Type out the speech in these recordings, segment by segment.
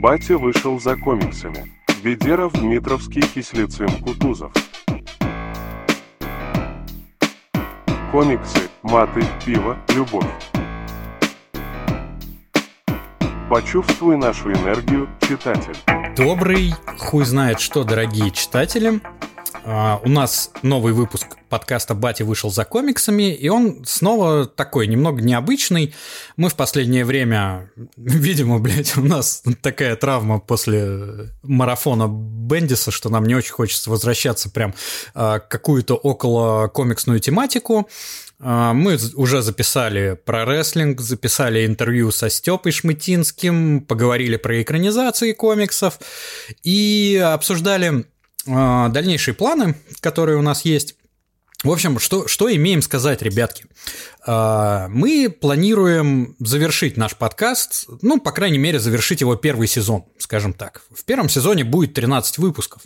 Батя вышел за комиксами. Ведеров, Дмитровский, Кислицын, Кутузов. Комиксы, маты, пиво, любовь. Почувствуй нашу энергию, читатель. Добрый, хуй знает что, дорогие читатели. А, у нас новый выпуск подкаста «Батя вышел за комиксами», и он снова такой, немного необычный. Мы в последнее время, видимо, блядь, у нас такая травма после марафона Бендиса, что нам не очень хочется возвращаться прям а, какую-то около комиксную тематику. А, мы уже записали про рестлинг, записали интервью со Степой Шмытинским, поговорили про экранизации комиксов и обсуждали дальнейшие планы, которые у нас есть. В общем, что, что имеем сказать, ребятки? А, мы планируем завершить наш подкаст, ну, по крайней мере, завершить его первый сезон, скажем так. В первом сезоне будет 13 выпусков.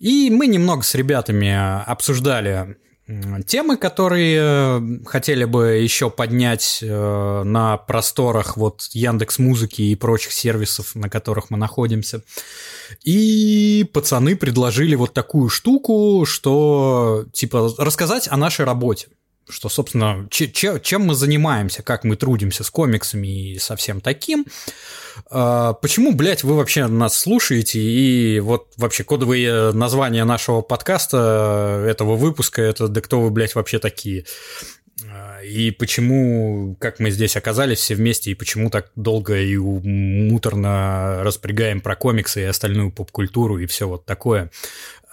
И мы немного с ребятами обсуждали темы, которые э, хотели бы еще поднять э, на просторах вот Яндекс Музыки и прочих сервисов, на которых мы находимся. И пацаны предложили вот такую штуку, что типа рассказать о нашей работе что, собственно, чем мы занимаемся, как мы трудимся с комиксами и со всем таким. А, почему, блядь, вы вообще нас слушаете? И вот вообще кодовое название нашего подкаста, этого выпуска, это «Да кто вы, блядь, вообще такие?» а, И почему, как мы здесь оказались все вместе, и почему так долго и муторно распрягаем про комиксы и остальную поп-культуру и все вот такое.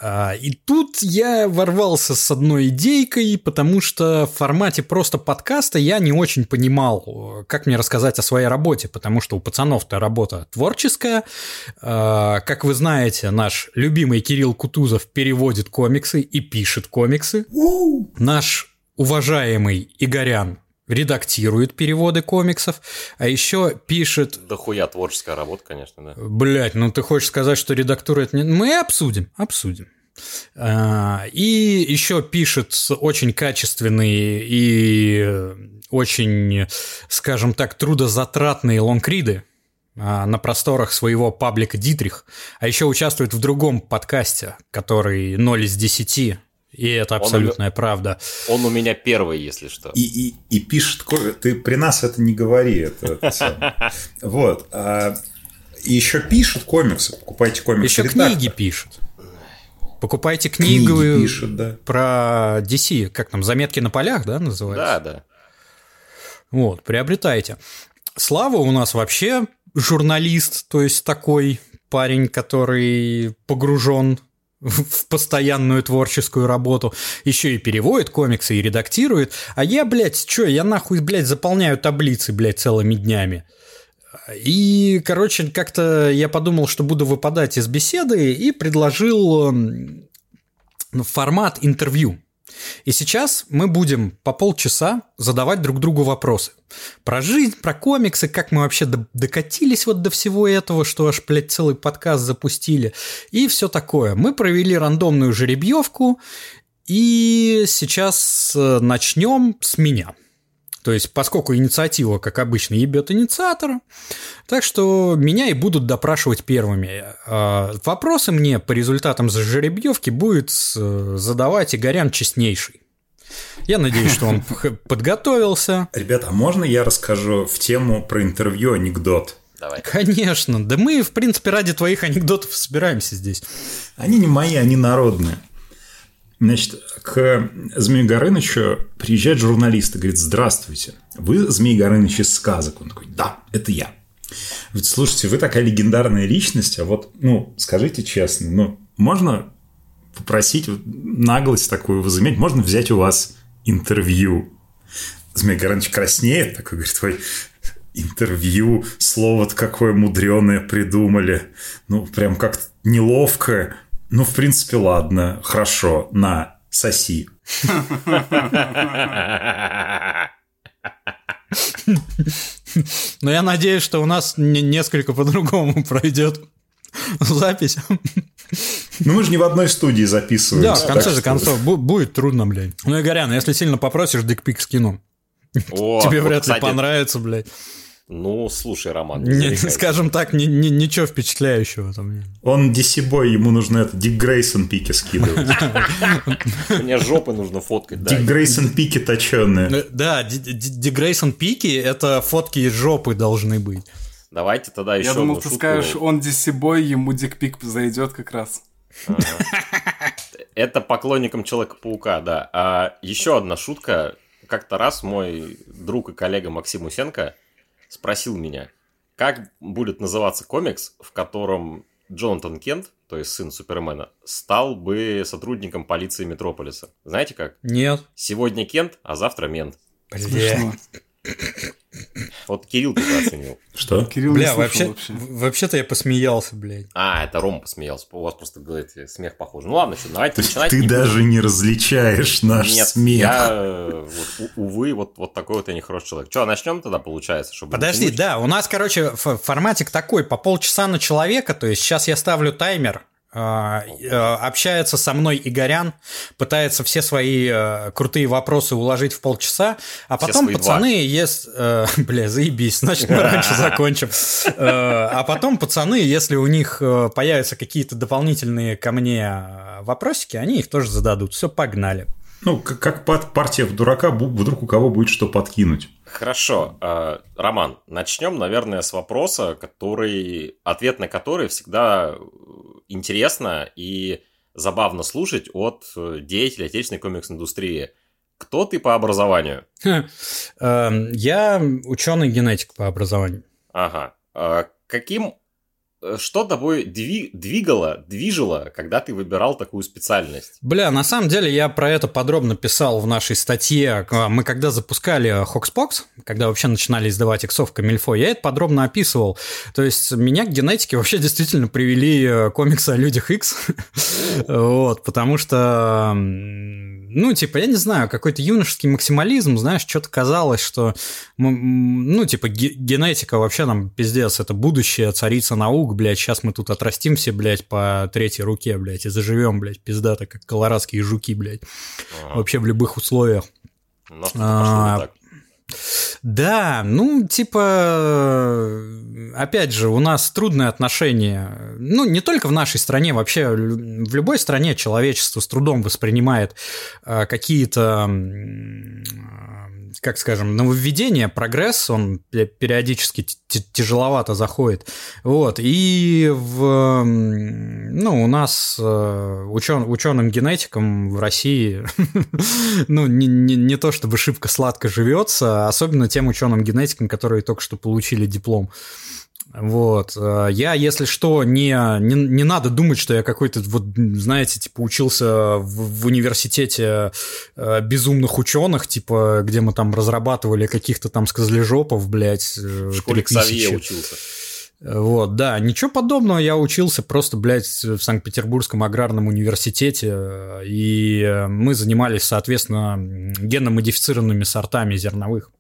А, и тут я ворвался с одной идейкой, потому что в формате просто подкаста я не очень понимал, как мне рассказать о своей работе, потому что у пацанов-то работа творческая. А, как вы знаете, наш любимый Кирилл Кутузов переводит комиксы и пишет комиксы. Наш уважаемый Игорян редактирует переводы комиксов, а еще пишет... Да хуя творческая работа, конечно, да. Блять, ну ты хочешь сказать, что редактура не... Мы обсудим, обсудим. А, и еще пишет очень качественные и очень, скажем так, трудозатратные лонгриды а, на просторах своего паблика Дитрих, а еще участвует в другом подкасте, который 0 из 10, и это абсолютная он, правда. Он у меня первый, если что. И, и, и пишет, ты при нас это не говори. Это, это вот. А, и еще пишет комиксы, покупайте комиксы. Еще книги пишет. Покупайте книгу Книги пишет, да. про DC, как там, заметки на полях, да, называется? Да, да. Вот, приобретайте. Слава у нас вообще журналист, то есть такой парень, который погружен в постоянную творческую работу, еще и переводит комиксы и редактирует, а я, блядь, что, я нахуй, блядь, заполняю таблицы, блядь, целыми днями. И, короче, как-то я подумал, что буду выпадать из беседы и предложил формат интервью. И сейчас мы будем по полчаса задавать друг другу вопросы. Про жизнь, про комиксы, как мы вообще докатились вот до всего этого, что аж, блядь, целый подкаст запустили. И все такое. Мы провели рандомную жеребьевку, и сейчас э, начнем с меня. То есть, поскольку инициатива, как обычно, ебет инициатора, так что меня и будут допрашивать первыми. А, вопросы мне по результатам жеребьевки будет э, задавать Игорян Честнейший. Я надеюсь, что он подготовился. Ребята, а можно я расскажу в тему про интервью анекдот? Давай. Конечно. Да мы, в принципе, ради твоих анекдотов собираемся здесь. Они не мои, они народные. Значит, к Змею Горынычу приезжает журналист и говорит, здравствуйте, вы Змей Горыныч из сказок? Он такой, да, это я. Говорит, слушайте, вы такая легендарная личность, а вот, ну, скажите честно, ну, можно попросить наглость такую возыметь, можно взять у вас интервью? Змей Горыныч краснеет, такой говорит, ой, интервью, слово-то какое мудреное придумали. Ну, прям как-то неловко. Ну, в принципе, ладно, хорошо, на, соси. Но я надеюсь, что у нас несколько по-другому пройдет запись. Ну, мы же не в одной студии записываем. Да, в конце же концов, будет трудно, блядь. Ну, Игорян, если сильно попросишь, дикпик скину. Тебе вряд ли понравится, блядь. Ну, слушай, Роман, не скажем так, ни- ни- ничего впечатляющего там нет. Он DC-бой, ему нужно это, Дик Грейсон пики скидывать. мне жопы нужно фоткать, да. Дик Грейсон пики точеные. Э, Да, Дегрейсон пики это фотки из жопы должны быть. Давайте тогда еще Я думал, ты скажешь, он DC-бой, ему дикпик зайдет как раз. Это поклонникам Человека-паука, да. А еще одна шутка. Как-то раз мой друг и коллега Максим Усенко спросил меня, как будет называться комикс, в котором Джонатан Кент, то есть сын Супермена, стал бы сотрудником полиции Метрополиса. Знаете как? Нет. Сегодня Кент, а завтра мент. Смешно. Вот Кирилл только оценил. Что? Кирилл Бля, вообще, вообще. вообще-то я посмеялся, блядь. А, это Рома посмеялся. У вас просто, говорите, смех похож. Ну ладно, что, давайте начинать. ты Не буду- даже не различаешь наш Нет, смех. я, э, вот, у- увы, вот, вот такой вот я нехороший человек. Что, начнем тогда, получается? Чтобы Подожди, да, у нас, короче, ф- форматик такой, по полчаса на человека, то есть сейчас я ставлю таймер, общается со мной Игорян, пытается все свои э, крутые вопросы уложить в полчаса, а Все потом пацаны, если... э, бля, заебись, значит, мы раньше закончим. Э, А потом пацаны, если у них появятся какие-то дополнительные ко мне вопросики, они их тоже зададут. Все, погнали. Ну, как, как партия в дурака, вдруг у кого будет что подкинуть. Хорошо. э, Роман, начнем, наверное, с вопроса, который, ответ на который всегда э, интересно и забавно слушать от э, деятелей отечественной комикс-индустрии. Кто ты по образованию? Э, Я ученый-генетик по образованию. Ага. А Каким... э, Что тобой дви- двигало, движило, когда ты выбирал такую специальность? Бля, на самом деле я про это подробно писал в нашей статье. А, Мы когда запускали Hoxpox, когда вообще начинали издавать иксов Камильфо, я это подробно описывал. То есть меня к генетике вообще действительно привели э, комиксы о людях X. Вот, потому что, ну, типа, я не знаю, какой-то юношеский максимализм, знаешь, что-то казалось, что, ну, типа, ге- генетика вообще нам пиздец, это будущее, царица наук, блядь, сейчас мы тут отрастим все, блядь, по третьей руке, блядь, и заживем, блядь, пиздато, как колорадские жуки, блядь, Ага. вообще в любых условиях. Но А, пошло не так. Да, ну, типа, опять же, у нас трудные отношения. Ну, не только в нашей стране, вообще в любой стране человечество с трудом воспринимает э, какие-то, как скажем, нововведения, прогресс, он пе- периодически тяжеловато заходит. Вот, и в, ну, у нас э, учен, ученым-генетикам в России, ну, не, не, не то чтобы шибко сладко живется, особенно тем ученым-генетикам, которые только что получили диплом. Вот. Э, Я, если что, не, не, не надо думать, что я какой-то, вот, знаете, типа, учился в, в университете э, безумных ученых, типа, где мы там разрабатывали каких-то там сказлежопов, блядь. э, В школе 3000. Ксавье учился. Вот, да, ничего подобного, я учился просто, блядь, в Санкт-Петербургском аграрном университете, э, и э, мы занимались, соответственно, генно-модифицированными сортами зерновых.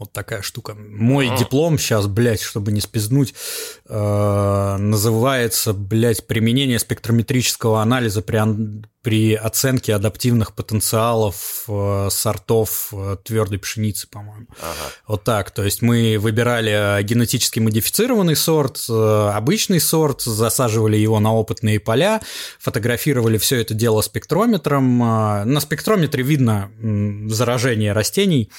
Вот такая штука. Мой А. диплом сейчас, блядь, чтобы не спизнуть, э, называется, блядь, применение спектрометрического анализа при, при оценке адаптивных потенциалов э, сортов твердой пшеницы, по-моему. Ага. Вот так. То есть мы выбирали э, генетически модифицированный сорт, э, обычный сорт, засаживали его на опытные поля, фотографировали все это дело спектрометром. Э, На спектрометре видно заражение растений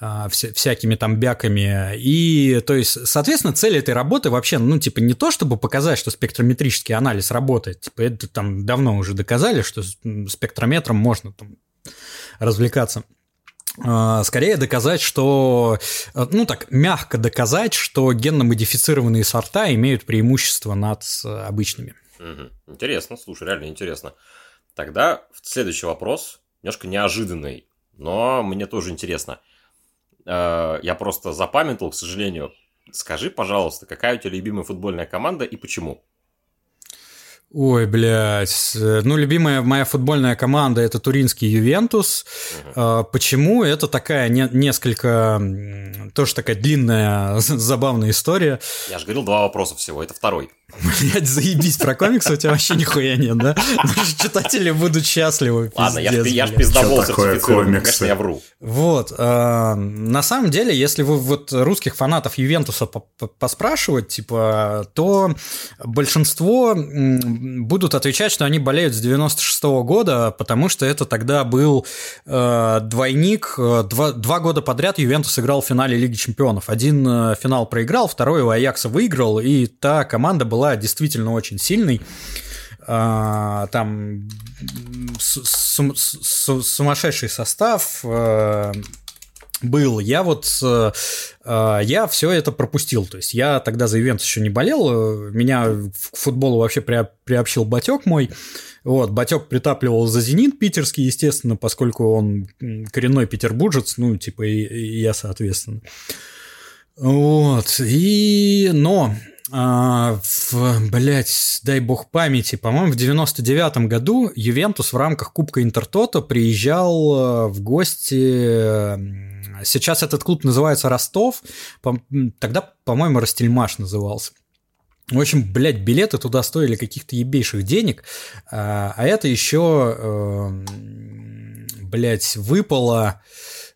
вся- всякими там бяками. И, то есть, соответственно, цель этой работы вообще, ну, типа, не то, чтобы показать, что спектрометрический анализ работает. Типа, это там давно уже доказали, что спектрометром можно там развлекаться. А, Скорее доказать, что, э, ну так, мягко доказать, что генно-модифицированные сорта имеют преимущество над э, обычными. Мгм. Интересно, слушай, реально интересно. Тогда следующий вопрос, немножко неожиданный, но мне тоже интересно. Э, Я просто запамятовал, к сожалению. Скажи, пожалуйста, какая у тебя любимая футбольная команда и почему? Ой, блядь. Ну, любимая моя футбольная команда это Туринский Ювентус. А, Почему? Это такая не- несколько тоже такая длинная забавная история. Я же говорил два вопроса всего, это второй. Блять, заебись, про комиксы у тебя вообще нихуя нет, да? Наши читатели будут счастливы. Ладно, я, ж- пиздец, я ж блядь. пиздобол конечно, я вру. Вот, э, на самом деле, если вы вот русских фанатов Ювентуса по- по- поспрашивать, типа, то большинство будут отвечать, что они болеют с 96 года, потому что это тогда был э, двойник, э, два, два года подряд Ювентус играл в финале Лиги Чемпионов. Один э, финал проиграл, второй у Аякса выиграл, и та команда была действительно очень сильной. А, там сумасшедший состав э, был. Я вот э, э, я все это пропустил. То есть я тогда за Ювентус еще не болел. Меня к футболу вообще приоб- приобщил батек мой. Вот, батек притапливал за Зенит питерский, естественно, поскольку он коренной петербуржец, ну, типа, и, и я, соответственно. Вот, и, но, а, в, блядь, дай бог памяти, по-моему, в 99-м году Ювентус в рамках Кубка Интертото приезжал э, в гости, сейчас этот клуб называется Ростов, тогда, по-моему, Ростельмаш назывался. В общем, блядь, билеты туда стоили каких-то ебейших денег, а а это еще, блядь, выпало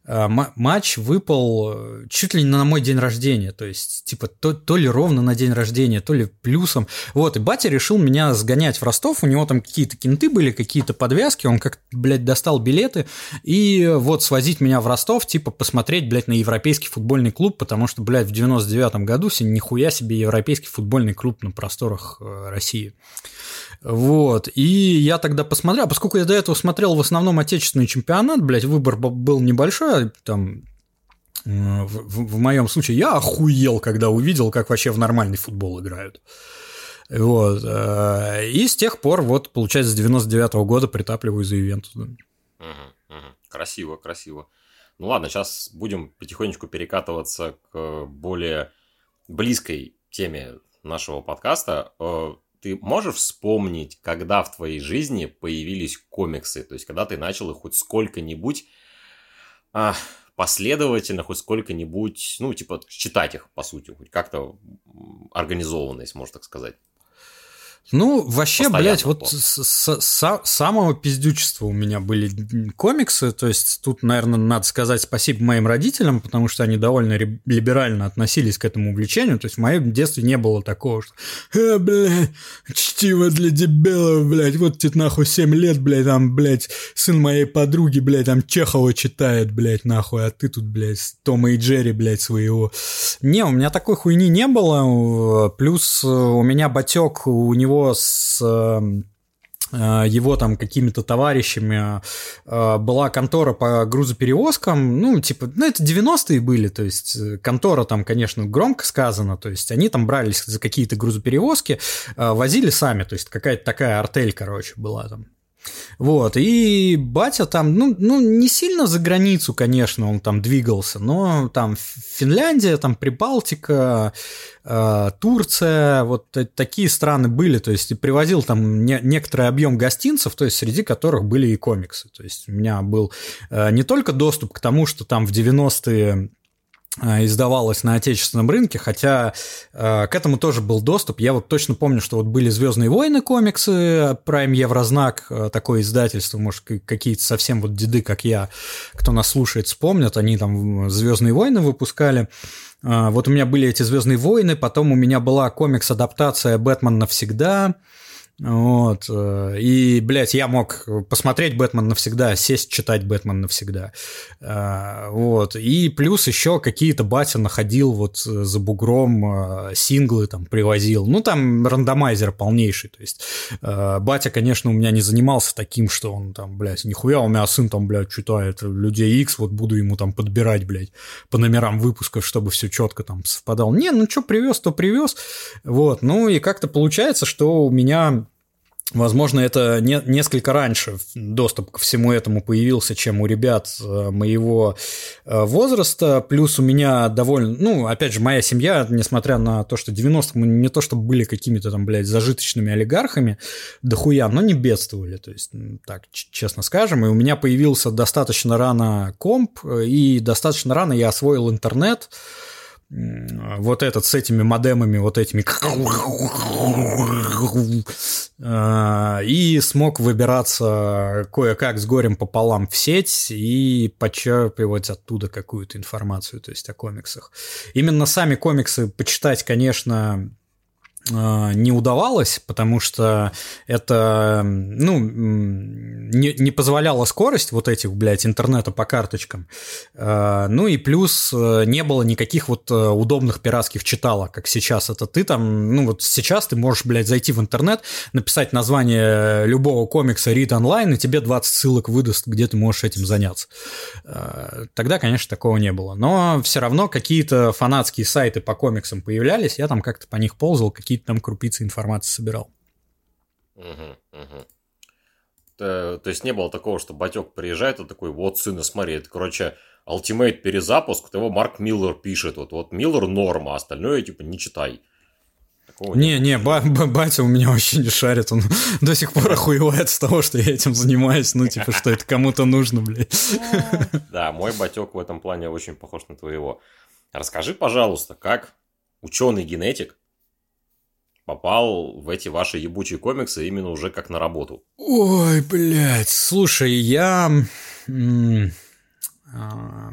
матч выпал э, чуть ли не на мой день рождения, то есть, типа, то, то ли ровно на день рождения, то ли плюсом. Вот, и батя решил меня сгонять в Ростов, у него там какие-то кенты были, какие-то подвязки, он как блядь, достал билеты, и вот свозить меня в Ростов, типа, посмотреть, блядь, на европейский футбольный клуб, потому что, блядь, в 99-м году се- нихуя себе европейский футбольный клуб на просторах э, России. Вот, и я тогда посмотрел, поскольку я до этого смотрел в основном отечественный чемпионат, блядь, выбор был небольшой, там, э, в, в- в моем случае я охуел, когда увидел, как вообще в нормальный футбол играют. Вот, э, и с тех пор, вот, получается, с 99 года притапливаю за Ювентус. Мгм, мгм. Красиво, красиво. Ну ладно, сейчас будем потихонечку перекатываться к более близкой теме нашего подкаста. Ты можешь вспомнить, когда в твоей жизни появились комиксы? То есть, когда ты начал их хоть сколько-нибудь а, последовательно, хоть сколько-нибудь, ну, типа, читать их, по сути, хоть как-то организованно, если можно так сказать. Ну, вообще, Постоянно блядь, вот с, с- с самого пиздючества у меня были комиксы, то есть тут, наверное, надо сказать спасибо моим родителям, потому что они довольно либерально относились к этому увлечению, то есть в моем детстве не было такого, что «Э, блядь, чтиво для дебилов, блядь, вот тебе нахуй 7 лет, блядь, там, блядь, сын моей подруги, блядь, там Чехова читает, блядь, нахуй, а ты тут, блядь, Тома и Джерри, блядь, своего». Не, у меня такой хуйни не было, плюс у меня батек, у него с э, э, его там какими-то товарищами э, была контора по грузоперевозкам, ну, типа, ну, это 90-е были, то есть э, контора там, конечно, громко сказано, то есть они там брались за какие-то грузоперевозки, возили сами, то есть какая-то такая артель, короче, была там. Вот, и батя там, ну, ну, не сильно за границу, конечно, он там двигался, но там Финляндия, там Прибалтика, э, Турция, вот та- такие страны были, то есть привозил там не- некоторый объем гостинцев, то есть среди которых были и комиксы. То есть у меня был э, не только доступ к тому, что там в 90-е э, издавалось на отечественном рынке, хотя э, к этому тоже был доступ. Я вот точно помню, что вот были Звездные войны комиксы, Prime Еврознак, э, такое издательство, может, какие-то совсем вот деды, как я, кто нас слушает, вспомнят, они там Звездные войны выпускали. А, Вот у меня были эти Звездные войны, потом у меня была комикс-адаптация Бэтмен навсегда. Вот. э, И, блядь, я мог посмотреть Бэтмен навсегда, сесть читать Бэтмен навсегда. А, Вот. И плюс еще какие-то батя находил вот э, за бугром э, синглы там привозил. Ну, там рандомайзер полнейший. То есть э, батя, конечно, у меня не занимался таким, что он там, блядь, нихуя, у меня сын там, блядь, читает Людей X, вот буду ему там подбирать, блядь, по номерам выпусков, чтобы все четко там совпадало. Не, ну что привез, то привез. Вот. Ну и как-то получается, что у меня Возможно, это не, несколько раньше доступ ко всему этому появился, чем у ребят э, моего э, возраста. Плюс у меня довольно, ну, опять же, моя семья, несмотря на то, что 90-х мы не то, чтобы были какими-то там, блядь, зажиточными олигархами, дохуя, но не бедствовали, то есть, так, честно скажем. И у меня появился достаточно рано комп, э, и достаточно рано я освоил интернет, вот этот с этими модемами, вот этими и смог выбираться кое-как с горем пополам в сеть и почерпывать оттуда какую-то информацию, то есть о комиксах. Именно сами комиксы почитать, конечно, а, не удавалось, потому что это, ну, не, не позволяла скорость вот этих, блядь, интернета по карточкам. А, ну и плюс э, не было никаких вот э, удобных пиратских читалок, как сейчас. Это ты там, ну вот сейчас ты можешь, блядь, зайти в интернет, написать название любого комикса Read Online, и тебе 20 ссылок выдаст, где ты можешь этим заняться. Тогда, конечно, такого не было. Но все равно какие-то фанатские сайты по комиксам появлялись, я там как-то по них ползал, какие какие-то там крупицы информации собирал. Угу, угу. То, то есть не было такого, что батек приезжает и такой, вот, сына, смотри, это, короче, Ultimate перезапуск, того Марк Миллер пишет, вот, вот Миллер норма, а остальное, типа, не читай. Такого не, не, ба батя у меня вообще не шарит, он до сих пор охуевает с того, что я этим занимаюсь, ну, типа, что это кому-то нужно, блядь. Да, мой батек в этом плане очень похож на твоего. Расскажи, пожалуйста, как ученый-генетик попал в эти ваши ебучие комиксы именно уже как на работу? Ой, блядь, слушай, я... А,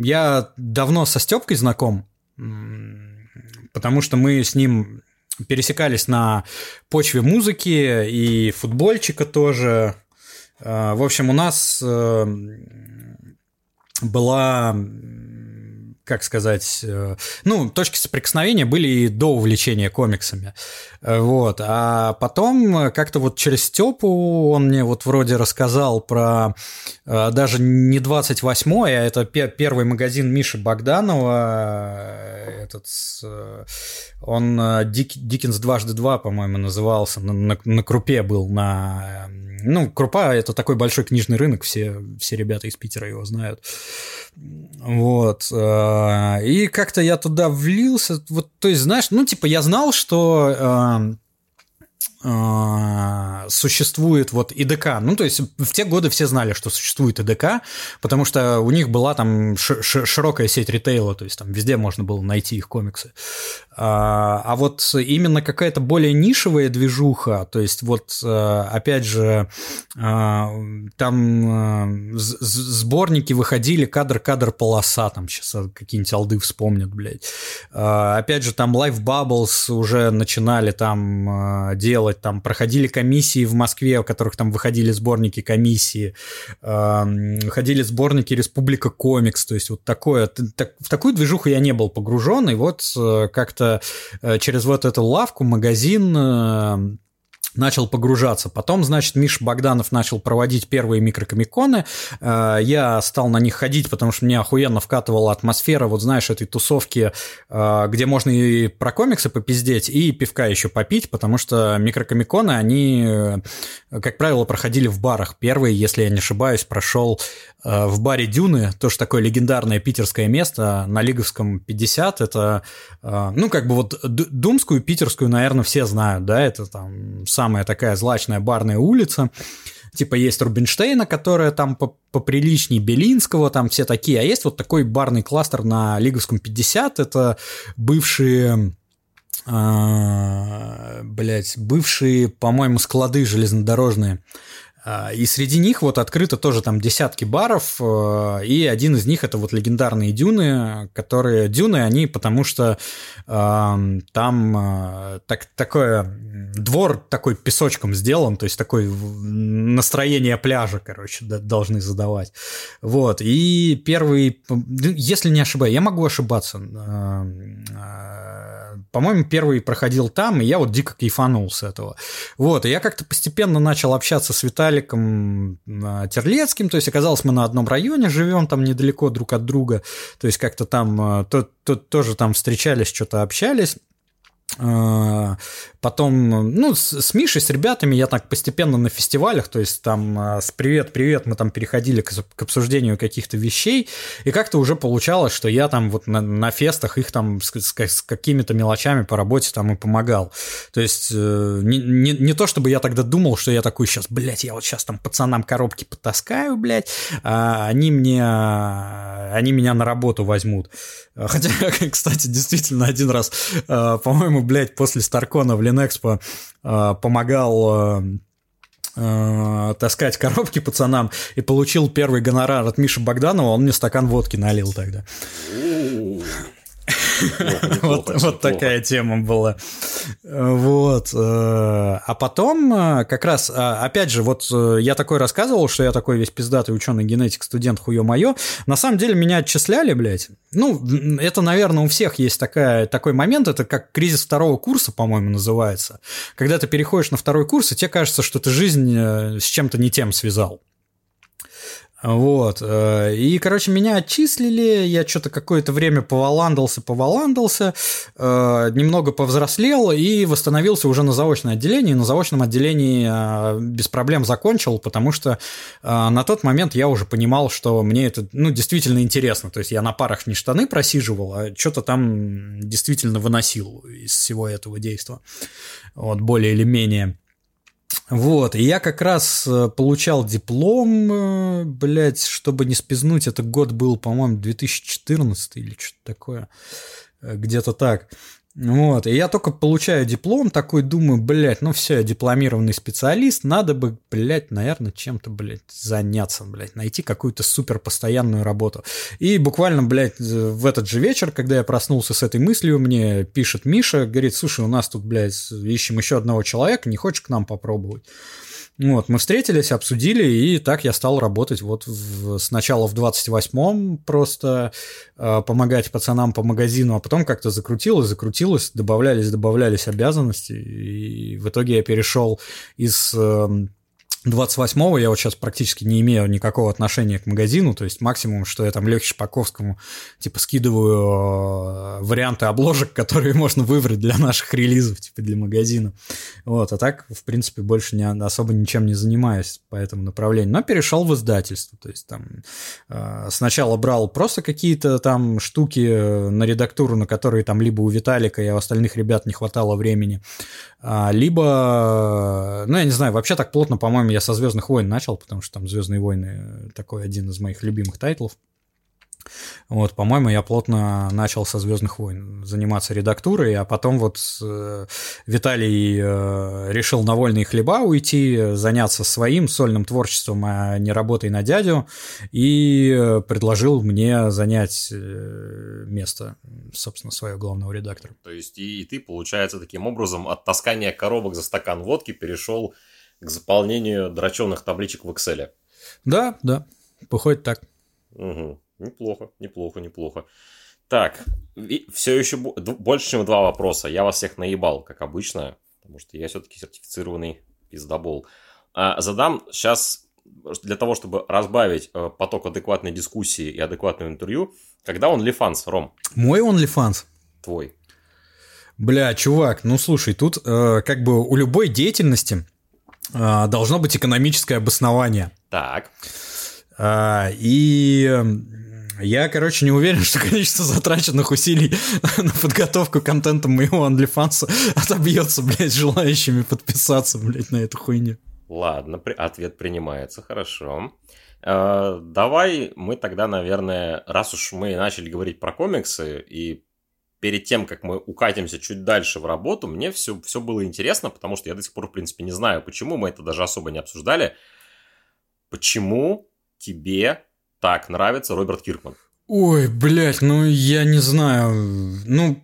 я давно со Степкой знаком, потому что мы с ним пересекались на почве музыки и футбольчика тоже. А, в общем, у нас э, была как сказать, э, ну, точки соприкосновения были и до увлечения комиксами. Э, вот. А потом как-то вот через Степу он мне вот вроде рассказал про э, даже не 28-й, а это первый магазин Миши Богданова, этот, он Дик, Диккенс дважды два, по-моему, назывался, на, на, на крупе был, на ну, Крупа – это такой большой книжный рынок, все, все ребята из Питера его знают. Вот. Э, и как-то я туда влился. Вот, то есть, знаешь, ну, типа, я знал, что э, а, существует вот ИДК. Ну, то есть в те годы все знали, что существует ИДК, потому что у них была там широкая сеть ритейла, то есть там везде можно было найти их комиксы. А, а вот именно какая-то более нишевая движуха, то есть вот э, опять же а, там э, сборники выходили кадр-кадр полоса, там сейчас какие-нибудь алды вспомнят, блядь. Опять же там Life Bubbles уже начинали там э, делать. Там проходили комиссии в Москве, в которых там выходили сборники комиссии, выходили сборники Республика Комикс, то есть вот такое. В такую движуху я не был погружен, и вот как-то э, через вот эту лавку, магазин э, начал погружаться. Потом, значит, Миша Богданов начал проводить первые микрокомиконы. Э, я стал на них ходить, потому что мне охуенно вкатывала атмосфера, вот знаешь, этой тусовки, э, где можно и про комиксы попиздеть, и пивка еще попить, потому что микрокомиконы, они, э, как правило, проходили в барах. Первый, если я не ошибаюсь, прошел в баре Дюны, тоже такое легендарное питерское место на Лиговском 50. Это, ну, как бы вот Думскую, Питерскую, наверное, все знают, да, это там самая такая злачная барная улица. Типа есть Рубинштейна, которая там поприличней, Белинского, там все такие. А есть вот такой барный кластер на Лиговском 50. Это бывшие э, блять, бывшие, по-моему, склады железнодорожные. А, и среди них вот открыто тоже там десятки баров, э, и один из них это вот легендарные дюны, которые дюны, они потому что э, там э, так, такое двор такой песочком сделан, то есть такое настроение пляжа, короче, должны задавать. Вот, и первый, если не ошибаюсь, я могу ошибаться, по-моему, первый проходил там, и я вот дико кайфанул с этого. Вот, и я как-то постепенно начал общаться с Виталиком а, Терлецким, то есть оказалось, мы на одном районе живем, там недалеко друг от друга, то есть как-то там а, то, то, тоже там встречались, что-то общались. А, потом, ну, с, Мишей, с ребятами я так постепенно на фестивалях, то есть там а, с «Привет-привет» мы там переходили к, к обсуждению каких-то вещей, и как-то уже получалось, что я там вот на, на фестах их там с, с, с какими-то мелочами по работе там и помогал. То есть э, не, не, не то, чтобы я тогда думал, что я такой сейчас, блядь, я вот сейчас там пацанам коробки потаскаю, блядь, а они мне, они меня на работу возьмут. Хотя, кстати, действительно, один раз, э, по-моему, блядь, после Старкона в Линэкспо э, помогал э, таскать коробки пацанам и получил первый гонорар от Миши Богданова, он мне стакан водки налил тогда. Вот, такая тема была. Вот. Э, а потом, э, как раз, а, опять же, вот э, я такой рассказывал, что я такой весь пиздатый ученый генетик, студент, хуё моё. На самом деле меня отчисляли, блядь. Ну, это, наверное, у всех есть такая, такой момент, это как кризис второго курса, по-моему, называется. Когда ты переходишь на второй курс, и тебе кажется, что ты жизнь с чем-то не тем связал. Вот. Э, и, короче, меня отчислили, я что-то какое-то время поваландался, поваландался, э, немного повзрослел и восстановился уже на заочное отделение. На заочном отделении э, без проблем закончил, потому что на тот момент я уже понимал, что мне это, ну, действительно интересно. То есть я на парах не штаны просиживал, а что-то там действительно выносил из всего этого действия. Вот, более или менее. Вот, и я как раз э, получал диплом, э, блядь, чтобы не спизнуть, это год был, по-моему, 2014 или что-то такое, э, где-то так. Вот, и я только получаю диплом, такой думаю, блядь, ну все, я дипломированный специалист, надо бы, блядь, наверное, чем-то, блядь, заняться, блядь, найти какую-то супер постоянную работу. И буквально, блядь, в этот же вечер, когда я проснулся с этой мыслью, мне пишет Миша, говорит, слушай, у нас тут, блядь, ищем еще одного человека, не хочешь к нам попробовать? Вот, мы встретились, обсудили, и так я стал работать вот в, сначала в 28-м просто э, помогать пацанам по магазину, а потом как-то закрутилось, закрутилось, добавлялись, добавлялись обязанности, и в итоге я перешел из э, 28-го я вот сейчас практически не имею никакого отношения к магазину, то есть максимум, что я там Лехе Шпаковскому типа скидываю э, варианты обложек, которые можно выбрать для наших релизов, типа для магазина. Вот, а так, в принципе, больше не, особо ничем не занимаюсь по этому направлению. Но перешел в издательство, то есть там э, сначала брал просто какие-то там штуки на редактуру, на которые там либо у Виталика и у остальных ребят не хватало времени, а, либо, ну, я не знаю, вообще так плотно, по-моему, я со Звездных войн начал, потому что там Звездные войны такой один из моих любимых тайтлов. Вот, по-моему, я плотно начал со Звездных войн заниматься редактурой, а потом вот э, Виталий э, решил на вольные хлеба уйти, заняться своим сольным творчеством, а не работой на дядю, и предложил мне занять э, место, собственно, своего главного редактора. То есть и ты, получается, таким образом от таскания коробок за стакан водки перешел к заполнению драчевных табличек в Excel. Да, да, выходит так. Угу. Неплохо, неплохо, неплохо. Так, все еще больше, чем два вопроса. Я вас всех наебал, как обычно, потому что я все-таки сертифицированный пиздобол. А, задам сейчас для того, чтобы разбавить э, поток адекватной дискуссии и адекватного интервью, когда он лифанс, Ром? Мой он лифанс. Твой. Бля, чувак, ну слушай, тут э, как бы у любой деятельности должно быть экономическое обоснование. Так. А, и я, короче, не уверен, что количество затраченных усилий на подготовку контента моего OnlyFans отобьется, блядь, желающими подписаться, блядь, на эту хуйню. Ладно, при... ответ принимается, хорошо. Э, давай мы тогда, наверное, раз уж мы начали говорить про комиксы, и перед тем, как мы укатимся чуть дальше в работу, мне все, все было интересно, потому что я до сих пор, в принципе, не знаю, почему, мы это даже особо не обсуждали. Почему тебе так нравится Роберт Киркман? Ой, блядь, ну я не знаю. Ну,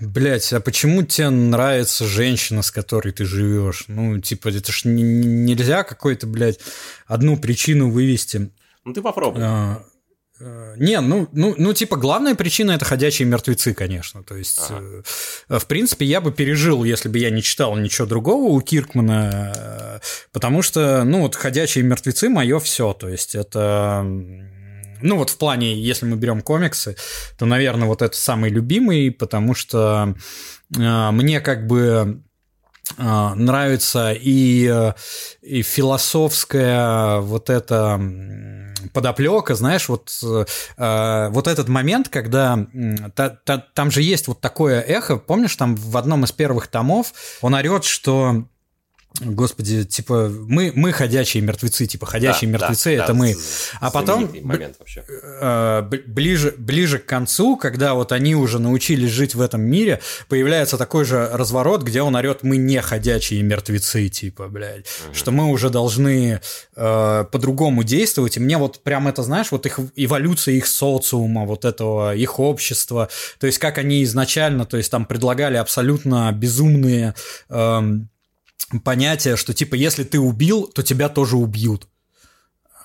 блядь, а почему тебе нравится женщина, с которой ты живешь? Ну, типа, это ж не, нельзя какой-то, блядь, одну причину вывести. Ну, ты попробуй. А не, ну, ну, ну, типа, главная причина это ходячие мертвецы, конечно. То есть, ага. э, в принципе, я бы пережил, если бы я не читал ничего другого у Киркмана, э, потому что, ну, вот ходячие мертвецы мое все. То есть, это ну вот в плане, если мы берем комиксы, то, наверное, вот это самый любимый, потому что э, мне как бы э, нравится и, э, и философская вот эта подоплека, знаешь, вот, э, вот этот момент, когда та, та, там же есть вот такое эхо, помнишь, там в одном из первых томов он орет, что Господи, типа, мы, мы ходячие мертвецы, типа, ходячие да, мертвецы, да, это да, мы. А потом, момент вообще. Э, ближе, ближе к концу, когда вот они уже научились жить в этом мире, появляется такой же разворот, где он орет, мы не ходячие мертвецы, типа, блядь, угу. что мы уже должны э, по-другому действовать. И мне вот прям это, знаешь, вот их эволюция их социума, вот этого, их общества, то есть как они изначально, то есть там предлагали абсолютно безумные... Э, понятие, что типа если ты убил, то тебя тоже убьют.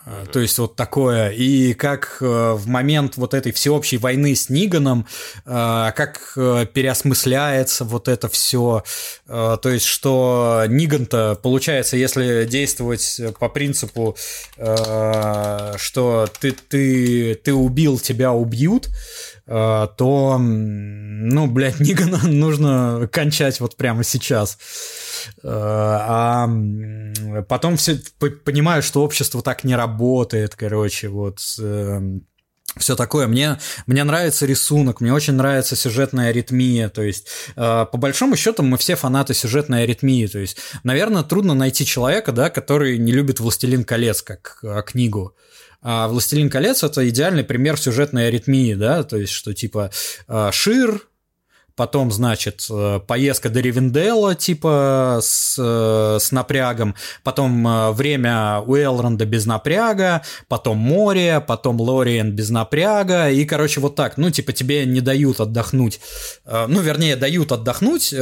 Mm-hmm. То есть вот такое. И как э, в момент вот этой всеобщей войны с Ниганом, э, как э, переосмысляется вот это все. То есть что Ниган-то, получается, если действовать по принципу, что ты, ты, ты убил, тебя убьют, то, ну, блядь, Нигана нужно кончать вот прямо сейчас. А потом все понимаю, что общество так не работает, короче, вот эм, все такое. Мне, мне нравится рисунок, мне очень нравится сюжетная аритмия. То есть, э, по большому счету, мы все фанаты сюжетной аритмии. То есть, наверное, трудно найти человека, да, который не любит «Властелин колец» как э, книгу. А «Властелин колец» — это идеальный пример сюжетной аритмии, да, то есть, что типа э, Шир, потом, значит, э, поездка до Ривенделла, типа, с, э, с напрягом, потом э, время у Элронда без напряга, потом море, потом Лориен без напряга, и, короче, вот так, ну, типа, тебе не дают отдохнуть, ну, вернее, дают отдохнуть,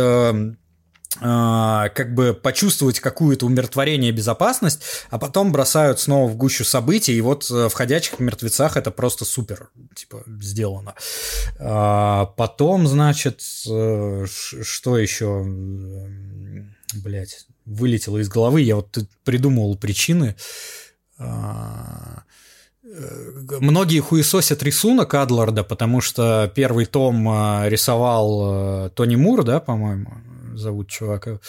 как бы почувствовать какую-то умиротворение и безопасность, а потом бросают снова в гущу событий, и вот э, в «Ходячих мертвецах» это просто супер, типа, сделано. А, потом, значит, э, что еще, блять, вылетело из головы, я вот придумывал причины, а, э, Многие хуесосят рисунок Адларда, потому что первый том рисовал Тони Мур, да, по-моему, зовут чувака.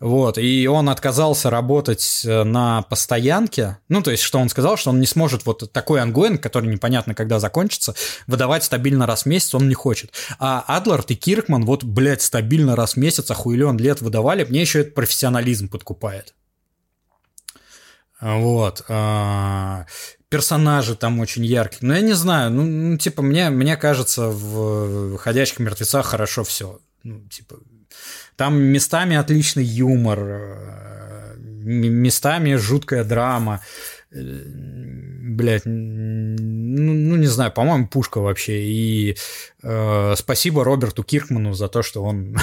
Вот, и он отказался работать э, на постоянке, ну, то есть, что он сказал, что он не сможет вот такой ongoing, который непонятно когда закончится, выдавать стабильно раз в месяц, он не хочет. А Адлард и Киркман вот, блядь, стабильно раз в месяц, охуелен лет выдавали, мне еще это профессионализм подкупает. Вот. А, персонажи там очень яркие. Но я не знаю, ну, ну, типа, мне, мне кажется, в «Ходячих мертвецах» хорошо все. Ну, типа, там местами отличный юмор, э, местами жуткая драма. Э, Блять, ну, ну не знаю, по-моему, пушка вообще. И э, спасибо Роберту Киркману за то, что он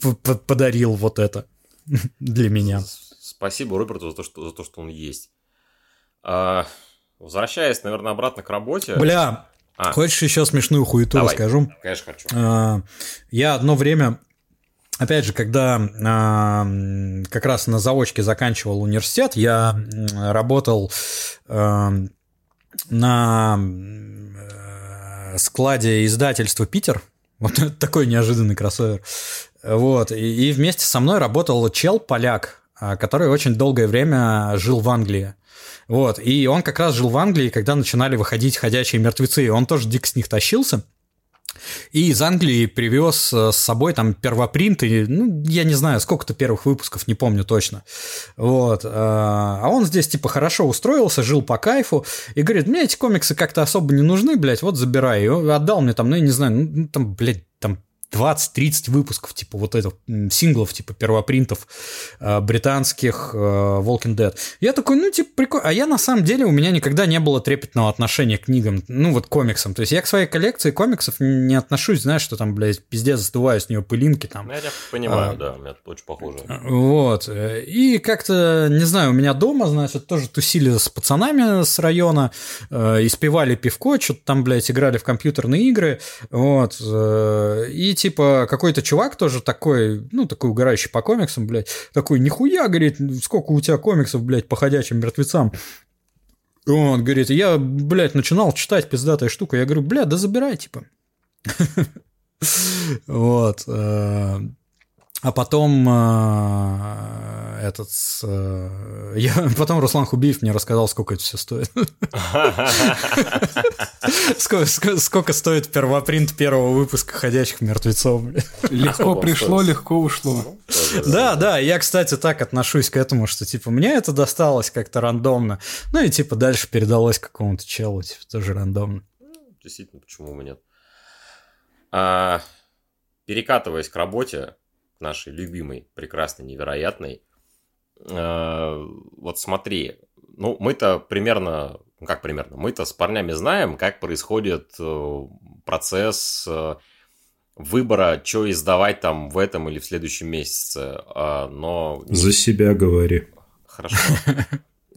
подарил вот это для меня. Спасибо Роберту за то, что, за то, что он есть. А, возвращаясь, наверное, обратно к работе. Бля, а. хочешь еще смешную хуету Давай. расскажу? Конечно, хочу. А, я одно время Опять же, когда э, как раз на заочке заканчивал университет, я работал э, на складе издательства Питер. Вот такой неожиданный кроссовер. Вот. И, и вместе со мной работал чел поляк, а, который очень долгое время жил в Англии. Вот. И он как раз жил в Англии, когда начинали выходить ходячие мертвецы. Он тоже дико с них тащился. И из Англии привез э, с собой там первопринты, ну, я не знаю, сколько-то первых выпусков, не помню точно. Вот. Э, а он здесь, типа, хорошо устроился, жил по кайфу, и говорит, мне эти комиксы как-то особо не нужны, блядь, вот забирай. И отдал мне там, ну, я не знаю, ну, там, блядь, там 20-30 выпусков, типа вот этих синглов, типа первопринтов э, британских э, Walking Dead. Я такой, ну, типа, прикольно. А я на самом деле, у меня никогда не было трепетного отношения к книгам, ну, вот комиксам. То есть я к своей коллекции комиксов не отношусь, знаешь, что там, блядь, пиздец сдуваю с нее пылинки там. Ну, я понимаю, а, да, у меня очень похоже. Вот. И как-то, не знаю, у меня дома, значит, тоже тусили с пацанами с района, э, испевали пивко, что-то там, блядь, играли в компьютерные игры, вот. Э, и типа, какой-то чувак тоже такой, ну, такой угорающий по комиксам, блядь, такой, нихуя, говорит, сколько у тебя комиксов, блядь, по ходячим мертвецам. Он говорит, я, блядь, начинал читать пиздатая штука. Я говорю, бля, да забирай, типа. Вот. А потом э, этот... э, Я, потом Руслан Хубиев мне рассказал, сколько это все стоит. Сколько, стоит первопринт первого выпуска «Ходячих мертвецов». Легко пришло, легко ушло. Да, да, я, кстати, так отношусь к этому, что, типа, мне это досталось как-то рандомно. Ну и, типа, дальше передалось какому-то челу, типа, тоже рандомно. Действительно, почему бы нет? А, перекатываясь к работе, нашей любимой, прекрасной, невероятной, а, вот смотри, ну, мы-то примерно, ну, как примерно, мы-то с парнями знаем, как происходит э, процесс э, выбора, что издавать там в этом или в следующем месяце, А, но... За себя говори. Хорошо.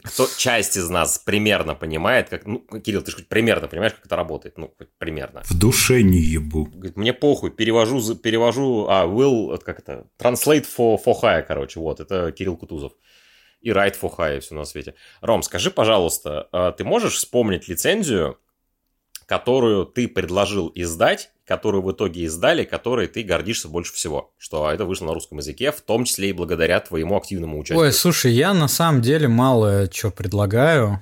Кто часть из нас примерно понимает, как... Ну, Кирилл, ты же хоть примерно понимаешь, как это работает? Ну, хоть примерно. В душе не ебу. Говорит, мне похуй, перевожу, перевожу, а, will, как это, translate for, for hire, короче, вот, это Кирилл Кутузов. И write for hire, все на свете. Ром, скажи, пожалуйста, а ты можешь вспомнить лицензию, которую ты предложил издать, которую в итоге издали, которой ты гордишься больше всего? Что это вышло на русском языке, в том числе и благодаря твоему активному участию. Ой, слушай, я на самом деле мало что предлагаю.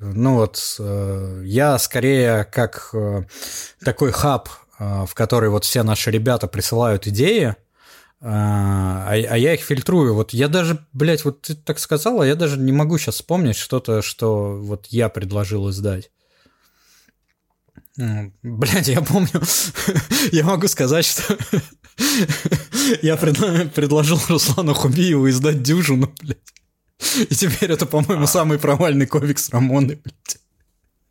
Ну вот, э, я скорее как э, такой хаб, э, в который вот все наши ребята присылают идеи, э, а, а я их фильтрую. Вот я даже, блядь, вот ты так сказала, я даже не могу сейчас вспомнить что-то, что вот я предложил издать. М, Блядь, я помню, я могу сказать, что я предложил Руслану Хубиеву издать дюжину, блядь. И теперь это, по-моему, самый провальный комикс Рамоны, блядь.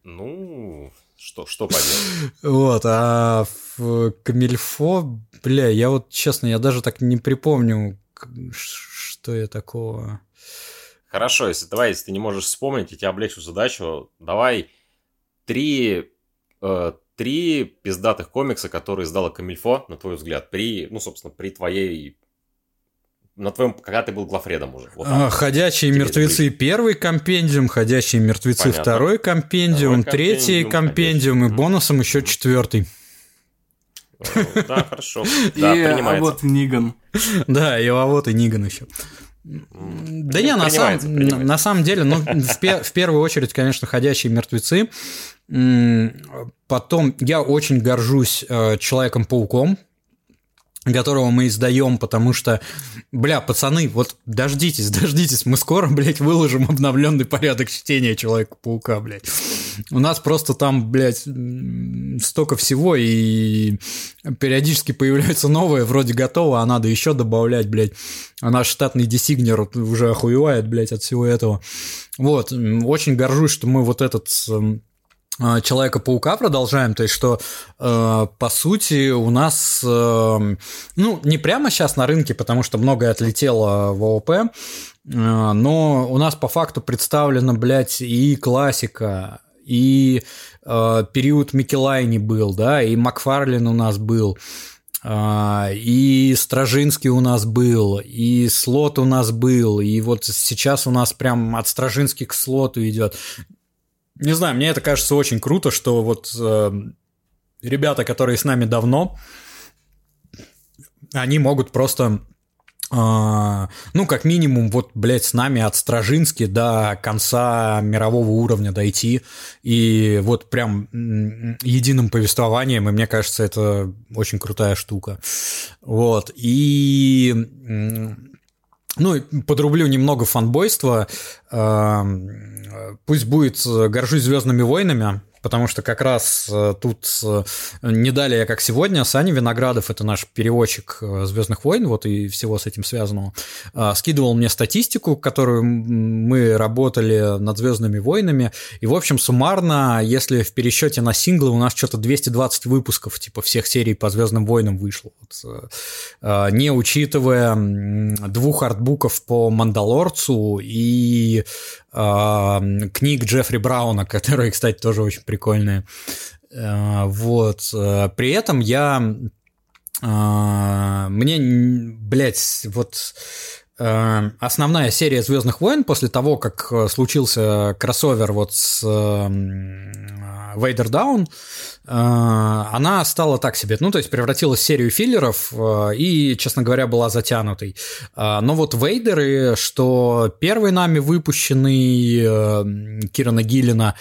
Ну, что, что поделать? Вот, а в Камильфо, бля, я вот, честно, я даже так не припомню, что я такого... Хорошо, если давай, если ты не можешь вспомнить, я тебе облегчу задачу. Давай три, три пиздатых комикса, которые издала Камильфо, на твой взгляд, при, ну, собственно, при твоей... На твоем, когда ты был главредом уже. Вот А. Ходячие Тебе мертвецы первый компендиум, ходячие мертвецы Понятно. второй компендиум, Второй третий компендиум, компендиум и бонусом еще четвертый. Э, Да, хорошо. Да, И а принимается. вот Ниган. Да, и вот и Ниган еще. Да не, на самом, на, самом деле, ну, в, в первую очередь, конечно, ходячие мертвецы. Потом я очень горжусь э, Человеком-пауком, которого мы издаем, потому что, бля, пацаны, вот дождитесь, дождитесь, мы скоро, блядь, выложим обновленный порядок чтения Человека-паука, блядь. У нас просто там, блядь, столько всего, и периодически появляется новое, вроде готово, а надо еще добавлять, блядь. А наш штатный десигнер уже охуевает, блядь, от всего этого. Вот, очень горжусь, что мы вот этот м, а, Человека-паука продолжаем, то есть что, э, по сути, у нас, э, ну, не прямо сейчас на рынке, потому что многое отлетело в ООП, э, но у нас по факту представлена, блядь, и классика, и э, период Микелайни был, да, и Макфарлин у нас был, а, и Стражинский у нас был, и Слот у нас был, и вот сейчас у нас прям от Стражински к Слоту идет. Не знаю, мне это кажется очень круто, что вот э, ребята, которые с нами давно, они могут просто, э, ну, как минимум, вот, блядь, с нами от Стражински до конца мирового уровня дойти, и вот прям единым повествованием, и мне кажется, это очень крутая штука. Вот, и... ну, подрублю немного фанбойства. э, Пусть будет «Горжусь звездными войнами», потому что как раз э, тут э, не далее, как сегодня, Саня Виноградов, это наш переводчик э, «Звездных войн», вот и всего с этим связанного, э, скидывал мне статистику, которую мы работали над «Звездными войнами», и, в общем, суммарно, если в пересчете на синглы у нас что-то 220 выпусков, типа, всех серий по «Звездным войнам» вышло, вот, э, не учитывая двух артбуков по «Мандалорцу» и книг Джеффри Брауна, которые, кстати, тоже очень прикольные. Э, Вот. Э, При этом я... э, Мне, блядь, вот э, основная серия Звездных войн после того, как случился кроссовер вот с Вейдер Даун, она стала так себе, ну, то есть превратилась в серию филлеров и, честно говоря, была затянутой. Но вот Вейдеры, что первый нами выпущенный Кирана Гиллина,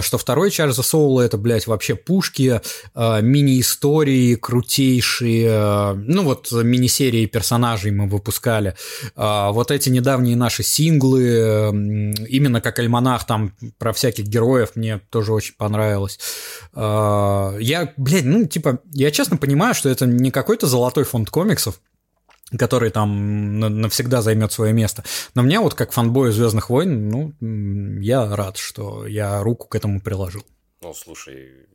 что второй Чарльза Соула, это, блядь, вообще пушки, мини-истории крутейшие, ну, вот мини-серии персонажей мы выпускали. А, вот эти недавние наши синглы, именно как альманах там про всяких героев, мне тоже очень понравилось. А, я, блядь, ну, типа, я честно понимаю, что это не какой-то золотой фонд комиксов, который там навсегда займет свое место. Но мне вот как фанбою Звездных войн, ну, я рад, что я руку к этому приложил. Ну, слушай,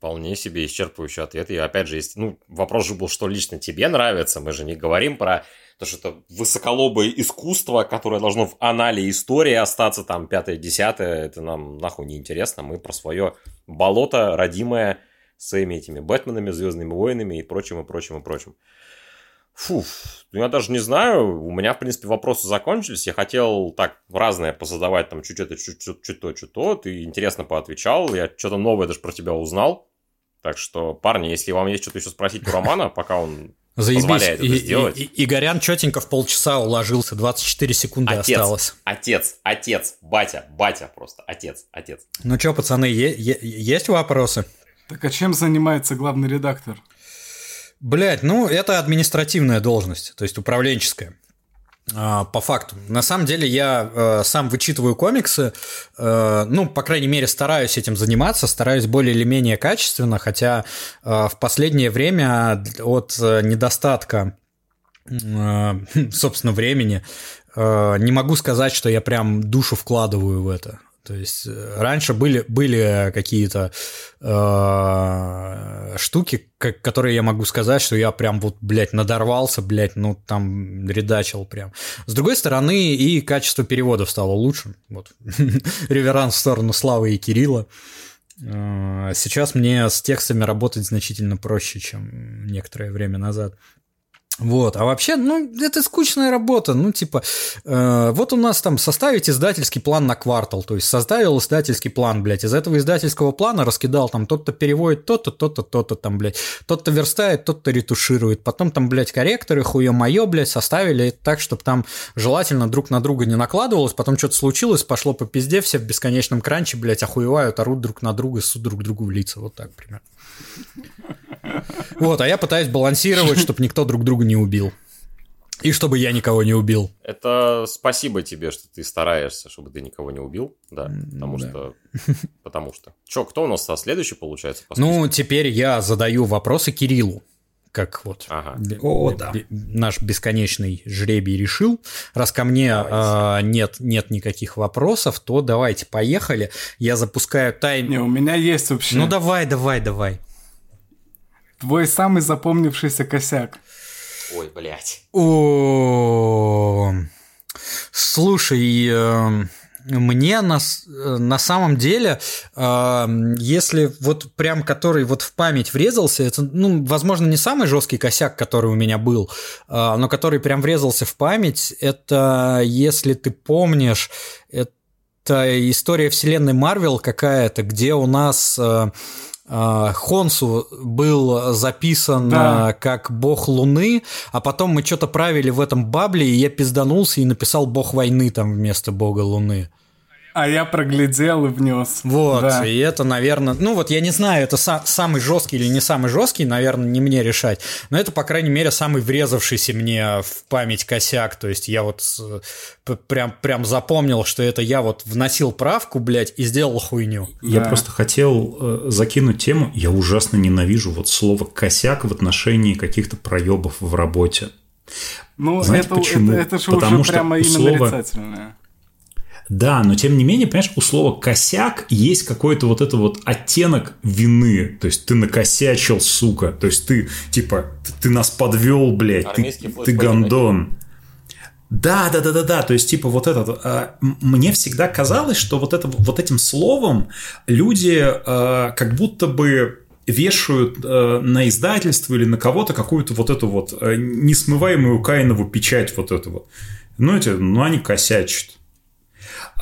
вполне себе исчерпывающий ответ. И опять же, есть, ну, вопрос же был, что лично тебе нравится. Мы же не говорим про то, что это высоколобое искусство, которое должно в анале истории остаться там пятое-десятое. Это нам нахуй не интересно. Мы про свое болото родимое своими этими Бэтменами, Звездными войнами и прочим, и прочим, и прочим. Фу, ну я даже не знаю, у меня, в принципе, вопросы закончились. Я хотел так разное позадавать, там, чуть это, чуть, чуть, чуть то, чуть то. Ты интересно поотвечал, я что-то новое даже про тебя узнал. Так что, парни, если вам есть что-то еще спросить у Романа, пока он Заебись. позволяет это сделать. И, и, Игорян четенько в полчаса уложился, 24 секунды отец, осталось. Отец, отец, батя, батя просто, отец, отец. Ну что, пацаны, е- е- есть вопросы? Так а чем занимается главный редактор? Блять, ну это административная должность, то есть управленческая. А, по факту. На самом деле я э, сам вычитываю комиксы, э, ну, по крайней мере, стараюсь этим заниматься, стараюсь более или менее качественно, хотя э, в последнее время от недостатка, э, собственно, времени э, не могу сказать, что я прям душу вкладываю в это. То есть э, раньше были, были какие-то э, штуки, как, которые я могу сказать, что я прям вот, блядь, надорвался, блядь, ну там редачил прям. С другой стороны, и качество переводов стало лучше. Вот. Реверанс в сторону Славы и Кирилла. Э, сейчас мне с текстами работать значительно проще, чем некоторое время назад. Вот, а вообще, ну, это скучная работа, ну, типа, э, вот у нас там составить издательский план на квартал, то есть составил издательский план, блядь, из этого издательского плана раскидал там, тот-то переводит то-то, то-то, то-то там, блядь, тот-то верстает, тот-то ретуширует, потом там, блядь, корректоры, хуе моё, блядь, составили так, чтобы там желательно друг на друга не накладывалось, потом что-то случилось, пошло по пизде, все в бесконечном кранче, блядь, охуевают, орут друг на друга, суд друг другу в лица, вот так примерно. Вот, а я пытаюсь балансировать, чтобы никто друг друга не убил. И чтобы я никого не убил. Это спасибо тебе, что ты стараешься, чтобы ты никого не убил. Да, потому да. что... Потому что... Че, кто у нас следующий получается? ну, теперь я задаю вопросы Кириллу. Как вот ага. О, да. наш бесконечный жребий решил. Раз ко мне э, нет, нет никаких вопросов, то давайте, поехали. Я запускаю тайм... Не, у меня есть вообще. Ну давай, давай, давай. Твой самый запомнившийся косяк. Ой, блядь. О, слушай, э, мне на, на самом деле, э, если вот прям который вот в память врезался, это, ну, возможно, не самый жесткий косяк, который у меня был, э, но который прям врезался в память, это, если ты помнишь, это история вселенной Марвел какая-то, где у нас а, Хонсу был записан да. А, как бог Луны, а потом мы что-то правили в этом бабле, и я пизданулся и написал бог войны там вместо бога Луны. А я проглядел и внес. Вот, да. и это, наверное, ну вот я не знаю, это са- самый жесткий или не самый жесткий, наверное, не мне решать, но это, по крайней мере, самый врезавшийся мне в память косяк, то есть я вот прям, прям запомнил, что это я вот вносил правку, блядь, и сделал хуйню. Я да. просто хотел э, закинуть тему, я ужасно ненавижу вот слово «косяк» в отношении каких-то проебов в работе. Ну, Знаете это, почему? Это, это же Потому уже прямо именно слова... нарицательное. Да, но тем не менее, понимаешь, у слова косяк есть какой-то вот это вот оттенок вины. То есть ты накосячил, сука. То есть ты, типа, ты нас подвел, блядь, ты, ты гондон. Да, да, да, да, да. То есть, типа, вот этот. Э, мне всегда казалось, что вот, это, вот этим словом люди э, как будто бы вешают э, на издательство или на кого-то какую-то вот эту вот э, несмываемую Каинову печать вот эту вот Ну, эти, ну, они косячат.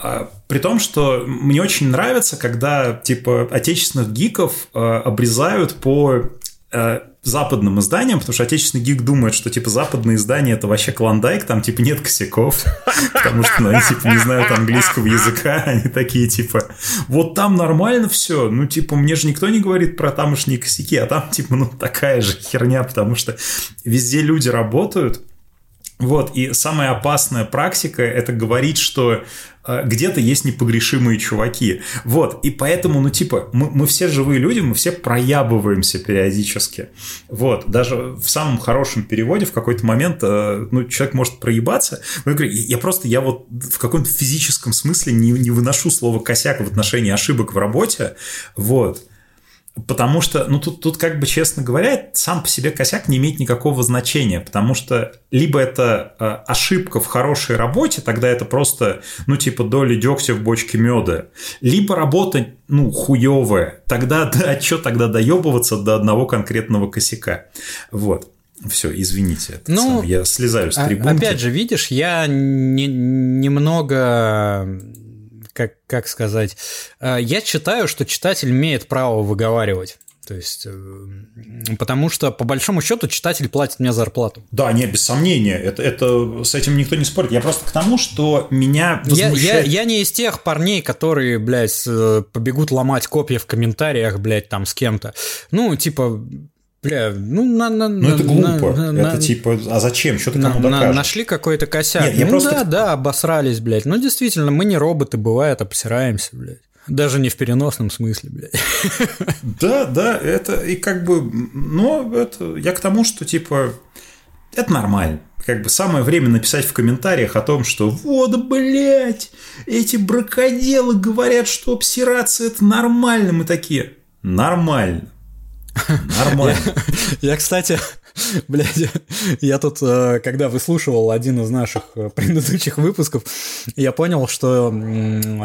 А, при том, что мне очень нравится, когда, типа, отечественных гиков э, обрезают по э, западным изданиям, потому что отечественный гик думает, что, типа, западные издания – это вообще клондайк, там, типа, нет косяков, потому что ну, они, типа, не знают английского языка, они такие, типа, вот там нормально все, ну, типа, мне же никто не говорит про тамошние косяки, а там, типа, ну, такая же херня, потому что везде люди работают, вот, и самая опасная практика – это говорить, что э, где-то есть непогрешимые чуваки. Вот, и поэтому, ну, типа, мы, мы все живые люди, мы все проябываемся периодически. Вот, даже в самом хорошем переводе в какой-то момент, э, ну, человек может проебаться. Я говорю, я просто, я вот в каком-то физическом смысле не, не выношу слово «косяк» в отношении ошибок в работе. Вот. Потому что, ну, тут, тут, как бы, честно говоря, сам по себе косяк не имеет никакого значения, потому что либо это э, ошибка в хорошей работе, тогда это просто, ну, типа, доля дегтя в бочке меда, либо работа, ну, хуевая, тогда, да, что тогда доебываться до одного конкретного косяка? Вот. Все, извините, это ну, сам, я слезаю с а, трибунки. Опять же, видишь, я не, немного как, как сказать, э, я считаю, что читатель имеет право выговаривать. То есть, э, потому что, по большому счету, читатель платит мне зарплату. Да, нет, без сомнения. Это, это, с этим никто не спорит. Я просто к тому, что меня возмущает... Я, я, я не из тех парней, которые, блядь, э, побегут ломать копии в комментариях, блядь, там с кем-то. Ну, типа, Бля, ну, на, на, ну это глупо. На, это на, типа, а зачем? Что ты кому на, Нашли какой-то косяк. Нет, я ну просто... да, да, обосрались, блядь. Ну, действительно, мы не роботы, бывает, обсираемся, блядь. Даже не в переносном смысле, блядь. Да, да, это и как бы, ну, это я к тому, что типа это нормально. Как бы самое время написать в комментариях о том, что вот, блядь, эти бракоделы говорят, что обсираться это нормально. Мы такие, нормально. Нормально. Я, я, кстати, блядь, я тут, э, когда выслушивал один из наших э, предыдущих выпусков, я понял, что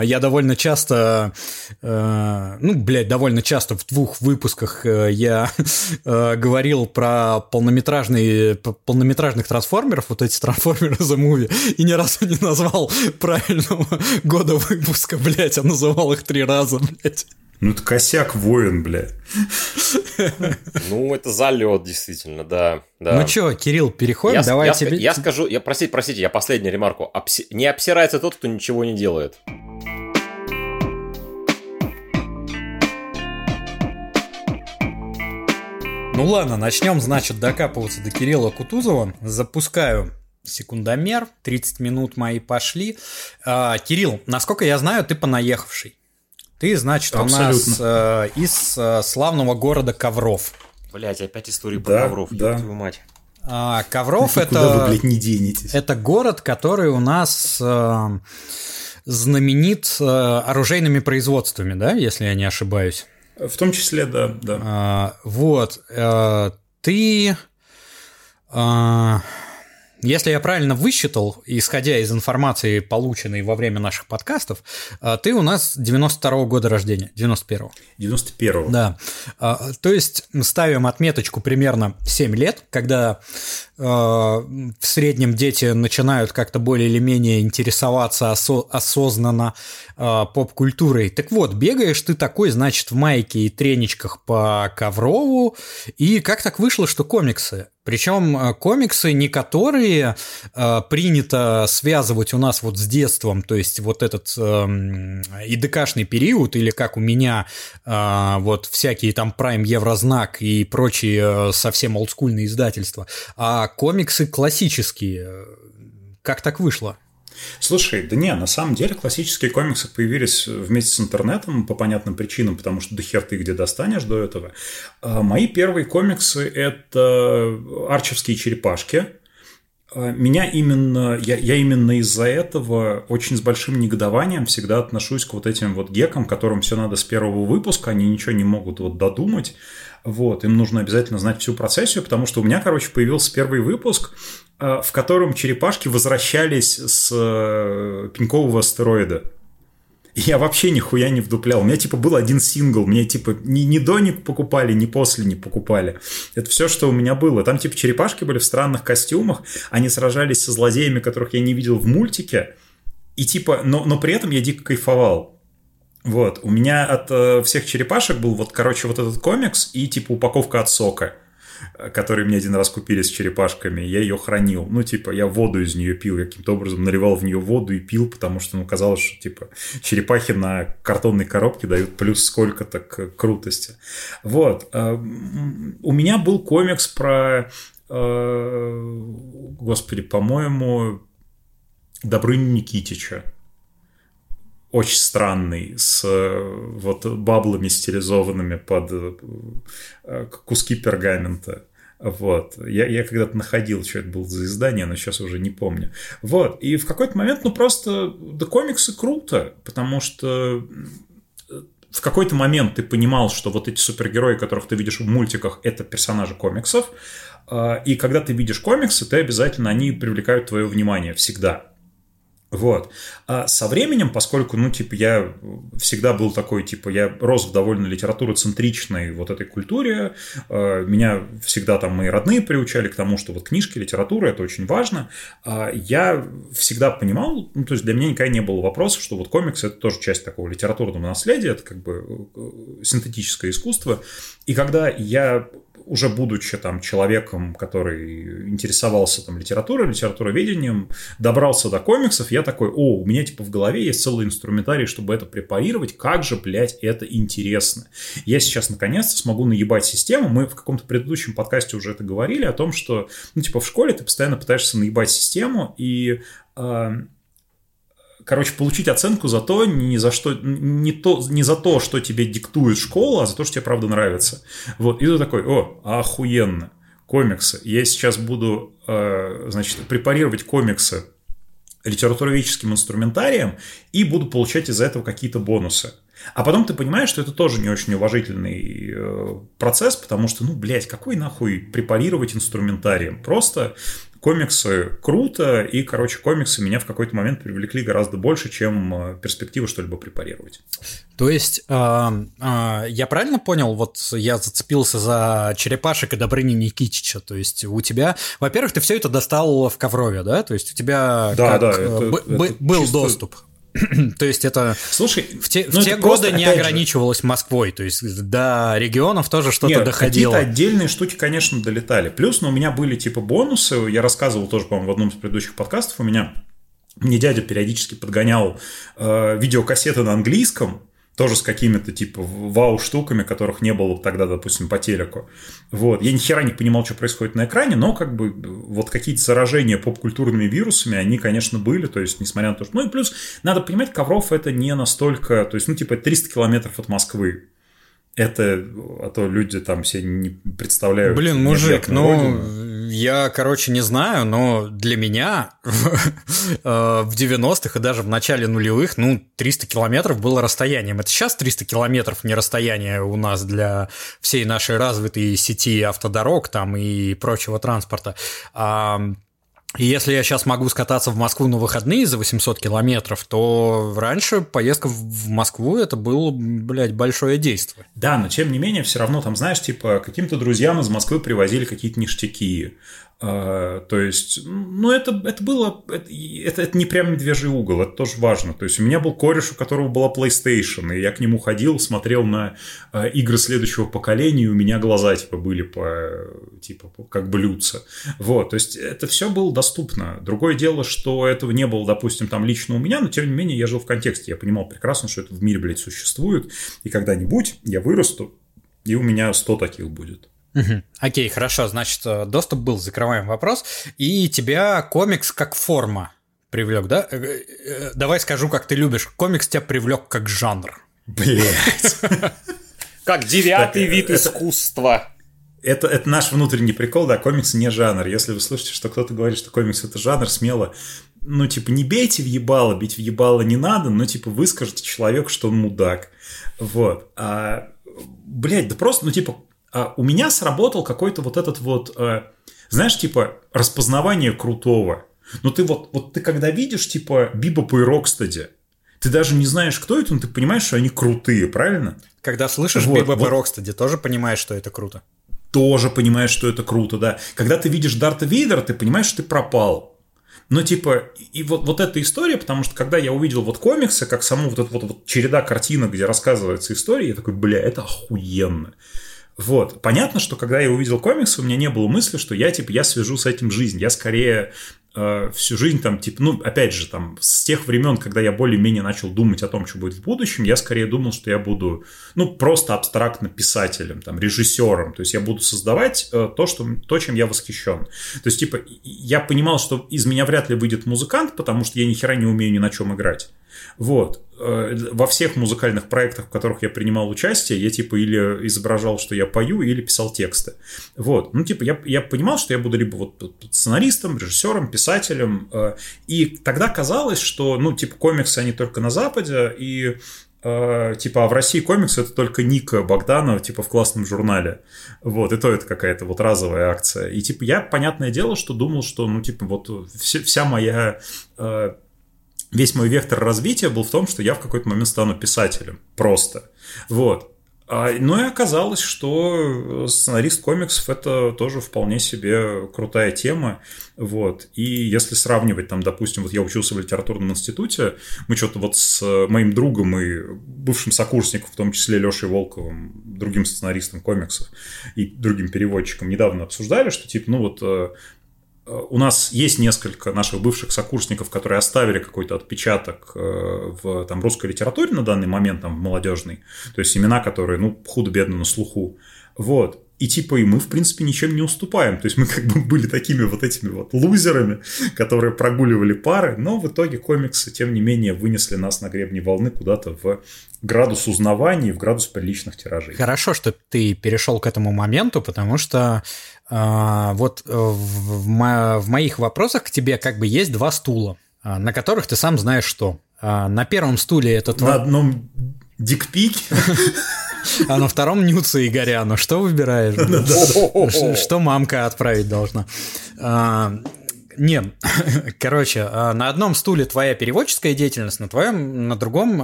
я довольно часто, э, ну, блядь, довольно часто в двух выпусках я говорил про полнометражные, полнометражных трансформеров, вот эти трансформеры за муви, и ни разу не назвал правильного года выпуска, блядь, а называл их три раза, блядь. Ну, это косяк воин, бля. Ну, это залет, действительно, да. да. Ну что, Кирилл, переходим, я, давай я, тебе... Я скажу, я, простите, простите, я последнюю ремарку. Обси... Не обсирается тот, кто ничего не делает. Ну ладно, начнем, значит, докапываться до Кирилла Кутузова. Запускаю секундомер, 30 минут мои пошли. А, Кирилл, насколько я знаю, ты понаехавший. Ты, значит, Абсолютно. у нас э, из э, славного города Ковров. Блять, опять истории про да, Ковров, да. твою мать. А, Ковров это... Куда вы, блядь, не денетесь? Это город, который у нас э, знаменит э, оружейными производствами, да, если я не ошибаюсь. В том числе, да, да. А, вот. Э, ты... Э, если я правильно высчитал, исходя из информации, полученной во время наших подкастов, а, ты у нас 92-го года рождения, 91-го. 91-го. Да. А, то есть ставим отметочку примерно 7 лет, когда а, в среднем дети начинают как-то более или менее интересоваться осо- осознанно поп-культурой. Так вот, бегаешь ты такой, значит, в майке и треничках по Коврову, и как так вышло, что комиксы причем э, комиксы, не которые э, принято связывать у нас вот с детством, то есть вот этот э, ИДКшный период, или как у меня э, вот всякие там Prime Еврознак и прочие э, совсем олдскульные издательства, а комиксы классические. Как так вышло? Слушай, да не, на самом деле классические комиксы появились вместе с интернетом по понятным причинам, потому что до хер ты где достанешь до этого. А мои первые комиксы – это арчевские черепашки. А меня именно, я, я именно из-за этого очень с большим негодованием всегда отношусь к вот этим вот гекам, которым все надо с первого выпуска, они ничего не могут вот додумать. Вот, им нужно обязательно знать всю процессию, потому что у меня, короче, появился первый выпуск, в котором черепашки возвращались с э, пенькового астероида. я вообще нихуя не вдуплял. У меня, типа, был один сингл. Мне, типа, ни, ни до не покупали, ни после не покупали. Это все, что у меня было. Там, типа, черепашки были в странных костюмах. Они сражались со злодеями, которых я не видел в мультике. И, типа, но, но при этом я дико кайфовал. Вот. У меня от э, всех черепашек был, вот, короче, вот этот комикс и, типа, упаковка от сока который мне один раз купили с черепашками, я ее хранил. Ну, типа, я воду из нее пил, каким-то образом наливал в нее воду и пил, потому что, ну, казалось, что, типа, черепахи на картонной коробке дают плюс сколько-то к крутости. Вот. А, у меня был комикс про, а, господи, по-моему, Добрыню Никитича очень странный, с вот баблами стилизованными под э, куски пергамента. Вот. Я, я когда-то находил, что это было за издание, но сейчас уже не помню. Вот. И в какой-то момент, ну, просто, да комиксы круто, потому что э, в какой-то момент ты понимал, что вот эти супергерои, которых ты видишь в мультиках, это персонажи комиксов, и когда ты видишь комиксы, ты обязательно, они привлекают твое внимание всегда. Вот. А со временем, поскольку, ну, типа, я всегда был такой, типа, я рос в довольно литературоцентричной вот этой культуре, э, меня всегда там мои родные приучали к тому, что вот книжки, литература – это очень важно. А я всегда понимал, ну, то есть для меня никогда не было вопроса, что вот комикс – это тоже часть такого литературного наследия, это как бы э, синтетическое искусство. И когда я уже будучи там человеком, который интересовался там литературой, литературоведением, добрался до комиксов, я такой, о, у меня типа в голове есть целый инструментарий, чтобы это препарировать, как же, блядь, это интересно. Я сейчас наконец-то смогу наебать систему, мы в каком-то предыдущем подкасте уже это говорили, о том, что, ну, типа, в школе ты постоянно пытаешься наебать систему, и э, короче, получить оценку за то, не за что, не, то, не за то, что тебе диктует школа, а за то, что тебе правда нравится. Вот, и ты такой, о, охуенно, комиксы. Я сейчас буду, э, значит, препарировать комиксы литературоведческим инструментарием и буду получать из-за этого какие-то бонусы. А потом ты понимаешь, что это тоже не очень уважительный э, процесс, потому что, ну, блядь, какой нахуй препарировать инструментарием? Просто комиксы круто, и, короче, комиксы меня в какой-то момент привлекли гораздо больше, чем э, перспектива что-либо препарировать. То есть, э, э, я правильно понял, вот я зацепился за черепашек и Добрыни Никитича, то есть у тебя, во-первых, ты все это достал в Коврове, да, то есть у тебя да, как, да, это, б- это был чисто... доступ. то есть это Слушай, в те, ну в те годы не ограничивалось же... Москвой, то есть до регионов тоже что-то доходило. Какие-то отдельные штуки, конечно, долетали. Плюс, ну, у меня были типа бонусы, я рассказывал тоже, по-моему, в одном из предыдущих подкастов, у меня мне дядя периодически подгонял э, видеокассеты на английском, тоже с какими-то типа вау-штуками, которых не было тогда, допустим, по телеку. Вот. Я ни хера не понимал, что происходит на экране, но как бы вот какие-то заражения поп-культурными вирусами, они, конечно, были, то есть, несмотря на то, что... Ну и плюс, надо понимать, Ковров это не настолько... То есть, ну, типа, 300 километров от Москвы. Это, а то люди там все не представляют. Блин, мужик, ну, я, короче, не знаю, но для меня в 90-х э, и даже в начале нулевых, ну, 300 километров было расстоянием. Это сейчас 300 километров не расстояние у нас для всей нашей развитой сети автодорог там и прочего транспорта. И если я сейчас могу скататься в Москву на выходные за 800 километров, то раньше поездка в Москву это было, блядь, большое действие. Да, но тем не менее, все равно там, знаешь, типа, каким-то друзьям из Москвы привозили какие-то ништяки. А, то есть, ну, это, это было, это, это, не прям медвежий угол, это тоже важно. То есть, у меня был кореш, у которого была PlayStation, и я к нему ходил, смотрел на э, игры следующего поколения, и у меня глаза, типа, были по, типа, как блюдца. Вот, то есть, это все было доступно. Другое дело, что этого не было, допустим, там лично у меня, но, тем не менее, я жил в контексте, я понимал прекрасно, что это в мире, блядь, существует, и когда-нибудь я вырасту, и у меня 100 таких будет. Угу. Окей, хорошо, значит, э, доступ был, закрываем вопрос. И тебя комикс как форма привлек, да? Э, э, давай скажу, как ты любишь. Комикс тебя привлек как жанр. Блять. Как девятый вид искусства. Это, это наш внутренний прикол, да, комикс не жанр. Если вы слышите, что кто-то говорит, что комикс это жанр, смело, ну, типа, не бейте в ебало, бить в ебало не надо, но, типа, выскажите человеку, что он мудак. Вот. А, блядь, да просто, ну, типа, у меня сработал какой-то вот этот вот, э, знаешь, типа распознавание крутого. Но ты вот, вот ты когда видишь, типа, Бибопа и Рокстеди, ты даже не знаешь, кто это, но ты понимаешь, что они крутые, правильно? Когда слышишь вот, Биба вот. Рокстеди, тоже понимаешь, что это круто. Тоже понимаешь, что это круто, да. Когда ты видишь Дарта Вейдера, ты понимаешь, что ты пропал. Но типа, и вот, вот эта история, потому что когда я увидел вот комиксы, как саму вот эту вот, вот череда картинок, где рассказывается история, я такой, бля, это охуенно. Вот. Понятно, что когда я увидел комиксы, у меня не было мысли, что я, типа, я свяжу с этим жизнь. Я скорее э, всю жизнь там, типа, ну, опять же, там, с тех времен, когда я более-менее начал думать о том, что будет в будущем, я скорее думал, что я буду, ну, просто абстрактно писателем, там, режиссером. То есть я буду создавать э, то, что, то, чем я восхищен. То есть, типа, я понимал, что из меня вряд ли выйдет музыкант, потому что я ни хера не умею ни на чем играть. Вот. Э, во всех музыкальных проектах, в которых я принимал участие, я типа или изображал, что я пою, или писал тексты. Вот. Ну, типа, я, я понимал, что я буду либо вот сценаристом, режиссером, писателем. Э, и тогда казалось, что, ну, типа, комиксы, они только на Западе, и э, типа, а в России комиксы это только Ника Богданова, типа, в классном журнале. Вот, и то это какая-то вот разовая акция. И, типа, я, понятное дело, что думал, что, ну, типа, вот вся моя весь мой вектор развития был в том, что я в какой-то момент стану писателем. Просто. Вот. А, ну и оказалось, что сценарист комиксов это тоже вполне себе крутая тема. Вот. И если сравнивать, там, допустим, вот я учился в литературном институте, мы что-то вот с моим другом и бывшим сокурсником, в том числе Лешей Волковым, другим сценаристом комиксов и другим переводчиком, недавно обсуждали, что типа, ну вот э, у нас есть несколько наших бывших сокурсников, которые оставили какой-то отпечаток э, в там, русской литературе на данный момент, там, в молодежной, то есть имена, которые, ну, худо-бедно на слуху. Вот. И типа и мы, в принципе, ничем не уступаем. То есть мы как бы были такими вот этими вот лузерами, которые прогуливали пары, но в итоге комиксы, тем не менее, вынесли нас на гребне волны кудато в градус узнавания, в градус приличных тиражей. Хорошо, что ты перешел к этому моменту, потому что а, вот э, в, в моих вопросах к тебе как бы есть два стула, а, на которых ты сам знаешь что. А, на первом стуле это твой... На одном дикпике. А на втором Нюца и Горяну. Что выбираешь? Что мамка отправить должна? Не, короче, на одном стуле твоя переводческая деятельность, на твоем, на другом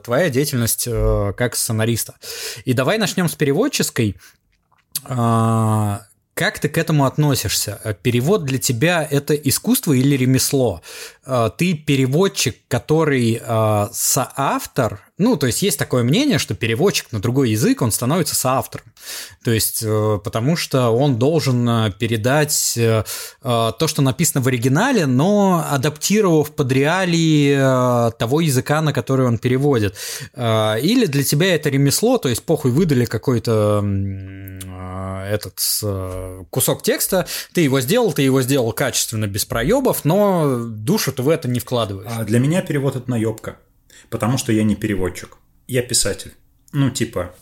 твоя деятельность э, как сценариста. И давай начнем с переводческой. Как ты к этому относишься? Перевод для тебя это искусство или ремесло? Ты переводчик, который соавтор, ну, то есть есть такое мнение, что переводчик на другой язык, он становится соавтором. То есть, потому что он должен передать то, что написано в оригинале, но адаптировав под реалии того языка, на который он переводит. Или для тебя это ремесло, то есть похуй выдали какой-то этот кусок текста, ты его сделал, ты его сделал качественно, без проебов, но душу ты в это не вкладываешь. А для меня перевод это наебка, потому что я не переводчик, я писатель. Ну, типа,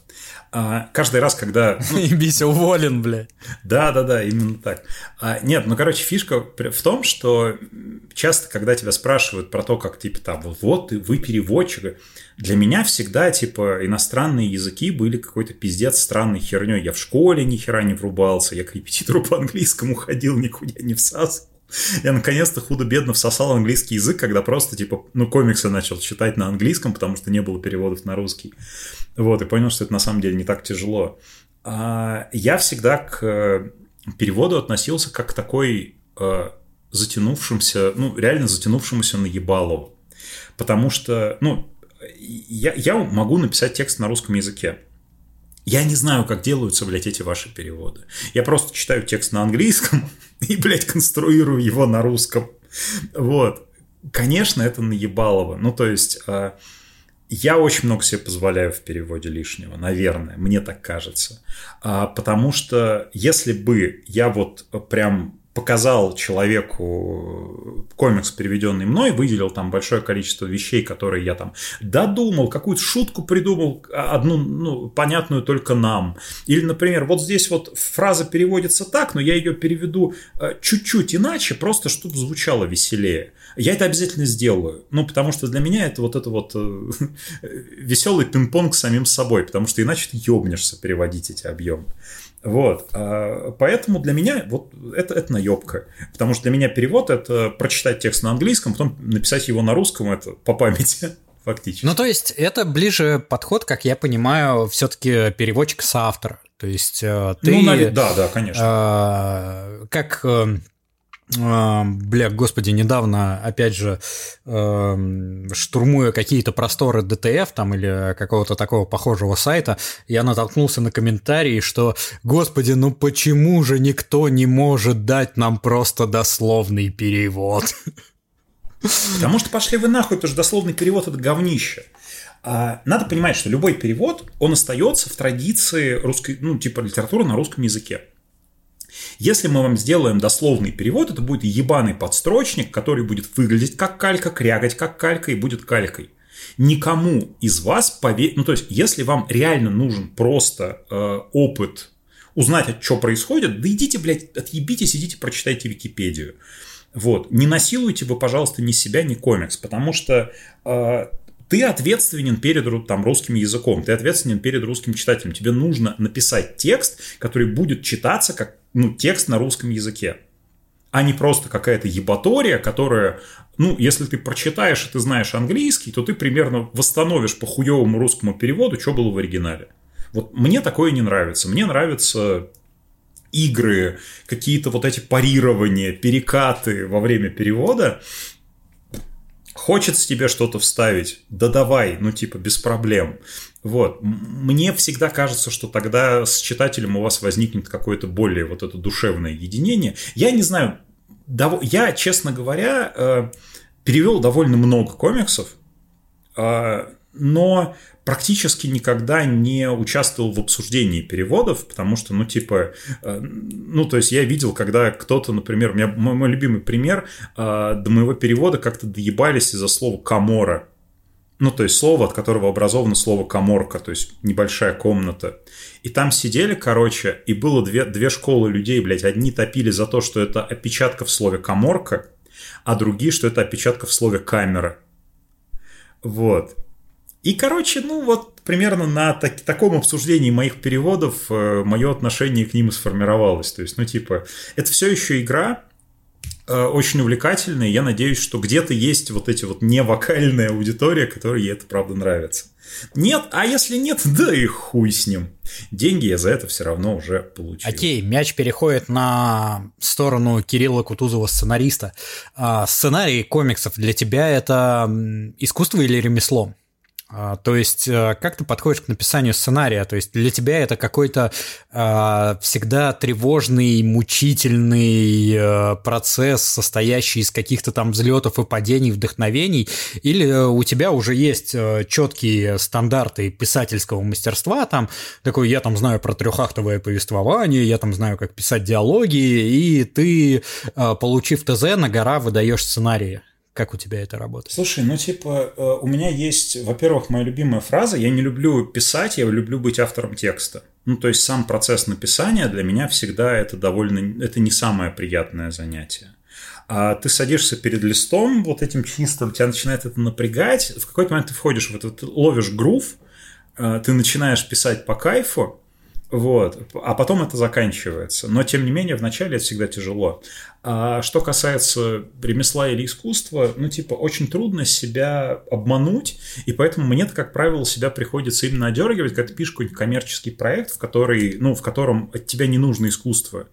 а, каждый раз, когда... Ну, Бися уволен, бля. Да, да, да, именно так. А, нет, ну, короче, фишка в том, что часто, когда тебя спрашивают про то, как, типа, там, вот, вы переводчик, для меня всегда, типа, иностранные языки были какой-то пиздец странной херней. Я в школе ни хера не врубался, я к репетитору по английскому ходил, никуда не всасывал. Я наконец-то худо-бедно всосал английский язык, когда просто, типа, ну, комиксы начал читать на английском, потому что не было переводов на русский. Вот, и понял, что это на самом деле не так тяжело. А я всегда к э, переводу относился как к такой э, затянувшимся, ну, реально затянувшемуся на ебалу. Потому что, ну, я, я могу написать текст на русском языке. Я не знаю, как делаются, блядь, эти ваши переводы. Я просто читаю текст на английском и, блядь, конструирую его на русском. Вот. Конечно, это наебалово. Ну, то есть, э, я очень много себе позволяю в переводе лишнего, наверное, мне так кажется. А, потому что если бы я вот прям показал человеку комикс, переведенный мной, выделил там большое количество вещей, которые я там додумал, какую-то шутку придумал, одну, ну, понятную только нам. Или, например, вот здесь вот фраза переводится так, но я ее переведу э, чуть-чуть иначе, просто чтобы звучало веселее. Я это обязательно сделаю. Ну, потому что для меня это вот это вот э, веселый пинг-понг с самим собой, потому что иначе ты ебнешься переводить эти объемы. Вот. А, поэтому для меня вот это, это наебка. Потому что для меня перевод – это прочитать текст на английском, потом написать его на русском, это по памяти фактически. Ну, то есть, это ближе подход, как я понимаю, все-таки переводчик с автора. То есть, э, ты... Ну, да, да, конечно. Э, как э, бля, господи, недавно, опять же, штурмуя какие-то просторы ДТФ там или какого-то такого похожего сайта, я натолкнулся на комментарии, что, господи, ну почему же никто не может дать нам просто дословный перевод? Потому что пошли вы нахуй, потому что дословный перевод – это говнище. А, надо понимать, что любой перевод, он остается в традиции русской, ну, типа литературы на русском языке. Если мы вам сделаем дословный перевод, это будет ебаный подстрочник, который будет выглядеть как калька, крягать как калька и будет калькой. Никому из вас поверить, ну то есть, если вам реально нужен просто э, опыт узнать, что происходит, да идите, блядь, отъебитесь, идите, прочитайте Википедию. Вот. Не насилуйте вы, пожалуйста, ни себя, ни комикс, потому что э, ты ответственен перед там, русским языком, ты ответственен перед русским читателем. Тебе нужно написать текст, который будет читаться как ну, текст на русском языке, а не просто какая-то ебатория, которая, ну, если ты прочитаешь и ты знаешь английский, то ты примерно восстановишь по хуевому русскому переводу, что было в оригинале. Вот мне такое не нравится. Мне нравятся игры, какие-то вот эти парирования, перекаты во время перевода, Хочется тебе что-то вставить? Да давай, ну типа без проблем. Вот. Мне всегда кажется, что тогда с читателем у вас возникнет какое-то более вот это душевное единение. Я не знаю, я, честно говоря, э, перевел довольно много комиксов, э, но практически никогда не участвовал в обсуждении переводов, потому что, ну, типа, э, ну, то есть я видел, когда кто-то, например, у меня мой, мой любимый пример, э, до моего перевода как-то доебались из-за слова «камора». Ну, то есть слово, от которого образовано слово «коморка», то есть небольшая комната. И там сидели, короче, и было две, две школы людей, блядь. Одни топили за то, что это опечатка в слове «коморка», а другие, что это опечатка в слове «камера». Вот. И, короче, ну вот примерно на так, таком обсуждении моих переводов э, мое отношение к ним и сформировалось. То есть, ну типа, это все еще игра, э, очень увлекательная. Я надеюсь, что где-то есть вот эти вот невокальная аудитория, которой ей это правда нравится. Нет, а если нет, да и хуй с ним. Деньги я за это все равно уже получил. Окей, мяч переходит на сторону Кирилла Кутузова, сценариста. А, сценарий комиксов для тебя это искусство или ремесло? А, то есть, э, как ты подходишь к написанию сценария? То есть, для тебя это какой-то э, всегда тревожный, мучительный э, процесс, состоящий из каких-то там взлетов и падений, вдохновений, или у тебя уже есть э, четкие стандарты писательского мастерства, там, такой, я там знаю про трехактовое повествование, я там знаю, как писать диалоги, и ты, э, получив ТЗ, на гора выдаешь сценарии. Как у тебя это работает? Слушай, ну типа э, у меня есть, во-первых, моя любимая фраза. Я не люблю писать, я люблю быть автором текста. Ну то есть сам процесс написания для меня всегда это довольно, это не самое приятное занятие. А ты садишься перед листом вот этим чистым, тебя начинает это напрягать. В какой-то момент ты входишь в этот, ловишь грув, э, ты начинаешь писать по кайфу, вот. А потом это заканчивается. Но, тем не менее, вначале это всегда тяжело. А что касается ремесла или искусства, ну, типа, очень трудно себя обмануть, и поэтому мне-то, как правило, себя приходится именно одергивать, когда ты пишешь какой-нибудь коммерческий проект, в, который, ну, в котором от тебя не нужно искусство.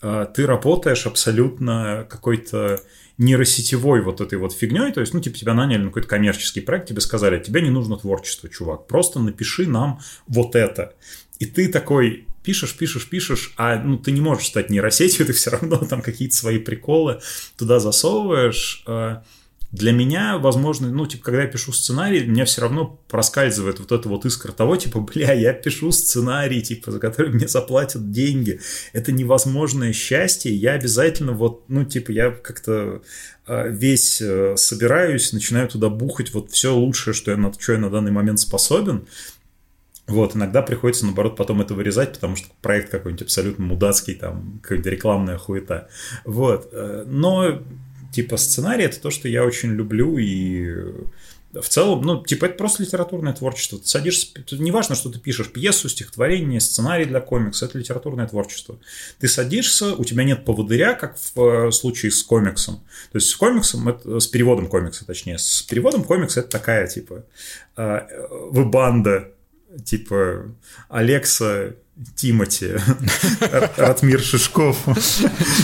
А ты работаешь абсолютно какой-то нейросетевой вот этой вот фигней, то есть, ну, типа, тебя наняли на какой-то коммерческий проект, тебе сказали, тебе не нужно творчество, чувак, просто напиши нам вот это. И ты такой пишешь, пишешь, пишешь, а ну ты не можешь стать нейросетью, ты все равно там какие-то свои приколы туда засовываешь. А для меня, возможно, ну, типа, когда я пишу сценарий, меня все равно проскальзывает вот эта вот искра того, типа, бля, я пишу сценарий, типа, за который мне заплатят деньги. Это невозможное счастье. Я обязательно вот, ну, типа, я как-то а, весь э, собираюсь, начинаю туда бухать вот все лучшее, что я, на, что я на данный момент способен. Вот, иногда приходится, наоборот, потом это вырезать, потому что проект какой-нибудь абсолютно мудацкий, там, какая-то рекламная хуета. Вот, э, но, типа, сценарий — это то, что я очень люблю, и в целом, ну, типа, это просто литературное творчество. Ты садишься, неважно, что ты пишешь пьесу, стихотворение, сценарий для комикса, это литературное творчество. Ты садишься, у тебя нет поводыря, как в э, случае с комиксом. То есть с комиксом, это, с переводом комикса, точнее, с переводом комикса это такая, типа, э, вы банда, типа, Алекса Тимати, Ратмир Шишков,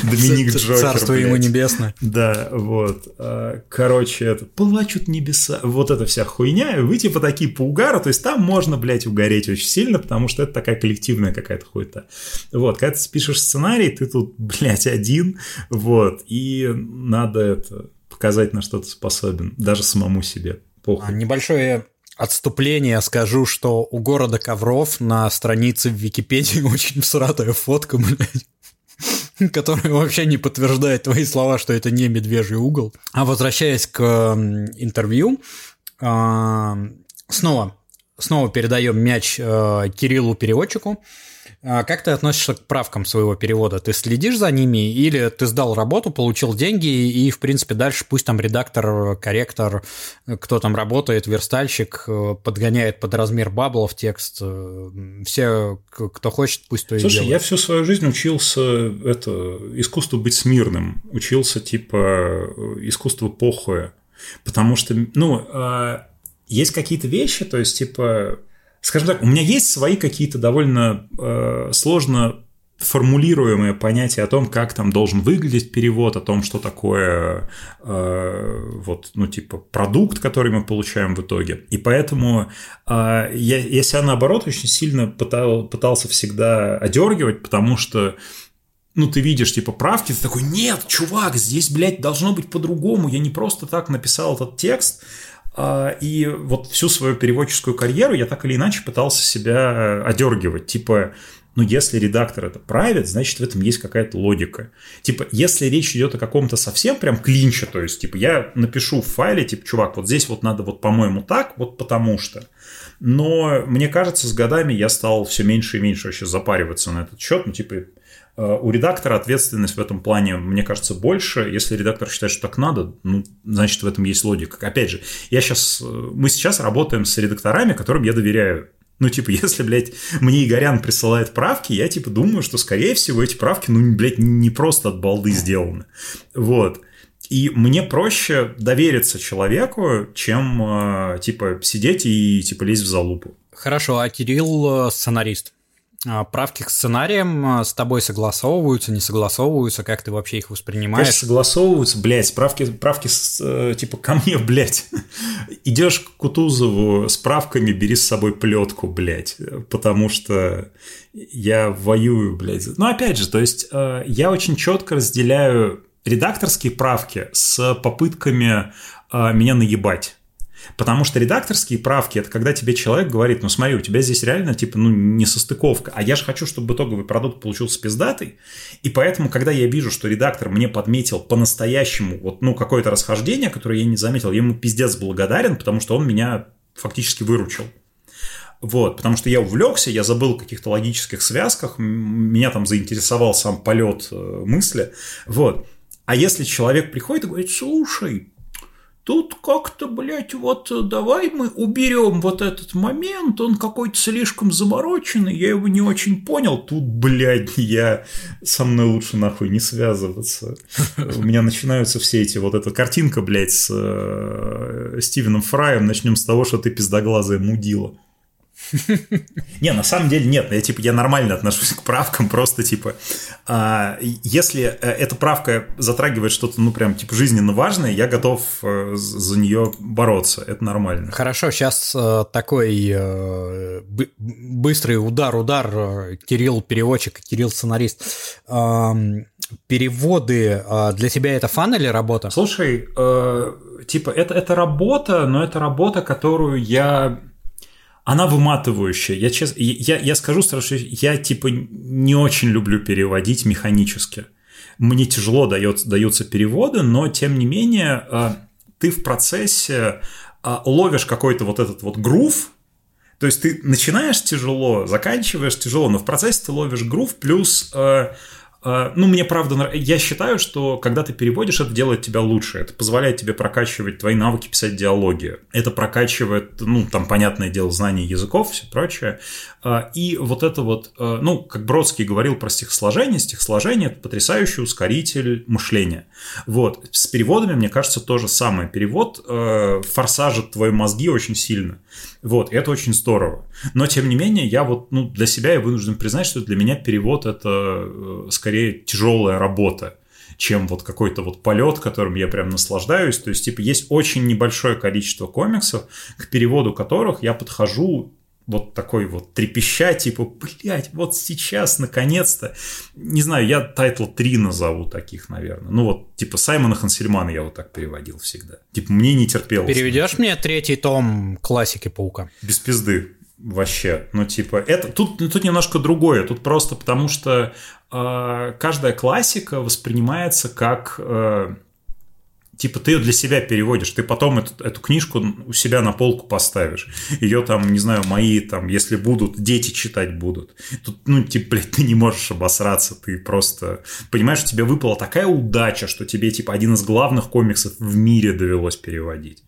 Доминик Джокер. Царство ему небесное. Да, вот. А, короче, это плачут небеса, вот эта вся хуйня, вы типа такие по угару, то есть там можно, блядь, угореть очень сильно, потому что это такая коллективная какая-то хуйта. Вот, когда ты пишешь сценарий, ты тут, блядь, один, вот, и надо это показать, на что ты способен, даже самому себе. Похуй. А, небольшое отступление скажу, что у города Ковров на странице в Википедии очень всратая фотка, блядь которая вообще не подтверждает твои слова, что это не медвежий угол. А возвращаясь к интервью, а, снова, снова передаем мяч э, Кириллу переводчику. А как ты относишься к правкам своего перевода? Ты следишь за ними или ты сдал работу, получил деньги и, в принципе, дальше пусть там редактор, корректор, кто там работает, верстальщик, э, подгоняет под размер баблов текст. Э, все, кто хочет, пусть то и Слушай, делает. я всю свою жизнь учился это искусству быть смирным. Учился типа искусству похуя. Потому что, ну, а, есть какие-то вещи, то есть, типа, скажем так, у меня есть свои какие-то довольно э, сложно формулируемые понятия о том, как там должен выглядеть перевод, о том, что такое э, вот, ну, типа, продукт, который мы получаем в итоге. И поэтому э, я, я себя, наоборот, очень сильно пытал, пытался всегда одергивать, потому что ну, ты видишь, типа, правки, ты такой, нет, чувак, здесь, блядь, должно быть по-другому, я не просто так написал этот текст, и вот всю свою переводческую карьеру я так или иначе пытался себя одергивать. Типа, ну, если редактор это правит, значит, в этом есть какая-то логика. Типа, если речь идет о каком-то совсем прям клинче, то есть, типа, я напишу в файле, типа, чувак, вот здесь вот надо вот, по-моему, так, вот потому что. Но мне кажется, с годами я стал все меньше и меньше вообще запариваться на этот счет. Ну, типа, у редактора ответственность в этом плане, мне кажется, больше. Если редактор считает, что так надо, ну, значит, в этом есть логика. Опять же, я сейчас, э, мы сейчас работаем с редакторами, которым я доверяю. Ну, типа, если, блядь, мне Игорян присылает правки, я, типа, думаю, что, скорее всего, эти правки, ну, блядь, не просто от балды сделаны. Вот. И мне проще довериться человеку, чем, э, типа, сидеть и, типа, лезть в залупу. Хорошо, а Кирилл сценарист. А, правки к сценариям а, с тобой согласовываются, не согласовываются, как ты вообще их воспринимаешь? Конечно, согласовываются, блядь, правки, правки э, типа ко мне, блядь. Идешь к Кутузову с правками, бери с собой плетку, блядь, потому что я воюю, блядь. Ну, опять же, то есть э, я очень четко разделяю редакторские правки с попытками э, меня наебать. Потому что редакторские правки – это когда тебе человек говорит, ну смотри, у тебя здесь реально типа ну не состыковка, а я же хочу, чтобы итоговый продукт получился пиздатый, и поэтому, когда я вижу, что редактор мне подметил по-настоящему вот ну какое-то расхождение, которое я не заметил, я ему пиздец благодарен, потому что он меня фактически выручил. Вот, потому что я увлекся, я забыл о каких-то логических связках, меня там заинтересовал сам полет э, мысли. Вот. А если человек приходит и говорит, слушай, Тут как-то, блядь, вот давай мы уберем вот этот момент, он какой-то слишком замороченный, я его не очень понял. Тут, блядь, я со мной лучше нахуй не связываться. У меня начинаются все эти, вот эта картинка, блядь, с э, Стивеном Фраем, начнем с того, что ты пиздоглазая мудила. Не, на самом деле нет, я типа я нормально отношусь к правкам, просто типа а, если э, эта правка затрагивает что-то, ну прям типа жизненно важное, я готов э, за нее бороться, это нормально. Хорошо, сейчас э, такой быстрый удар-удар, Кирилл переводчик, Кирилл сценарист. Переводы для тебя это фан или работа? Слушай, типа это это работа, но это работа, которую я она выматывающая. Я, честно, я, я скажу сразу, что я типа не очень люблю переводить механически. Мне тяжело дается, даются переводы, но тем не менее э, ты в процессе э, ловишь какой-то вот этот вот грув, то есть ты начинаешь тяжело, заканчиваешь тяжело, но в процессе ты ловишь грув, плюс э, ну, мне правда, я считаю, что когда ты переводишь, это делает тебя лучше. Это позволяет тебе прокачивать твои навыки писать диалоги. Это прокачивает, ну, там, понятное дело, знание языков, все прочее. А, и вот это вот, а, ну, как Бродский говорил про стихосложение, стихосложение – это потрясающий ускоритель мышления. Вот. С переводами, мне кажется, то же самое. Перевод форсажит твои мозги очень сильно. Вот, это очень здорово. Но, тем не менее, я вот, ну, для себя я вынужден признать, что для меня перевод – это э, скорее тяжелая работа чем вот какой-то вот полет, которым я прям наслаждаюсь. То есть, типа, есть очень небольшое количество комиксов, к переводу которых я подхожу вот такой вот трепеща, типа, блядь, вот сейчас, наконец-то. Не знаю, я title 3 назову таких, наверное. Ну вот, типа, Саймона Хансельмана я вот так переводил всегда. Типа, мне не терпелось. Переведешь мне третий том классики Паука? Без пизды вообще. Ну, типа, это тут, тут немножко другое. Тут просто потому что э, каждая классика воспринимается как э, типа ты ее для себя переводишь, ты потом эту, эту книжку у себя на полку поставишь. Ее там, не знаю, мои там, если будут, дети читать будут. Тут, ну, типа, блядь, ты не можешь обосраться, ты просто понимаешь, что тебе выпала такая удача, что тебе, типа, один из главных комиксов в мире довелось переводить.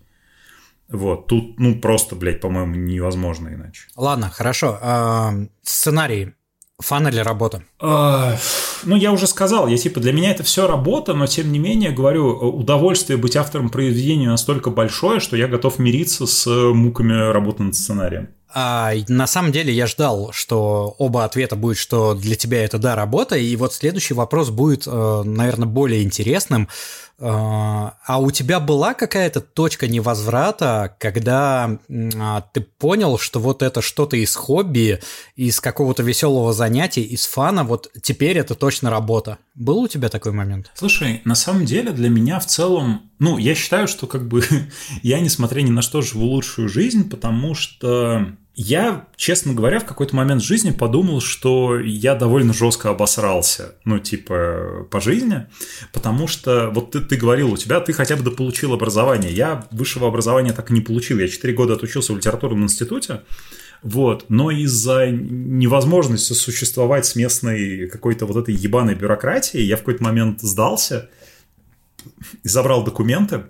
Вот, тут, ну, просто, блядь, по-моему, невозможно иначе. Ладно, хорошо. А, сценарий Фан или работа? А, ну, я уже сказал, я типа для меня это все работа, но тем не менее, говорю, удовольствие быть автором произведения настолько большое, что я готов мириться с муками работы над сценарием. А, на самом деле я ждал, что оба ответа будет, что для тебя это да, работа, и вот следующий вопрос будет, э, наверное, более интересным. А, а у тебя была какая-то точка невозврата, когда а, ты понял, что вот это что-то из хобби, из какого-то веселого занятия, из фана, вот теперь это точно работа. Был у тебя такой момент? Слушай, на самом деле для меня в целом, ну, я считаю, что как бы я, несмотря ни на что, живу лучшую жизнь, потому что я, честно говоря, в какой-то момент жизни подумал, что я довольно жестко обосрался, ну, типа, по жизни, потому что, вот ты, ты говорил, у тебя ты хотя бы дополучил образование. Я высшего образования так и не получил. Я 4 года отучился в литературном институте, вот, но из-за невозможности существовать с местной какой-то вот этой ебаной бюрократией, я в какой-то момент сдался и забрал документы,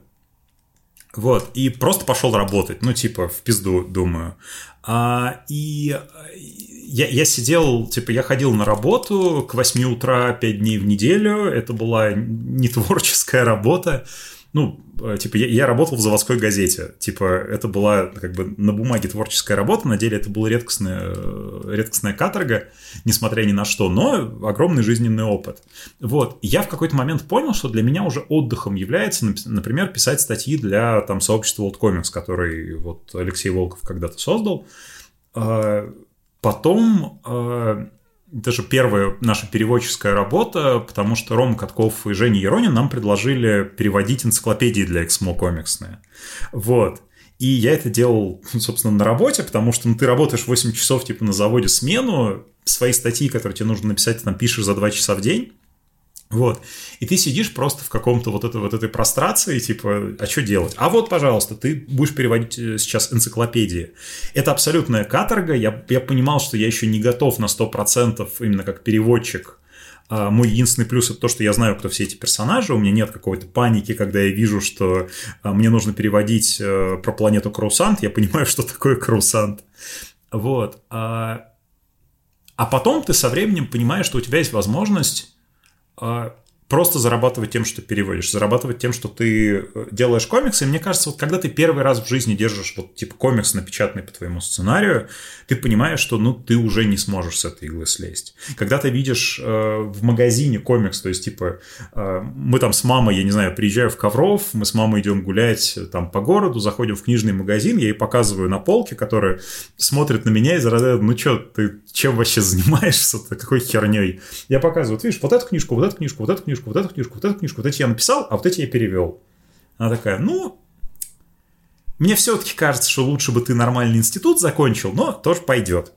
вот, и просто пошел работать, ну, типа, в пизду, думаю. А, и я, я сидел, типа, я ходил на работу к 8 утра 5 дней в неделю, это была не творческая работа, ну, э, типа, я, я работал в заводской газете. Типа, это была как бы на бумаге творческая работа, на деле это была редкостная, э, редкостная каторга, несмотря ни на что, но огромный жизненный опыт. Вот. я в какой-то момент понял, что для меня уже отдыхом является, например, писать статьи для там сообщества World Comics, который вот Алексей Волков когда-то создал. А, потом а, даже первая наша переводческая работа, потому что Рома Катков и Женя Еронин нам предложили переводить энциклопедии для Эксмо комиксные. Вот. И я это делал, собственно, на работе, потому что ну, ты работаешь 8 часов типа на заводе смену, свои статьи, которые тебе нужно написать, ты там пишешь за 2 часа в день. Вот. И ты сидишь просто в каком-то вот, этой вот этой прострации, типа, а что делать? А вот, пожалуйста, ты будешь переводить э, сейчас энциклопедии. Это абсолютная каторга. Я, я понимал, что я еще не готов на 100% именно как переводчик. А мой единственный плюс это то, что я знаю, кто все эти персонажи. У меня нет какой-то паники, когда я вижу, что а, мне нужно переводить а, про планету Карусант. Я понимаю, что такое Карусант. Вот. А, а потом ты со временем понимаешь, что у тебя есть возможность а, просто зарабатывать тем, что переводишь, зарабатывать тем, что ты э, делаешь комиксы. И мне кажется, вот когда ты первый раз в жизни держишь вот типа комикс напечатанный по твоему сценарию, ты понимаешь, что ну ты уже не сможешь с этой иглы слезть. Когда ты видишь э, в магазине комикс, то есть типа э, мы там с мамой, я не знаю, приезжаю в Ковров, мы с мамой идем гулять э, там по городу, заходим в книжный магазин, я ей показываю на полке, которая смотрит на меня и заражает, ну что, ты чем вообще занимаешься, какой херней? Я показываю, вот видишь, вот эту книжку, вот эту книжку, вот эту книжку, книжку, вот эту книжку, вот эту книжку, вот эти я написал, а вот эти я перевел. Она такая, ну, мне все-таки кажется, что лучше бы ты нормальный институт закончил, но тоже пойдет.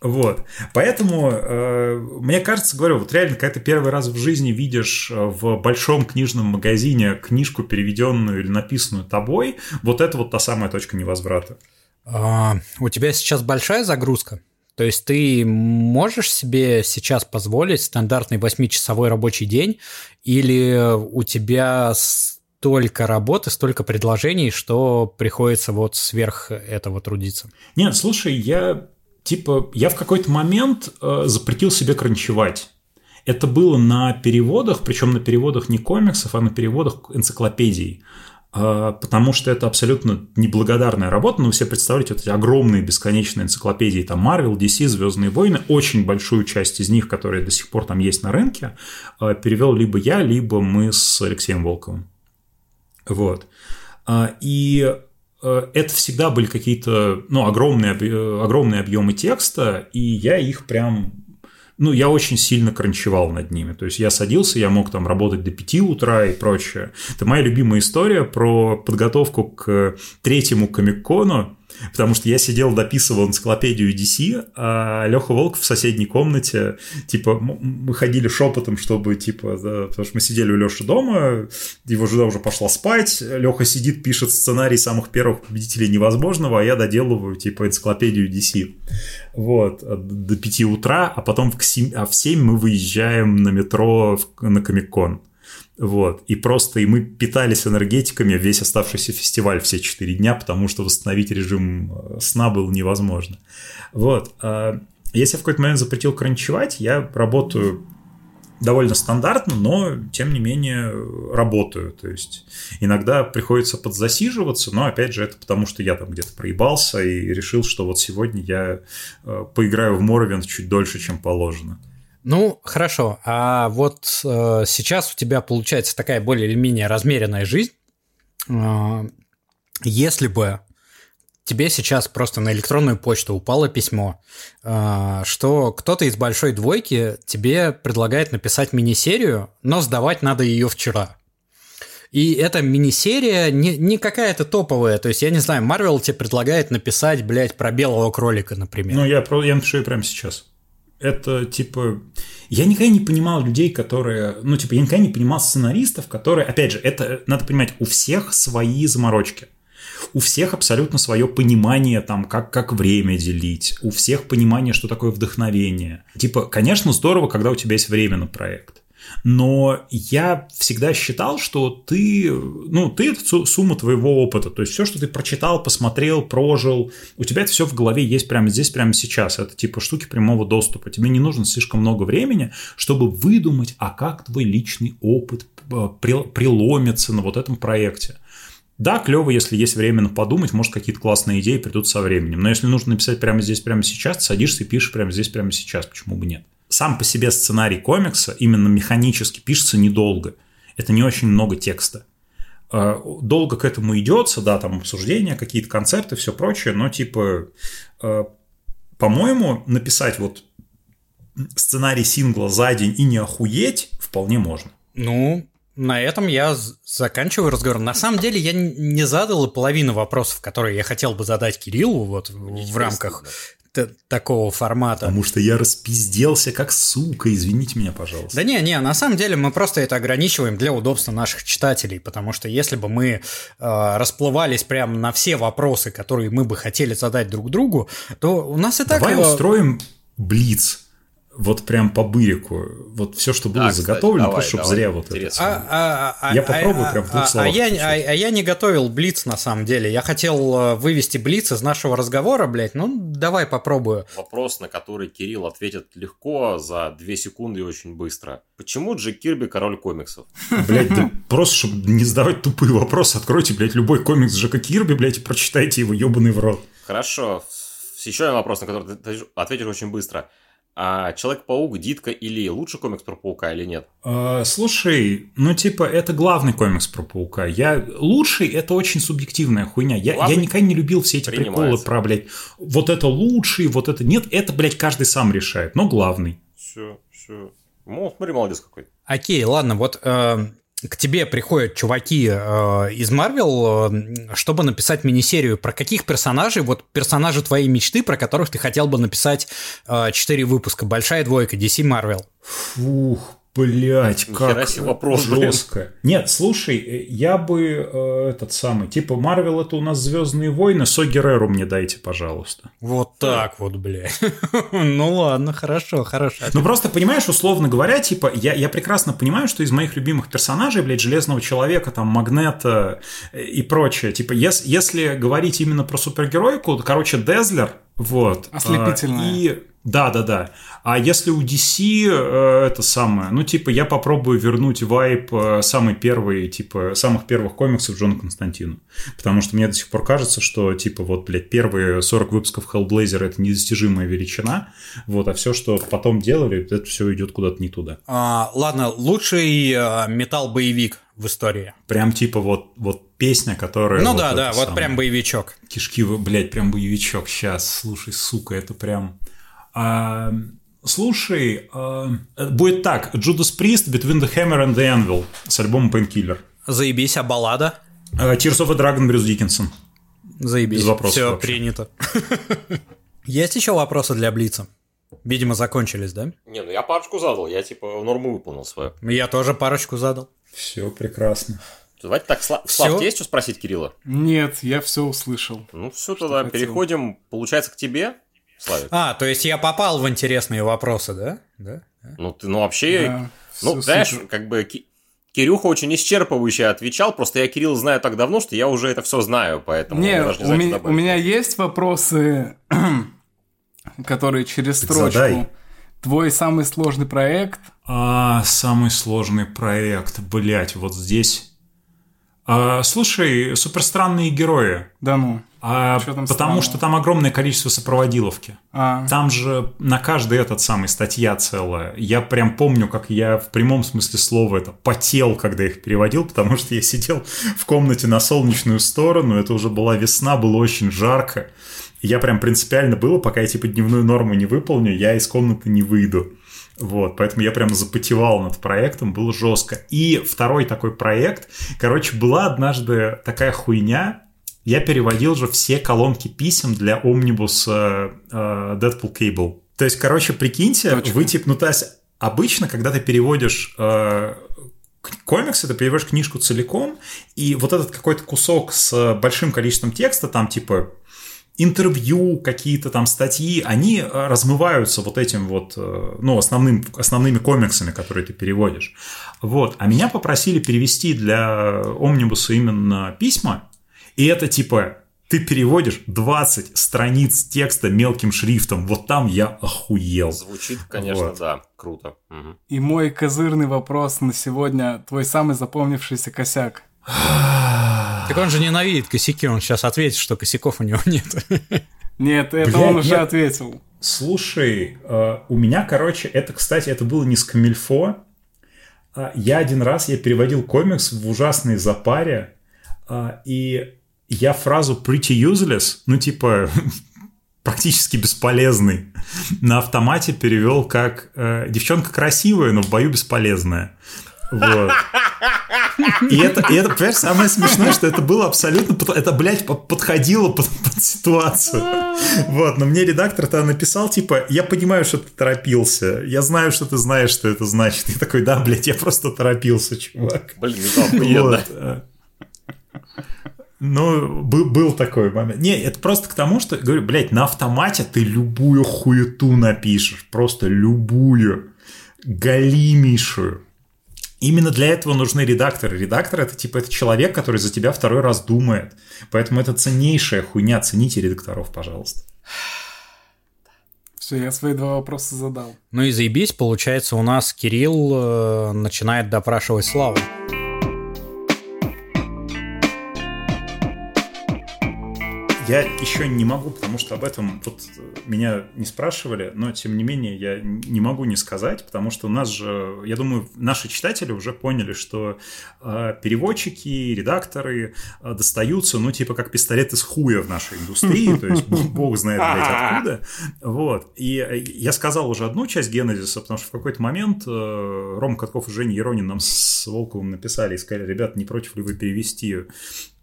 Вот. Поэтому, э, мне кажется, говорю, вот реально, когда ты первый раз в жизни видишь э, в большом книжном магазине книжку, переведенную или написанную тобой, вот это вот та самая точка невозврата. А, у тебя сейчас большая загрузка? То есть ты можешь себе сейчас позволить стандартный 8-часовой рабочий день, или у тебя столько работы, столько предложений, что приходится вот сверх этого трудиться? Нет, слушай, я типа, я в какой-то момент э, запретил себе кранчевать. Это было на переводах, причем на переводах не комиксов, а на переводах энциклопедий. Э, потому что это абсолютно неблагодарная работа. Ну, вы себе представляете, вот эти огромные бесконечные энциклопедии, там Marvel, DC, Звездные войны, очень большую часть из них, которые до сих пор там есть на рынке, э, перевел либо я, либо мы с Алексеем Волковым. Вот. А, и это всегда были какие-то, ну, огромные, огромные объемы текста, и я их прям ну, я очень сильно кранчевал над ними. То есть я садился, я мог там работать до 5 утра и прочее. Это моя любимая история про подготовку к третьему комик-кону. Потому что я сидел, дописывал энциклопедию DC, а Леха Волк в соседней комнате, типа, мы ходили шепотом, чтобы, типа, да, потому что мы сидели у Леши дома, его жена уже пошла спать, Леха сидит, пишет сценарий самых первых победителей невозможного, а я доделываю, типа, энциклопедию DC. Вот, до 5 утра, а потом в 7, а в 7 мы выезжаем на метро на Комик-кон. Вот. И просто и мы питались энергетиками весь оставшийся фестиваль все четыре дня, потому что восстановить режим э, сна было невозможно. Вот. А если в какой-то момент запретил кранчевать, я работаю довольно стандартно, но тем не менее работаю. То есть иногда приходится подзасиживаться, но опять же это потому, что я там где-то проебался и решил, что вот сегодня я э, поиграю в Моровент чуть дольше, чем положено. Ну, хорошо. А вот э, сейчас у тебя получается такая более или менее размеренная жизнь. Э, если бы тебе сейчас просто на электронную почту упало письмо, э, что кто-то из большой двойки тебе предлагает написать мини-серию, но сдавать надо ее вчера. И эта мини-серия не, не какая-то топовая. То есть, я не знаю, Марвел тебе предлагает написать, блядь, про белого кролика, например. Ну, я, я напишу ее прямо сейчас это типа... Я никогда не понимал людей, которые... Ну, типа, я никогда не понимал сценаристов, которые... Опять же, это надо понимать, у всех свои заморочки. У всех абсолютно свое понимание, там, как, как время делить. У всех понимание, что такое вдохновение. Типа, конечно, здорово, когда у тебя есть время на проект. Но я всегда считал, что ты, ну, ты это сумма твоего опыта. То есть все, что ты прочитал, посмотрел, прожил, у тебя это все в голове есть прямо здесь, прямо сейчас. Это типа штуки прямого доступа. Тебе не нужно слишком много времени, чтобы выдумать, а как твой личный опыт э, преломится на вот этом проекте. Да, клево, если есть время на подумать, может, какие-то классные идеи придут со временем. Но если нужно написать прямо здесь, прямо сейчас, садишься и пишешь прямо здесь, прямо сейчас. Почему бы нет? Сам по себе сценарий комикса именно механически пишется недолго. Это не очень много текста. Э, долго к этому идется, да, там обсуждения, какие-то концерты, все прочее, но типа, э, по-моему, написать вот сценарий сингла за день и не охуеть вполне можно. Ну, на этом я заканчиваю разговор. На самом деле я не задал половину вопросов, которые я хотел бы задать Кириллу вот в рамках такого формата. Потому что я распизделся как сука, извините меня, пожалуйста. Да не, не, на самом деле мы просто это ограничиваем для удобства наших читателей, потому что если бы мы э, расплывались прямо на все вопросы, которые мы бы хотели задать друг другу, то у нас и так... Давай устроим блиц вот прям по бырику, вот все, что было а, заготовлено, давай, просто чтобы зря вот это. А, а, я попробую а, прям в двух а, словах. А я, а, а я не готовил блиц на самом деле. Я хотел э, вывести блиц из нашего разговора, блядь. Ну, давай попробую. Вопрос, на который Кирилл ответит легко, за две секунды и очень быстро. Почему Джек Кирби король комиксов? Блять, да просто, чтобы не задавать тупые вопросы, откройте, блядь, любой комикс Джека Кирби, блядь, и прочитайте его ебаный в рот. Хорошо. Еще один вопрос, на который ты ответишь очень быстро. А Человек-паук, Дитка или лучший комикс про паука или нет? А, слушай, ну типа это главный комикс про паука. Я лучший это очень субъективная хуйня. Я, я никогда не любил все эти приколы про, блядь, вот это лучший, вот это нет, это, блядь, каждый сам решает, но главный. Все, все. Ну, смотри, молодец какой. Окей, ладно, вот э, к тебе приходят чуваки э, из Марвел, э, чтобы написать мини-серию. Про каких персонажей, вот персонажи твоей мечты, про которых ты хотел бы написать э, 4 выпуска? Большая двойка, DC Marvel. Фух, Блять, как себе вопрос, жестко. Блин. Нет, слушай, я бы э, этот самый, типа, Марвел это у нас Звездные войны, Согереру мне дайте, пожалуйста. Вот так вот, блядь. ну ладно, хорошо, хорошо. Ну просто, понимаешь, условно говоря, типа, я, я прекрасно понимаю, что из моих любимых персонажей, блядь, Железного Человека, там, Магнета и прочее, типа, если, если говорить именно про супергеройку, короче, Дезлер, вот. Ослепительная. И да, да, да. А если у DC э, это самое, ну, типа, я попробую вернуть вайп э, самый первый, типа, самых первых комиксов Джона Константину. Потому что мне до сих пор кажется, что, типа, вот, блядь, первые 40 выпусков Hellblazer это недостижимая величина, вот, а все, что потом делали, это все идет куда-то не туда. А, ладно, лучший э, металл-боевик в истории. Прям типа вот, вот песня, которая... Ну вот да, да, вот прям боевичок. Кишки, блядь, прям боевичок. Сейчас, слушай, сука, это прям... А, слушай, а, будет так. Judas Priest, Between the Hammer and the Anvil с альбомом Painkiller. Заебись, а баллада? А, Tears of a Dragon, Брюс Диккенсон. Заебись. Без вопросов Все вообще. принято. Есть еще вопросы для Блица? Видимо, закончились, да? Не, ну я парочку задал, я типа норму выполнил свою. Я тоже парочку задал. Все прекрасно. Давайте так, Слав, Слав есть что спросить Кирилла? Нет, я все услышал. Ну все, тогда хотел. переходим, получается, к тебе. Славик. А, то есть я попал в интересные вопросы, да? да? Ну, ты, ну вообще, да, ну, знаешь, супер. как бы Кирюха очень исчерпывающе отвечал, просто я Кирилл знаю так давно, что я уже это все знаю, поэтому Нет, даже не у, меня, у меня есть вопросы, которые через так строчку. Задай. Твой самый сложный проект? А, самый сложный проект, блять, вот здесь. А, слушай, суперстранные герои. Да ну. А, потому странного? что там огромное количество сопроводиловки. А. Там же на каждый этот самый статья целая. Я прям помню, как я в прямом смысле слова это потел, когда их переводил, потому что я сидел в комнате на солнечную сторону, это уже была весна, было очень жарко. Я прям принципиально было, пока я типа дневную норму не выполню, я из комнаты не выйду. Вот, поэтому я прям запотевал над проектом, было жестко. И второй такой проект, короче, была однажды такая хуйня, я переводил же все колонки писем для Omnibus э, э, Deadpool Cable. То есть, короче, прикиньте, Точно. вы типа, ну то есть обычно, когда ты переводишь э, комикс, ты переводишь книжку целиком, и вот этот какой-то кусок с большим количеством текста, там типа интервью, какие-то там статьи, они э, размываются вот этим вот, э, ну, основным, основными комиксами, которые ты переводишь. Вот. А меня попросили перевести для Омнибуса именно письма, и это типа ты переводишь 20 страниц текста мелким шрифтом. Вот там я охуел. Звучит, конечно, вот. да, круто. Угу. И мой козырный вопрос на сегодня. Твой самый запомнившийся косяк. Так он же ненавидит косяки, он сейчас ответит, что косяков у него нет. Нет, это Блядь, он уже нет. ответил. Слушай, э, у меня, короче, это, кстати, это было не с камильфо. Э, я один раз, я переводил комикс в ужасной запаре, э, и я фразу pretty useless, ну типа практически бесполезный, на автомате перевел как э, девчонка красивая, но в бою бесполезная. Вот. И это, и это, понимаешь, самое смешное, что это было абсолютно, это, блядь, подходило под, под ситуацию. Вот, но мне редактор тогда написал, типа, я понимаю, что ты торопился, я знаю, что ты знаешь, что это значит. И такой, да, блядь, я просто торопился, чувак. Блин, ну вот. Ну, был, был такой момент. Не, это просто к тому, что, говорю, блядь, на автомате ты любую хуету напишешь. Просто любую. Галимейшую. Именно для этого нужны редакторы. Редактор это типа это человек, который за тебя второй раз думает. Поэтому это ценнейшая хуйня. Цените редакторов, пожалуйста. Все, я свои два вопроса задал. Ну и заебись, получается, у нас Кирилл э, начинает допрашивать Славу. Я еще не могу, потому что об этом вот меня не спрашивали, но тем не менее я не могу не сказать, потому что у нас же, я думаю, наши читатели уже поняли, что э, переводчики, редакторы э, достаются, ну, типа как пистолет из хуя в нашей индустрии, то есть бог знает, блядь, откуда. Вот. И э, я сказал уже одну часть генезиса, потому что в какой-то момент э, Ром Катков и Женя Еронин нам с Волковым написали и сказали, ребят, не против ли вы перевести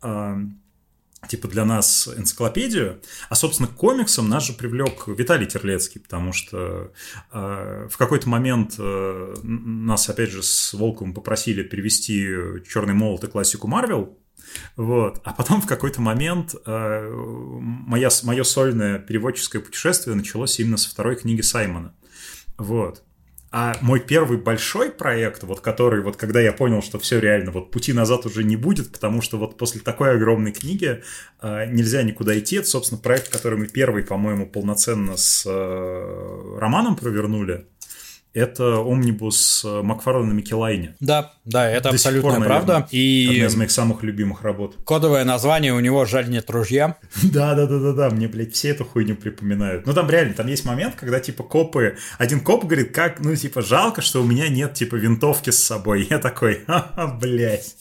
э, типа для нас энциклопедию, а, собственно, к комиксам нас же привлек Виталий Терлецкий, потому что э, в какой-то момент э, нас, опять же, с Волковым попросили перевести «Черный молот» и классику Марвел, вот. А потом в какой-то момент э, моя, мое сольное переводческое путешествие началось именно со второй книги Саймона. Вот. А мой первый большой проект, вот который, вот когда я понял, что все реально, вот пути назад уже не будет, потому что вот после такой огромной книги э, нельзя никуда идти. Это, собственно, проект, который мы первый, по-моему, полноценно с э, Романом провернули это омнибус э, Макфарлана Микелайне. Да, да, это До абсолютно пор, правда. Наверное, и одна из моих самых любимых работ. Кодовое название у него «Жаль нет ружья». Да, да, да, да, да, мне, блядь, все эту хуйню припоминают. Ну там реально, там есть момент, когда типа копы, один коп говорит, как, ну типа жалко, что у меня нет типа винтовки с собой. Я такой, ха-ха, блядь.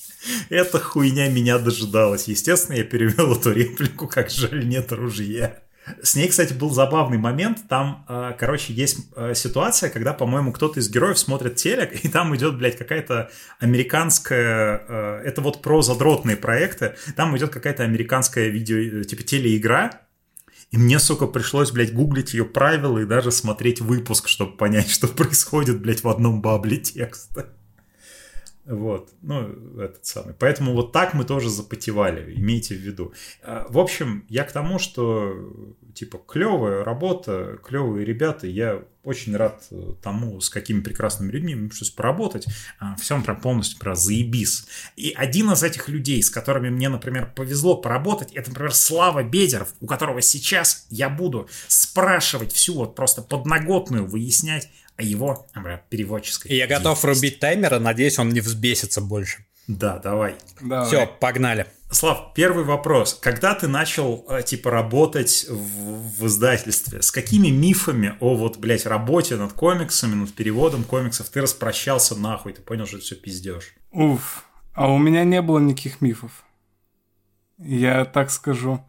Эта хуйня меня дожидалась. Естественно, я перевел эту реплику, как жаль нет ружья. С ней, кстати, был забавный момент. Там, э, короче, есть э, ситуация, когда, по-моему, кто-то из героев смотрит телек, и там идет, блядь, какая-то американская... Э, это вот про задротные проекты. Там идет какая-то американская видео, типа телеигра, и мне, сука, пришлось, блядь, гуглить ее правила и даже смотреть выпуск, чтобы понять, что происходит, блядь, в одном бабле текста. Вот, ну, этот самый. Поэтому вот так мы тоже запотевали, имейте в виду. А, в общем, я к тому, что, типа, клевая работа, клевые ребята, я очень рад тому, с какими прекрасными людьми мне пришлось поработать. А, Всем прям полностью про заебис. И один из этих людей, с которыми мне, например, повезло поработать, это, например, Слава Бедеров, у которого сейчас я буду спрашивать всю вот просто подноготную, выяснять, его переводческой. Я готов рубить таймер, надеюсь, он не взбесится больше. Да, давай. давай. Все, погнали. Слав, первый вопрос. Когда ты начал, э, типа, работать в, в издательстве, с какими мифами о, вот, блядь, работе над комиксами, над переводом комиксов ты распрощался нахуй? Ты понял, что это все пиздешь? Уф, а у меня не было никаких мифов. Я так скажу.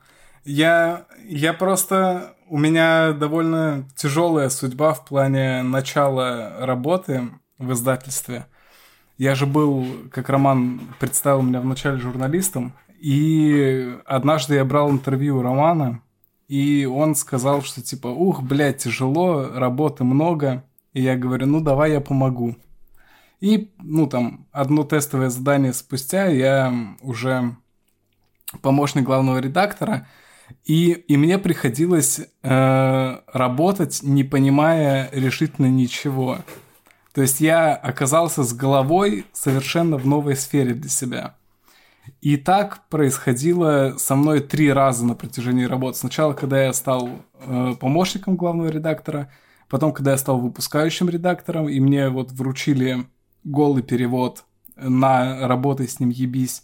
Я, я просто у меня довольно тяжелая судьба в плане начала работы в издательстве. Я же был, как Роман представил меня вначале журналистом, и однажды я брал интервью у Романа, и он сказал, что типа, ух, блядь, тяжело, работы много. И я говорю, ну давай я помогу. И, ну там, одно тестовое задание спустя я уже помощник главного редактора – и, и мне приходилось э, работать, не понимая решительно ничего. То есть я оказался с головой совершенно в новой сфере для себя. И так происходило со мной три раза на протяжении работы. Сначала, когда я стал э, помощником главного редактора, потом, когда я стал выпускающим редактором, и мне вот вручили голый перевод на работы с ним ебись.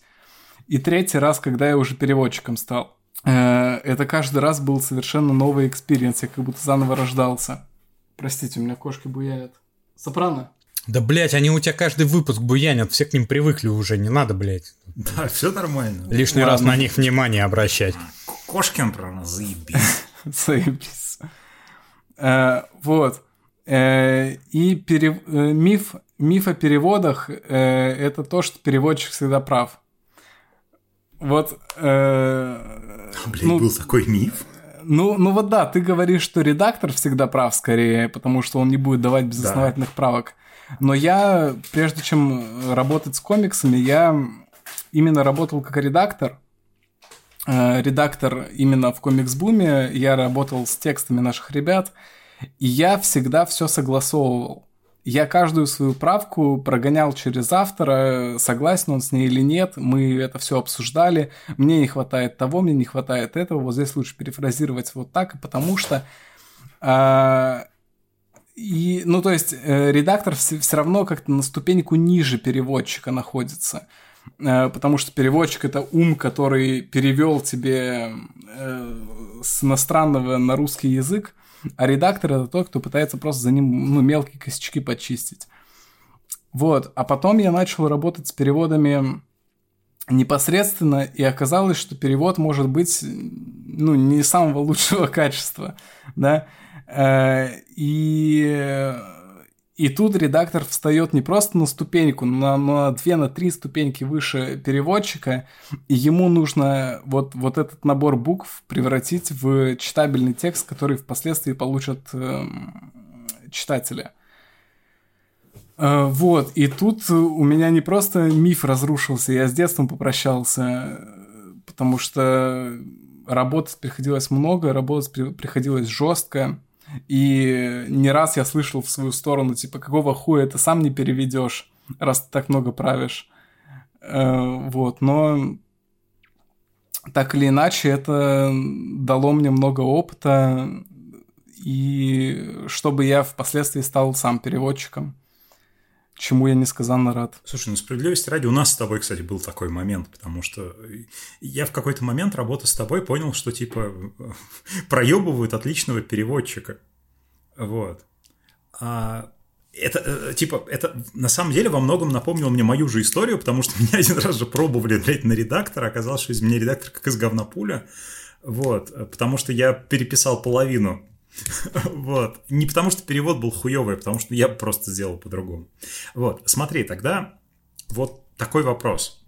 И третий раз, когда я уже переводчиком стал. Э, это каждый раз был совершенно новый experience. Я как будто заново рождался. Простите, у меня кошки буянят. Сопрано? Да, блядь, они у тебя каждый выпуск буянят, все к ним привыкли уже, не надо, блядь. Да, все нормально. Лишний Ладно. раз на них внимание обращать. Кошкин, правда, заебись. Заебись. Э, вот. Э, и миф, миф о переводах это то, что переводчик всегда прав. Вот. Э, Блин, ну, был такой миф. Ну, ну вот да, ты говоришь, что редактор всегда прав скорее, потому что он не будет давать безосновательных да. правок. Но я, прежде чем работать с комиксами, я именно работал как редактор. Э, редактор именно в комикс-буме. Я работал с текстами наших ребят. И я всегда все согласовывал я каждую свою правку прогонял через автора, согласен он с ней или нет, мы это все обсуждали, мне не хватает того, мне не хватает этого, вот здесь лучше перефразировать вот так, потому что... А, и, ну, то есть, э, редактор все, все равно как-то на ступеньку ниже переводчика находится. Э, потому что переводчик это ум, который перевел тебе э, с иностранного на русский язык, а редактор это тот, кто пытается просто за ним ну, мелкие косячки почистить. Вот. А потом я начал работать с переводами непосредственно, и оказалось, что перевод может быть ну, не самого лучшего качества, да, э, и, И тут редактор встает не просто на ступеньку, но на две, на три ступеньки выше переводчика, и ему нужно вот, вот этот набор букв превратить в читабельный текст, который впоследствии получат э, читатели. Э, вот, и тут у меня не просто миф разрушился, я с детством попрощался, потому что работать приходилось много, работать приходилось жестко. И не раз я слышал в свою сторону, типа, какого хуя ты сам не переведешь, раз ты так много правишь. Э, вот, но так или иначе, это дало мне много опыта, и чтобы я впоследствии стал сам переводчиком чему я несказанно рад. Слушай, ну справедливости ради, у нас с тобой, кстати, был такой момент, потому что я в какой-то момент, работая с тобой, понял, что, типа, проебывают отличного переводчика. Вот. А это, э, типа, это на самом деле во многом напомнило мне мою же историю, потому что меня один раз же пробовали, блядь, на редактора, оказалось, что из меня редактор как из говна пуля. Вот, потому что я переписал половину Вот. Не потому, что перевод был хуёвый, а потому что я просто сделал по-другому. Вот. Смотри, тогда вот такой вопрос.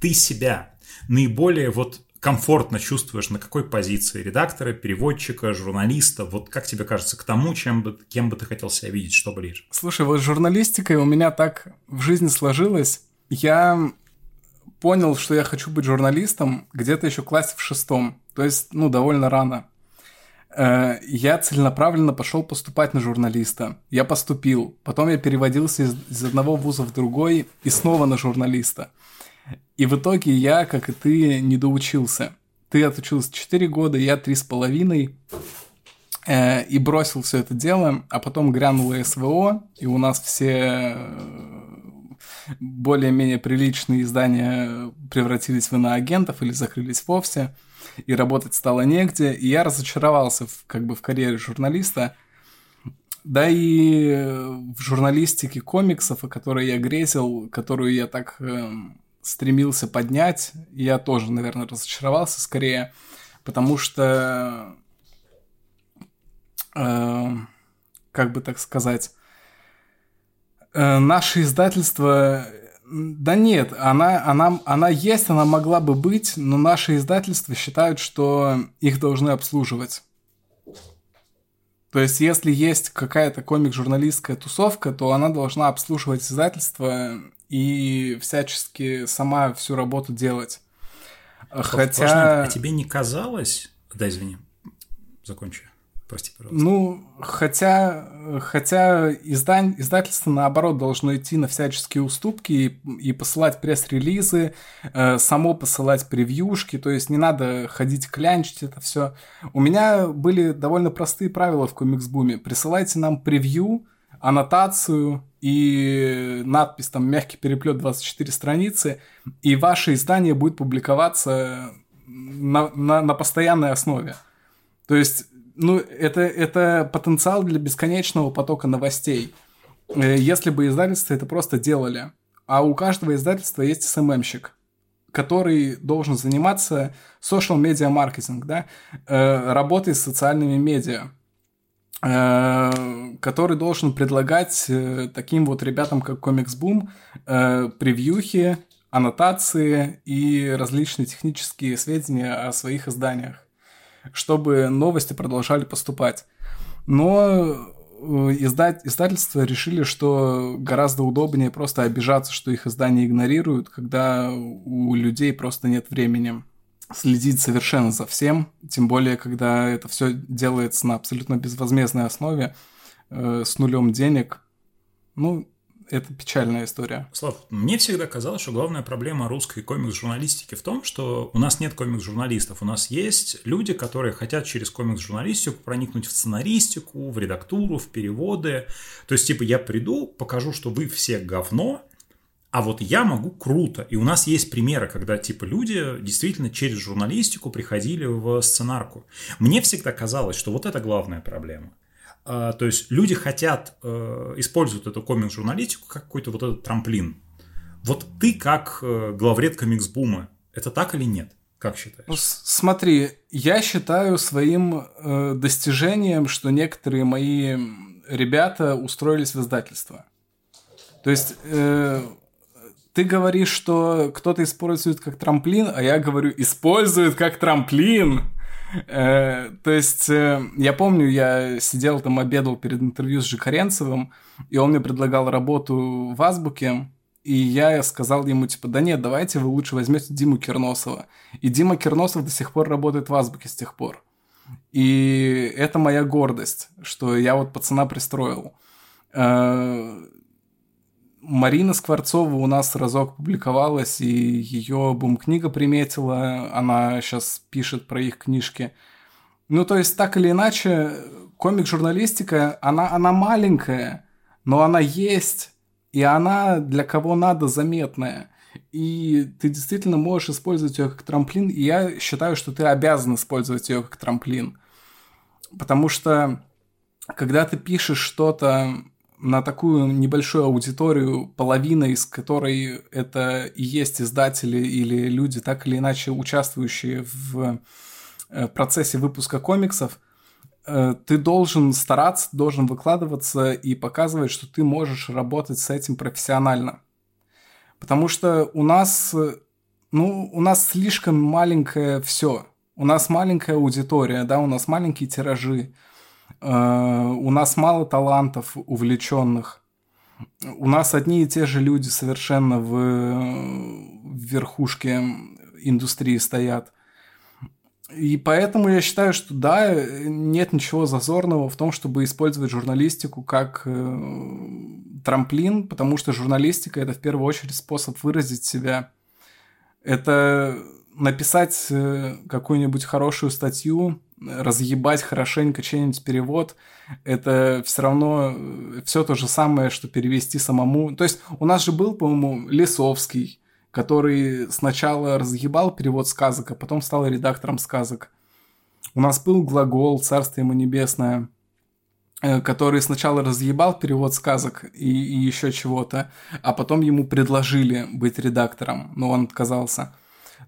Ты себя наиболее вот комфортно чувствуешь на какой позиции? Редактора, переводчика, журналиста? Вот как тебе кажется, к тому, чем бы, кем бы ты хотел себя видеть, что ближе? Слушай, вот с журналистикой у меня так в жизни сложилось. Я понял, что я хочу быть журналистом где-то еще в классе в шестом. То есть, ну, довольно рано. Э, я целенаправленно пошел поступать на журналиста. Я поступил. Потом я переводился из, из одного вуза в другой и снова на журналиста. И в итоге я, как и ты, не доучился. Ты отучился 4 года, я 3,5. Э, и бросил все это дело, а потом грянуло СВО, и у нас все э, более-менее приличные издания превратились в иноагентов или закрылись вовсе и работать стало негде, и я разочаровался в, как бы в карьере журналиста. Да и в журналистике комиксов, о которой я грезил, которую я так э, стремился поднять, я тоже, наверное, разочаровался скорее, потому что, э, как бы так сказать, э, наше издательство да нет, она, она, она есть, она могла бы быть, но наши издательства считают, что их должны обслуживать. То есть, если есть какая-то комик-журналистская тусовка, то она должна обслуживать издательство и всячески сама всю работу делать. Хотя... А тебе не казалось... Да, извини, закончу. Прости, пожалуйста. Ну, хотя, хотя издань, издательство, наоборот, должно идти на всяческие уступки и, и посылать пресс-релизы, э, само посылать превьюшки, то есть не надо ходить клянчить это все. У меня были довольно простые правила в комикс-буме. Присылайте нам превью, аннотацию и надпись там «Мягкий переплет 24 страницы», и ваше издание будет публиковаться на, на, на постоянной основе. То есть ну, это, это потенциал для бесконечного потока новостей. Э, если бы издательства это просто делали. А у каждого издательства есть СММщик, который должен заниматься social media маркетинг, да, э, работой с социальными медиа, э, который должен предлагать таким вот ребятам, как Comics Boom, превьюхи, аннотации и различные технические сведения о своих изданиях чтобы новости продолжали поступать. Но э, издать, издательства решили, что гораздо удобнее просто обижаться, что их издания игнорируют, когда у людей просто нет времени следить совершенно за всем, тем более, когда это все делается на абсолютно безвозмездной основе, э, с нулем денег. Ну, это печальная история. Слав, мне всегда казалось, что главная проблема русской комикс-журналистики в том, что у нас нет комикс-журналистов. У нас есть люди, которые хотят через комикс-журналистику проникнуть в сценаристику, в редактуру, в переводы. То есть, типа, я приду, покажу, что вы все говно, а вот я могу круто. И у нас есть примеры, когда типа люди действительно через журналистику приходили в сценарку. Мне всегда казалось, что вот это главная проблема. А, то есть люди хотят, э, используют эту комикс-журналистику как какой-то вот этот трамплин. Вот ты как э, главред комикс-бума, это так или нет? Как считаешь? Ну, смотри, я считаю своим э, достижением, что некоторые мои ребята устроились в издательство. То есть э, ты говоришь, что кто-то использует как трамплин, а я говорю, использует как трамплин. Э, то есть э, я помню, я сидел там, обедал перед интервью с Жикаренцевым, и он мне предлагал работу в Азбуке, и я сказал ему, типа, да нет, давайте вы лучше возьмете Диму Керносова. И Дима Керносов до сих пор работает в Азбуке с тех пор. И это моя гордость, что я вот пацана пристроил. Марина Скворцова у нас разок публиковалась, и ее бум-книга приметила, она сейчас пишет про их книжки. Ну, то есть, так или иначе, комик-журналистика, она, она маленькая, но она есть, и она для кого надо заметная. И ты действительно можешь использовать ее как трамплин, и я считаю, что ты обязан использовать ее как трамплин. Потому что, когда ты пишешь что-то на такую небольшую аудиторию, половина из которой это и есть издатели или люди, так или иначе участвующие в э, процессе выпуска комиксов, э, ты должен стараться, должен выкладываться и показывать, что ты можешь работать с этим профессионально. Потому что у нас, ну, у нас слишком маленькое все. У нас маленькая аудитория, да, у нас маленькие тиражи. Э, у нас мало талантов увлеченных. У нас одни и те же люди совершенно в, в верхушке индустрии стоят. И поэтому я считаю, что да, нет ничего зазорного в том, чтобы использовать журналистику как э, трамплин, потому что журналистика это в первую очередь способ выразить себя. Это написать э, какую-нибудь хорошую статью, разъебать хорошенько чей-нибудь перевод, это все равно э, все то же самое, что перевести самому. То есть у нас же был, по-моему, Лесовский, который сначала разъебал перевод сказок, а потом стал редактором сказок. У нас был глагол «Царство ему небесное», э, который сначала разъебал перевод сказок и, и еще чего-то, а потом ему предложили быть редактором, но он отказался.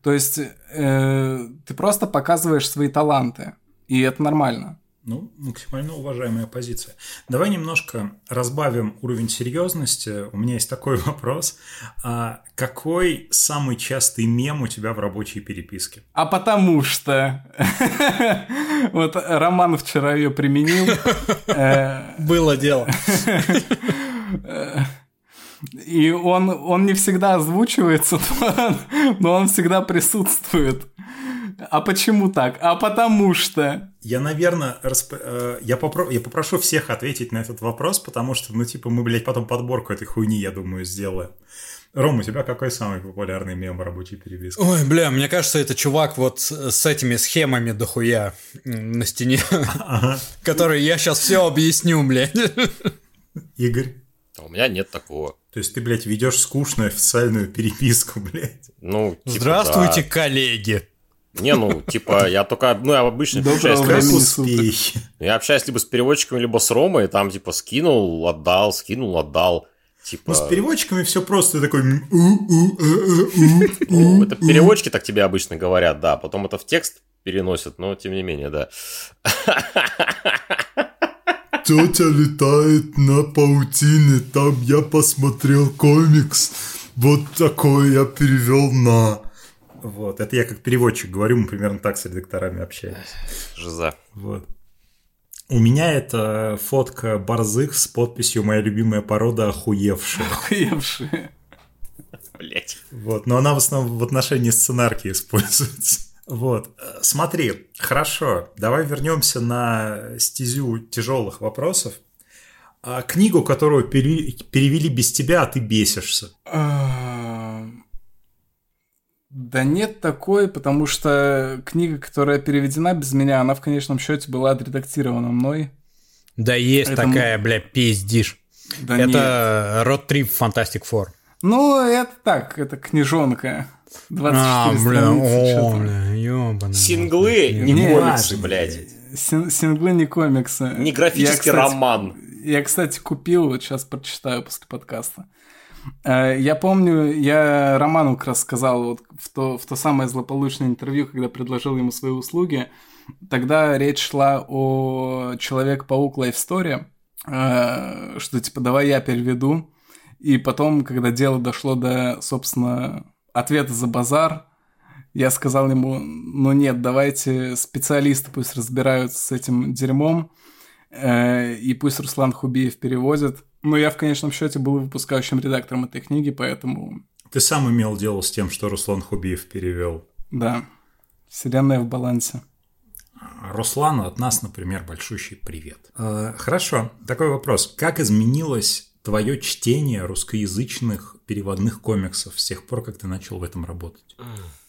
То есть э, ты просто показываешь свои таланты, и это нормально. Ну, максимально уважаемая позиция. Давай немножко разбавим уровень серьезности. У меня есть такой вопрос. А какой самый частый мем у тебя в рабочей переписке? А потому что... Вот Роман вчера ее применил. Э, Было дело. И он, он не всегда озвучивается, но он всегда присутствует. А почему так? А потому что... Я, наверное, расп... Э, я, попро... я попрошу всех ответить на этот вопрос, потому что, ну, типа, мы, блядь, потом подборку этой хуйни, я думаю, сделаем. Ром, у тебя какой самый популярный мем рабочей переписки? Ой, бля, мне кажется, это чувак вот с этими схемами дохуя на стене, который я сейчас все объясню, блядь. Игорь? А у меня нет такого. То есть ты, блядь, ведешь скучную официальную переписку, блядь. Ну, типа, Здравствуйте, да. коллеги. Не, ну, типа, я только, ну, я обычно Доброго общаюсь, либо, суток. я общаюсь либо с переводчиком, либо с Ромой, и там, типа, скинул, отдал, скинул, отдал. Типа, Ну, с переводчиками все просто такой... э, э, ну, это переводчики так тебе обычно говорят, да, потом это в текст переносят, но тем не менее, да. Тетя летает на паутине, там я посмотрел комикс. Вот такой я перевел на... Вот, это я как переводчик говорю, мы примерно так с редакторами общаемся. Жиза. Вот. У меня это фотка борзых с подписью «Моя любимая порода охуевшая». Охуевшие. Блять. Вот, но она в основном в отношении сценарки используется. Вот, э, смотри, хорошо, давай вернемся на стезю тяжелых вопросов. А книгу, которую пере- перевели без тебя, а ты бесишься. А, Да нет такой, потому что книга, которая переведена без меня, она в конечном счете была отредактирована мной. Да есть Это такая, бля, пиздишь. Да нет. Это Род Трип Фантастик Фор. Ну, это так, это книжонка. 24 А, бля, о, бля, ёбаный. Синглы, не Не, комиксы, блядь. Син- Синглы не комиксы. Не графический Я, кстати, роман. Я, кстати, купил, вот сейчас прочитаю после подкаста. Э, Я помню, я Роману как раз сказал вот в то, в то самое злополучное интервью, когда предложил ему свои услуги. Тогда речь шла о Человек-паук Life Story. э, что типа давай я переведу. И потом, когда дело дошло до, собственно, ответа за базар, я сказал ему, ну нет, давайте специалисты пусть разбираются с этим дерьмом, э, и пусть Руслан Хубиев переводит. Но я в конечном счете был выпускающим редактором этой книги, поэтому... Ты сам имел дело с тем, что Руслан Хубиев перевел. Да. Вселенная в балансе. Руслану от нас, например, большущий привет. Э, хорошо, такой вопрос. Как изменилось твое чтение русскоязычных переводных комиксов с тех пор, как ты начал в этом работать?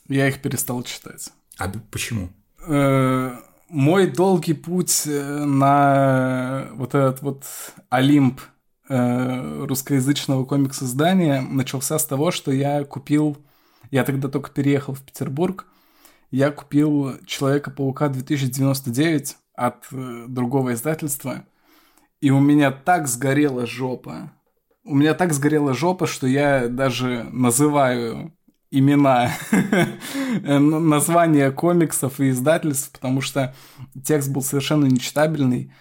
Я их перестал читать. А почему? Э, мой долгий путь э, на вот этот вот Олимп русскоязычного комикс издания начался с того, что я купил, я тогда только переехал в Петербург, я купил Человека-паука 2099 от э, другого издательства, и у меня так сгорела жопа. У меня так сгорела жопа, что я даже называю имена, названия комиксов и издательств, потому что текст был совершенно нечитабельный.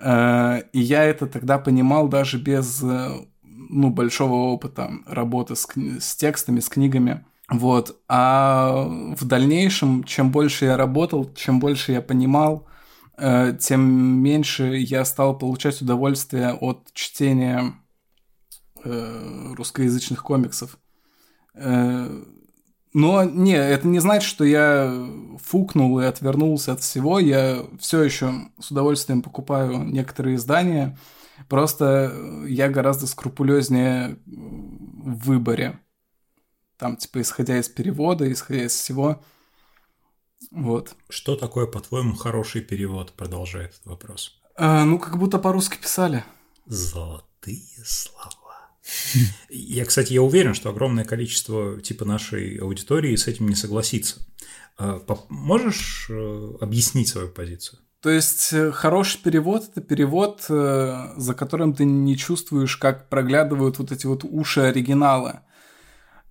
Э, и я это тогда понимал даже без э, ну, большого опыта работы с, с текстами, с книгами. Вот. А в дальнейшем, чем больше я работал, чем больше я понимал, э, тем меньше я стал получать удовольствие от чтения э, русскоязычных комиксов. Э, но не, это не значит, что я фукнул и отвернулся от всего. Я все еще с удовольствием покупаю некоторые издания. Просто я гораздо скрупулезнее в выборе. Там, типа, исходя из перевода, исходя из всего. Вот. Что такое, по-твоему, хороший перевод? Продолжает этот вопрос. А, ну, как будто по-русски писали. Золотые слова. Я, кстати, я уверен, что огромное количество типа нашей аудитории с этим не согласится. А, можешь э, объяснить свою позицию? То есть э, хороший перевод это перевод, э, за которым ты не чувствуешь, как проглядывают вот эти вот уши оригинала.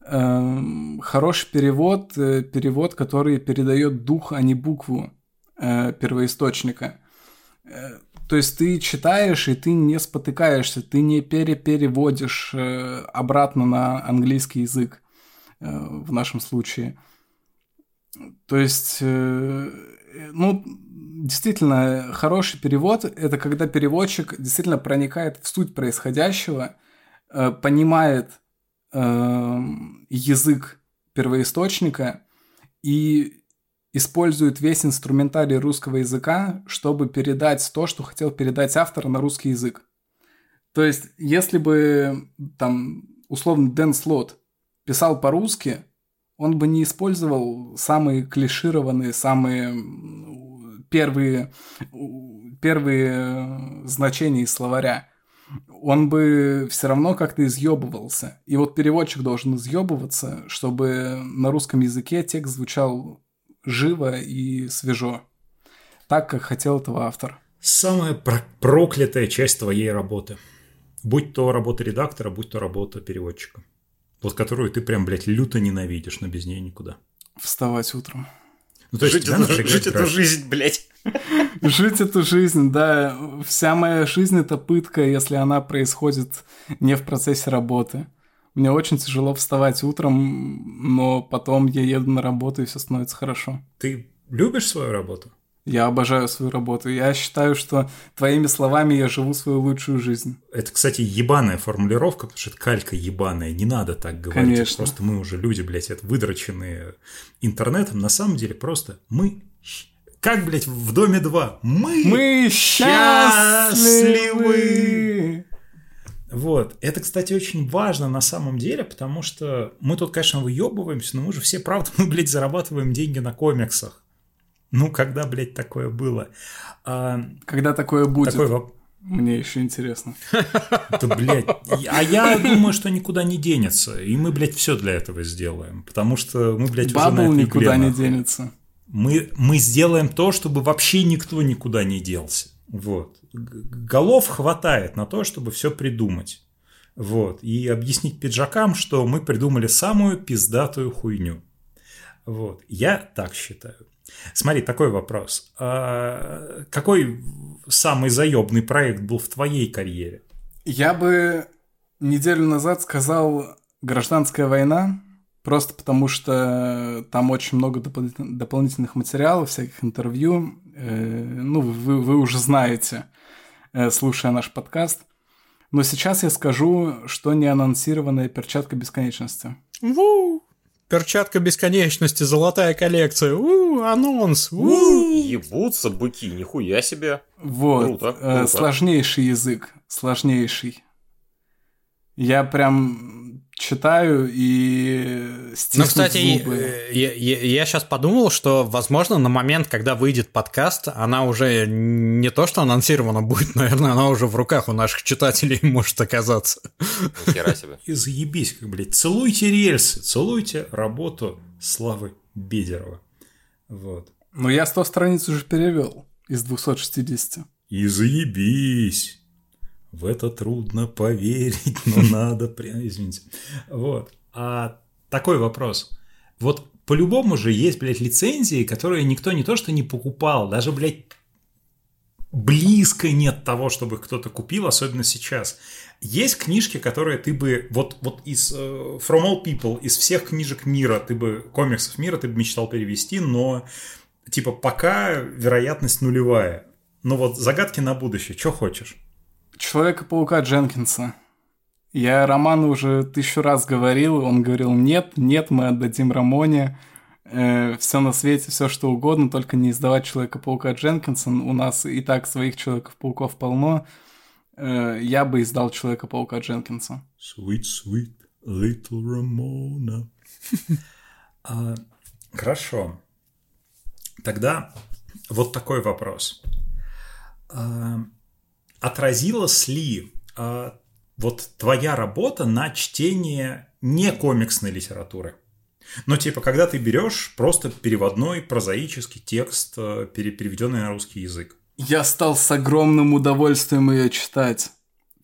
Эм, хороший перевод, э, перевод, который передает дух, а не букву э, первоисточника. Э, то есть ты читаешь, и ты не спотыкаешься, ты не перепереводишь обратно на английский язык в нашем случае. То есть, ну, действительно, хороший перевод – это когда переводчик действительно проникает в суть происходящего, понимает – Эм, язык первоисточника и использует весь инструментарий русского языка, чтобы передать то, что хотел передать автор на русский язык. То есть, если бы там условно Дэн Слот писал по-русски, он бы не использовал самые клишированные, самые первые, первые значения из словаря он бы все равно как-то изъебывался. И вот переводчик должен изъебываться, чтобы на русском языке текст звучал живо и свежо. Так, как хотел этого автор. Самая проклятая часть твоей работы. Будь то работа редактора, будь то работа переводчика. Вот которую ты прям, блядь, люто ненавидишь, но без нее никуда. Вставать утром. Ну, то жить, эту, жить эту жизнь, блядь. Жить эту жизнь, да. Вся моя жизнь это пытка, если она происходит не в процессе работы. Мне очень тяжело вставать утром, но потом я еду на работу и все становится хорошо. Ты любишь свою работу? Я обожаю свою работу. Я считаю, что твоими словами я живу свою лучшую жизнь. Это, кстати, ебаная формулировка, потому что это калька ебаная. Не надо так говорить. Конечно. Просто мы уже люди, блядь, это выдроченные интернетом. На самом деле просто мы как, блядь, в Доме 2? Мы, Мы счастливы! Вот. Это, кстати, очень важно на самом деле, потому что мы тут, конечно, выебываемся, но мы же все, правда, мы, блядь, зарабатываем деньги на комиксах. Ну, когда, блядь, такое было? А, когда такое будет? Такой Мне еще интересно. Да, блядь. А я думаю, что никуда не денется. И мы, блядь, все для этого сделаем. Потому что мы, блядь, Бабл уже на никуда не денется мы, мы сделаем то, чтобы вообще никто никуда не делся. Вот. Голов хватает на то, чтобы все придумать. Вот. И объяснить пиджакам, что мы придумали самую пиздатую хуйню. Вот. Я так считаю. Смотри, такой вопрос. А какой самый заебный проект был в твоей карьере? Я бы неделю назад сказал «Гражданская война», просто потому что там очень много допол- дополнительных материалов, всяких интервью. Э, ну, вы, вы уже знаете, э, слушая наш подкаст. Но сейчас я скажу, что не анонсированная перчатка бесконечности. Ву! Перчатка бесконечности, золотая коллекция. У, анонс. У. Ебутся быки, нихуя себе. Вот. Круто, э, круто. Сложнейший язык. Сложнейший. Я прям читаю и Ну, кстати, зубы. э, я, сейчас подумал, что, возможно, на момент, когда выйдет подкаст, она уже не то, что анонсирована будет, наверное, она уже в руках у наших читателей может оказаться. Нихера себе. И заебись, как, блядь, целуйте рельсы, целуйте работу Славы Бедерова. Вот. Но я 100 страниц уже перевел из 260. И заебись. В это трудно поверить, но надо прям, извините. Вот. А такой вопрос. Вот по-любому же есть, блядь, лицензии, которые никто не то что не покупал, даже, блядь, близко нет того, чтобы кто-то купил, особенно сейчас. Есть книжки, которые ты бы, вот, вот из э, From All People, из всех книжек мира, ты бы, комиксов мира, ты бы мечтал перевести, но, типа, пока вероятность нулевая. Но вот загадки на будущее, что хочешь? Человека-паука Дженкинса. Я Роману уже тысячу раз говорил, он говорил, нет, нет, мы отдадим Рамоне. Э, все на свете, все что угодно, только не издавать Человека-паука Дженкинса. У нас и так своих Человеков-пауков полно. Э, я бы издал Человека-паука Дженкинса. Sweet, sweet little Ramona. А, Хорошо. Тогда вот такой вопрос. А, Отразилась ли а, вот твоя работа на чтение не комиксной литературы? Ну, типа, когда ты берешь просто переводной прозаический текст, э, пере- переведенный на русский язык. Я стал с огромным удовольствием ее читать.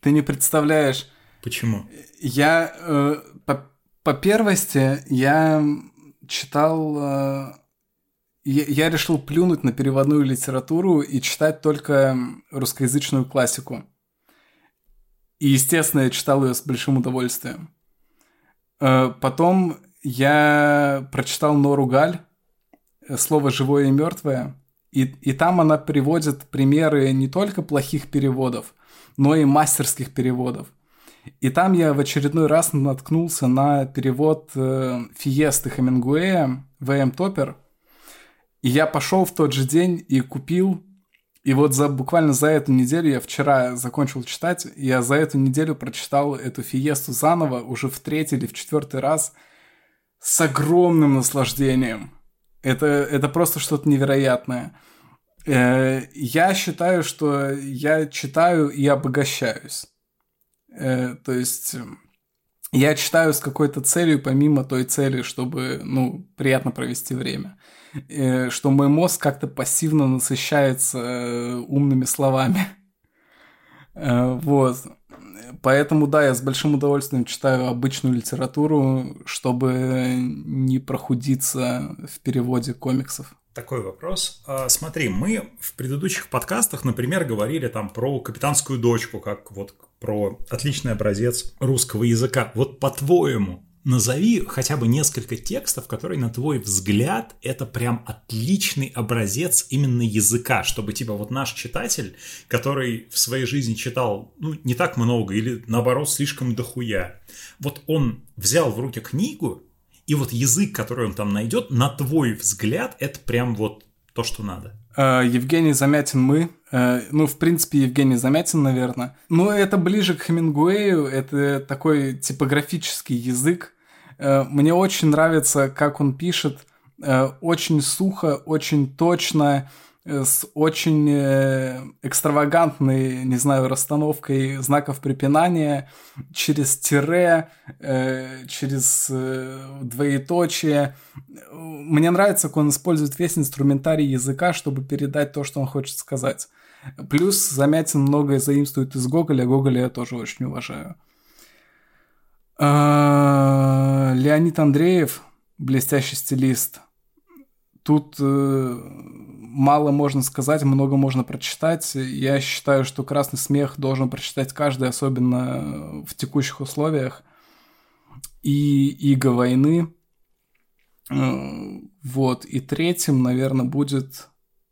Ты не представляешь, Почему? Я э, по, по первости я читал, э, я, решил плюнуть на переводную литературу и читать только русскоязычную классику. И, естественно, я читал ее с большим удовольствием. Э, потом я прочитал Нору Галь, э, слово «живое и мертвое», и, и там она приводит примеры не только плохих переводов, но и мастерских переводов. И там я в очередной раз наткнулся на перевод э, Фиесты Хемингуэя В.М. Топер. И я пошел в тот же день и купил. И вот за, буквально за эту неделю, я вчера закончил читать, я за эту неделю прочитал эту Фиесту заново, уже в третий или в четвертый раз, с огромным наслаждением. Это, это просто что-то невероятное. Э, я считаю, что я читаю и обогащаюсь. Э, то есть э, я читаю с какой-то целью, помимо той цели, чтобы, ну, приятно провести время. Э, что мой мозг как-то пассивно насыщается э, умными словами. Э, вот. Поэтому, да, я с большим удовольствием читаю обычную литературу, чтобы не прохудиться в переводе комиксов. Такой вопрос. А, Смотри, мы в предыдущих подкастах, например, говорили там про капитанскую дочку, как вот про отличный образец русского языка. Вот по-твоему, назови хотя бы несколько текстов, которые, на твой взгляд, это прям отличный образец именно языка, чтобы типа вот наш читатель, который в своей жизни читал ну, не так много или наоборот слишком дохуя, вот он взял в руки книгу, и вот язык, который он там найдет, на твой взгляд, это прям вот то, что надо. Э, Евгений Замятин мы. Э, Ну, в принципе, Евгений Замятин, наверное. Но это ближе к Хемингуэю, это такой типографический язык. Э, Мне очень нравится, как он пишет. Э, Очень сухо, очень точно, с очень экстравагантной, не знаю, расстановкой знаков препинания через тире, через двоеточие. Мне нравится, как он использует весь инструментарий языка, чтобы передать то, что он хочет сказать. Плюс Замятин многое заимствует из Гоголя. Гоголя я тоже очень уважаю. А, Леонид Андреев, блестящий стилист. тут э, мало можно сказать, много можно прочитать. Я считаю, что «Красный смех» должен прочитать каждый, особенно в текущих условиях. И «Иго войны». Э, вот. И третьим, наверное, будет...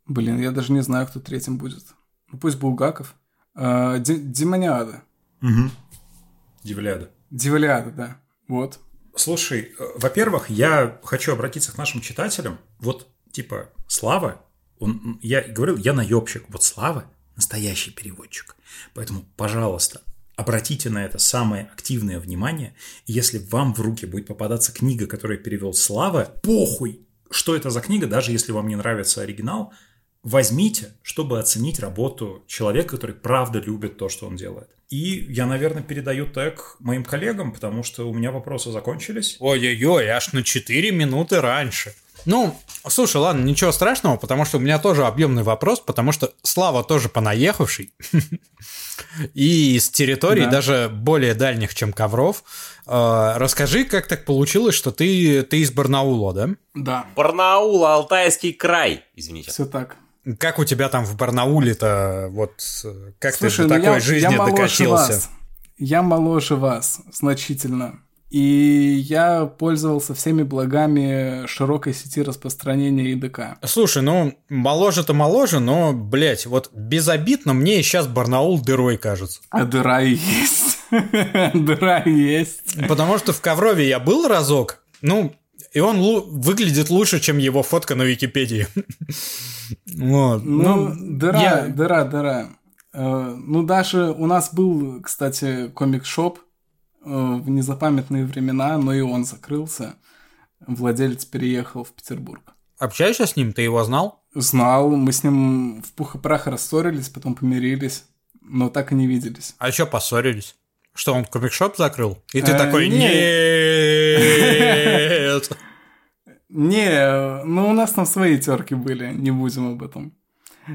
Блин, я даже не знаю, кто третьим будет. Ну, пусть Булгаков. Э, Демониада. Угу. Дивляда. Дивляда, да. Вот. Слушай, э, во-первых, я хочу обратиться к нашим читателям. Вот, типа, Слава, он, я говорил, я наебщик. Вот Слава настоящий переводчик. Поэтому, пожалуйста, обратите на это самое активное внимание. И если вам в руки будет попадаться книга, которую перевел Слава, похуй, что это за книга, даже если вам не нравится оригинал, возьмите, чтобы оценить работу человека, который правда любит то, что он делает. И я, наверное, передаю тег моим коллегам, потому что у меня вопросы закончились. Ой-ой-ой, аж на 4 минуты раньше. Ну, слушай, ладно, ничего страшного, потому что у меня тоже объемный вопрос, потому что Слава тоже понаехавший. И из территорий да. даже более дальних, чем Ковров. Э, расскажи, как так получилось, что ты, ты из Барнаула, да? Да. Барнаул, Алтайский край, извините. Все так. Как у тебя там в Барнауле-то, вот, как Слушай, ты до ну такой я, жизни я докатился? Вас. Я моложе вас значительно. И я пользовался всеми благами широкой сети распространения ИДК. Слушай, ну, моложе-то моложе, но, блядь, вот безобидно мне сейчас Барнаул дырой кажется. А дыра и есть. Дыра есть. Потому что в Коврове я был разок, ну, и он выглядит лучше, чем его фотка на Википедии. вот. Ну, ну дыра, я... дыра, дыра. Э, ну, даже у нас был, кстати, комик-шоп, Э, в незапамятные времена, но и он закрылся. Владелец переехал в Петербург. Общаешься с ним? Ты его знал? Знал. Мы с ним в пух и прах рассорились, потом помирились, но так и не виделись. А еще поссорились? Что, он комикшоп закрыл? И ты э, такой, нет! Не, ну у нас там свои терки были, не будем об этом.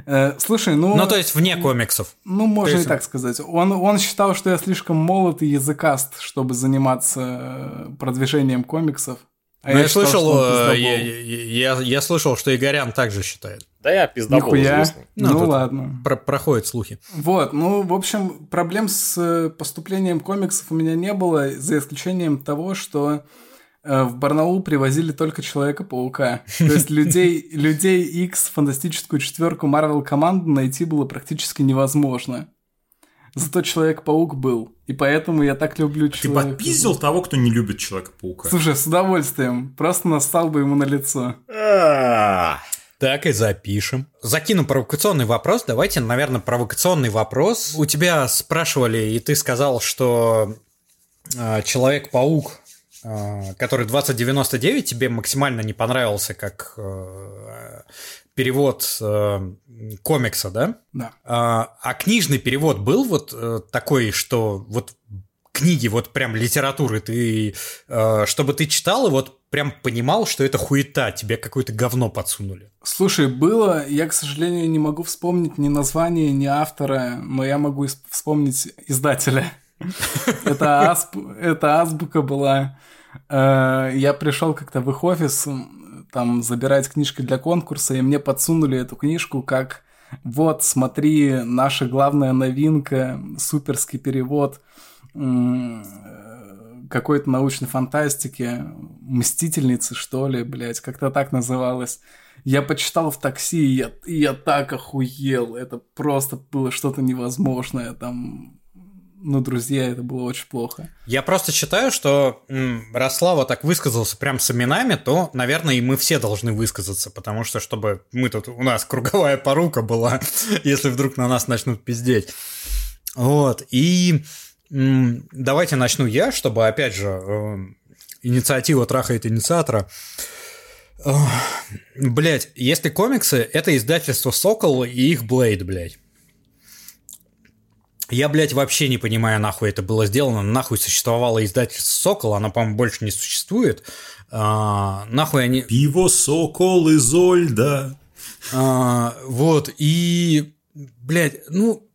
Э, слушай, ну... Ну, то есть вне комиксов. Ну, можно есть... и так сказать. Он, он считал, что я слишком молод и языкаст, чтобы заниматься э, продвижением комиксов. А ну, я, я слышал, э, я, я, я слышал, что Игорян также считает. Да я пиздобол Нихуя. известный. Ну, ну ладно. Про проходят слухи. Вот, ну, в общем, проблем с поступлением комиксов у меня не было, за исключением того, что Э, в Барнаул привозили только Человека-паука. То есть людей, людей X, фантастическую четверку Марвел команду найти было практически невозможно. Зато Человек-паук был. И поэтому я так люблю Человека. Ты подпиздил того, кто не любит Человека-паука? Слушай, с удовольствием. Просто настал бы ему на лицо. Так и запишем. Закину провокационный вопрос. Давайте, наверное, провокационный вопрос. У тебя спрашивали, и ты сказал, что э, Человек-паук Э, который 2099 тебе максимально не понравился как э, перевод э, комикса, да? Да. А, а книжный перевод был вот такой, что вот книги, вот прям литературы, ты, чтобы ты читал и вот прям понимал, что это хуета, тебе какое-то говно подсунули. Слушай, было, я, к сожалению, не могу вспомнить ни название, ни автора, но я могу вспомнить издателя. Это азбука была. Э, я пришел как-то в их офис, там, забирать книжки для конкурса, и мне подсунули эту книжку как вот, смотри, наша главная новинка, суперский перевод э, какой-то научной фантастики, Мстительницы, что ли, блядь, как-то так называлось. Я почитал в такси, и я, и я так охуел. Это просто было что-то невозможное. Там ну, друзья, это было очень плохо. Я просто считаю, что раз Слава так высказался прям с именами, то, наверное, и мы все должны высказаться, потому что, чтобы мы тут, у нас круговая порука была, если вдруг на нас начнут пиздеть. Вот, и давайте начну я, чтобы, опять же, э, инициатива трахает инициатора. Блять, если комиксы, это издательство Сокол и их Блейд, блядь. Я, блядь, вообще не понимаю, нахуй это было сделано. Нахуй существовало издательство «Сокол», оно, по-моему, больше не существует. А, нахуй они... Пиво «Сокол» из Ольда. А, вот, и, блядь, ну,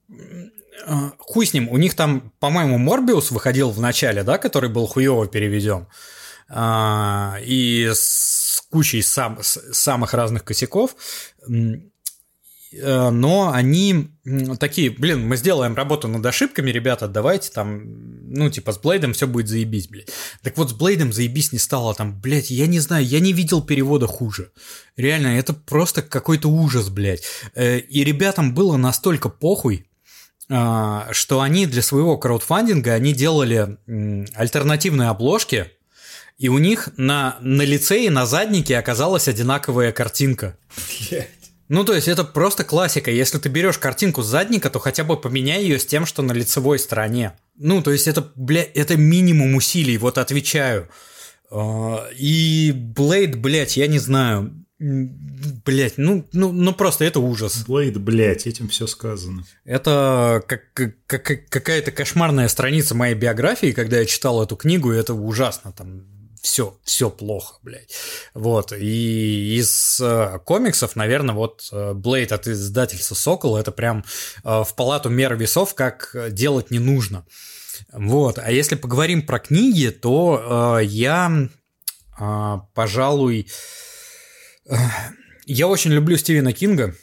а, хуй с ним. У них там, по-моему, Морбиус выходил в начале, да, который был хуево переведен. А, и с кучей сам, с, самых разных косяков. Э, но они такие, блин, мы сделаем работу над ошибками, ребята, давайте там, ну, типа, с Блейдом все будет заебись, блядь. Так вот, с Блейдом заебись не стало, там, блядь, я не знаю, я не видел перевода хуже. Реально, это просто какой-то ужас, блядь. Э, и ребятам было настолько похуй, э, что они для своего краудфандинга, они делали альтернативные обложки, и у них на, на лице и на заднике оказалась одинаковая картинка. Блядь. Ну, то есть это просто классика. Если ты берешь картинку с задника, то хотя бы поменяй ее с тем, что на лицевой стороне. Ну, то есть это, бля, это минимум усилий, вот отвечаю. А, и Блейд, блядь, я не знаю. Блять, ну, ну, ну просто это ужас. Блейд, блять, этим все сказано. Это как, как, какая-то кошмарная страница моей биографии, когда я читал эту книгу, и это ужасно. Там все, все плохо, блядь. Вот, и из э, комиксов, наверное, вот Блейд от издательства Сокол это прям э, в палату мер весов, как делать не нужно. Вот, а если поговорим про книги, то э, я, э, пожалуй, э, я очень люблю Стивена Кинга.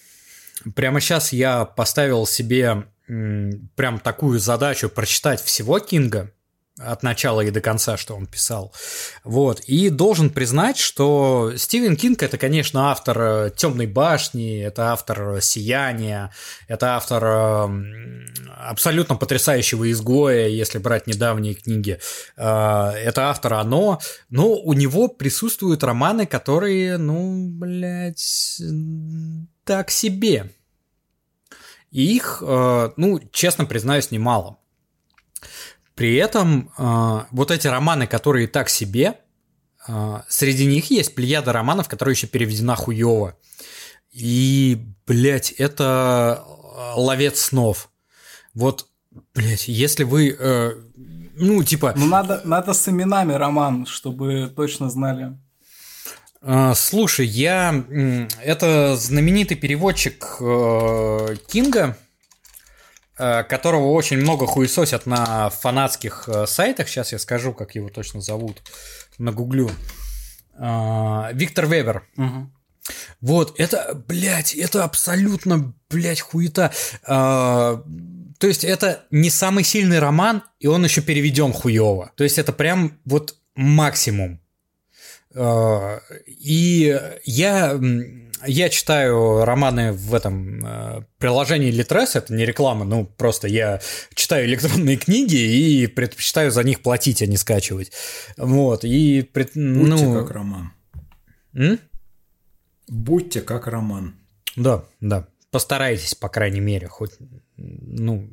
Прямо сейчас я поставил себе прям такую задачу прочитать всего Кинга от начала и до конца, что он писал. Вот. И должен признать, что Стивен Кинг это, конечно, автор э, Темной башни, это автор Сияния, это автор абсолютно потрясающего изгоя, если брать недавние книги. Э, это автор Оно, но у него присутствуют романы, которые, ну, блядь, так себе. И их, э, ну, честно признаюсь, немало. При этом э, вот эти романы, которые так себе, э, среди них есть плеяда романов, которые еще переведена хуево. И, блядь, это ловец снов. Вот, блядь, если вы, э, ну, типа... Ну, надо, надо с именами роман, чтобы точно знали. Слушай, я... Это знаменитый переводчик э, Кинга, которого очень много хуесосят на фанатских э, сайтах. Сейчас я скажу, как его точно зовут. На гуглю. Э, Виктор Вебер. Угу. Вот, это, блядь, это абсолютно, блядь, хуета. То есть это не самый сильный роман, и он еще переведен хуево. То есть это прям вот максимум. И я я читаю романы в этом э, приложении Литрес, это не реклама, ну просто я читаю электронные книги и предпочитаю за них платить, а не скачивать. Вот, и... Пред, Будьте ну... как роман. М? Будьте как роман. Да, да. Постарайтесь, по крайней мере, хоть, ну,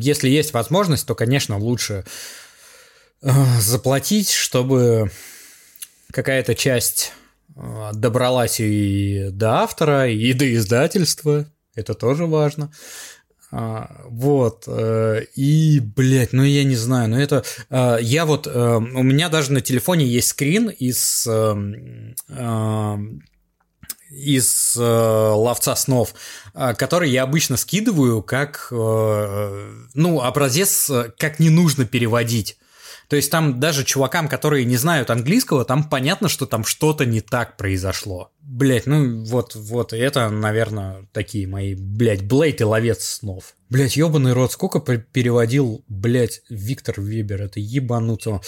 если есть возможность, то, конечно, лучше э, заплатить, чтобы какая-то часть добралась и до автора, и до издательства. Это тоже важно. А, вот. Э, и, блядь, ну я не знаю, но это... Э, я вот... Э, у меня даже на телефоне есть скрин из из ловца снов, который я обычно скидываю как ну образец, как не нужно переводить. То есть там даже чувакам, которые не знают английского, там понятно, что там что-то не так произошло. Блять, ну вот, вот, это, наверное, такие мои, блять, Блейд и ловец снов. Блять, ебаный рот, сколько переводил, блять, Виктор Вебер, это ебануто.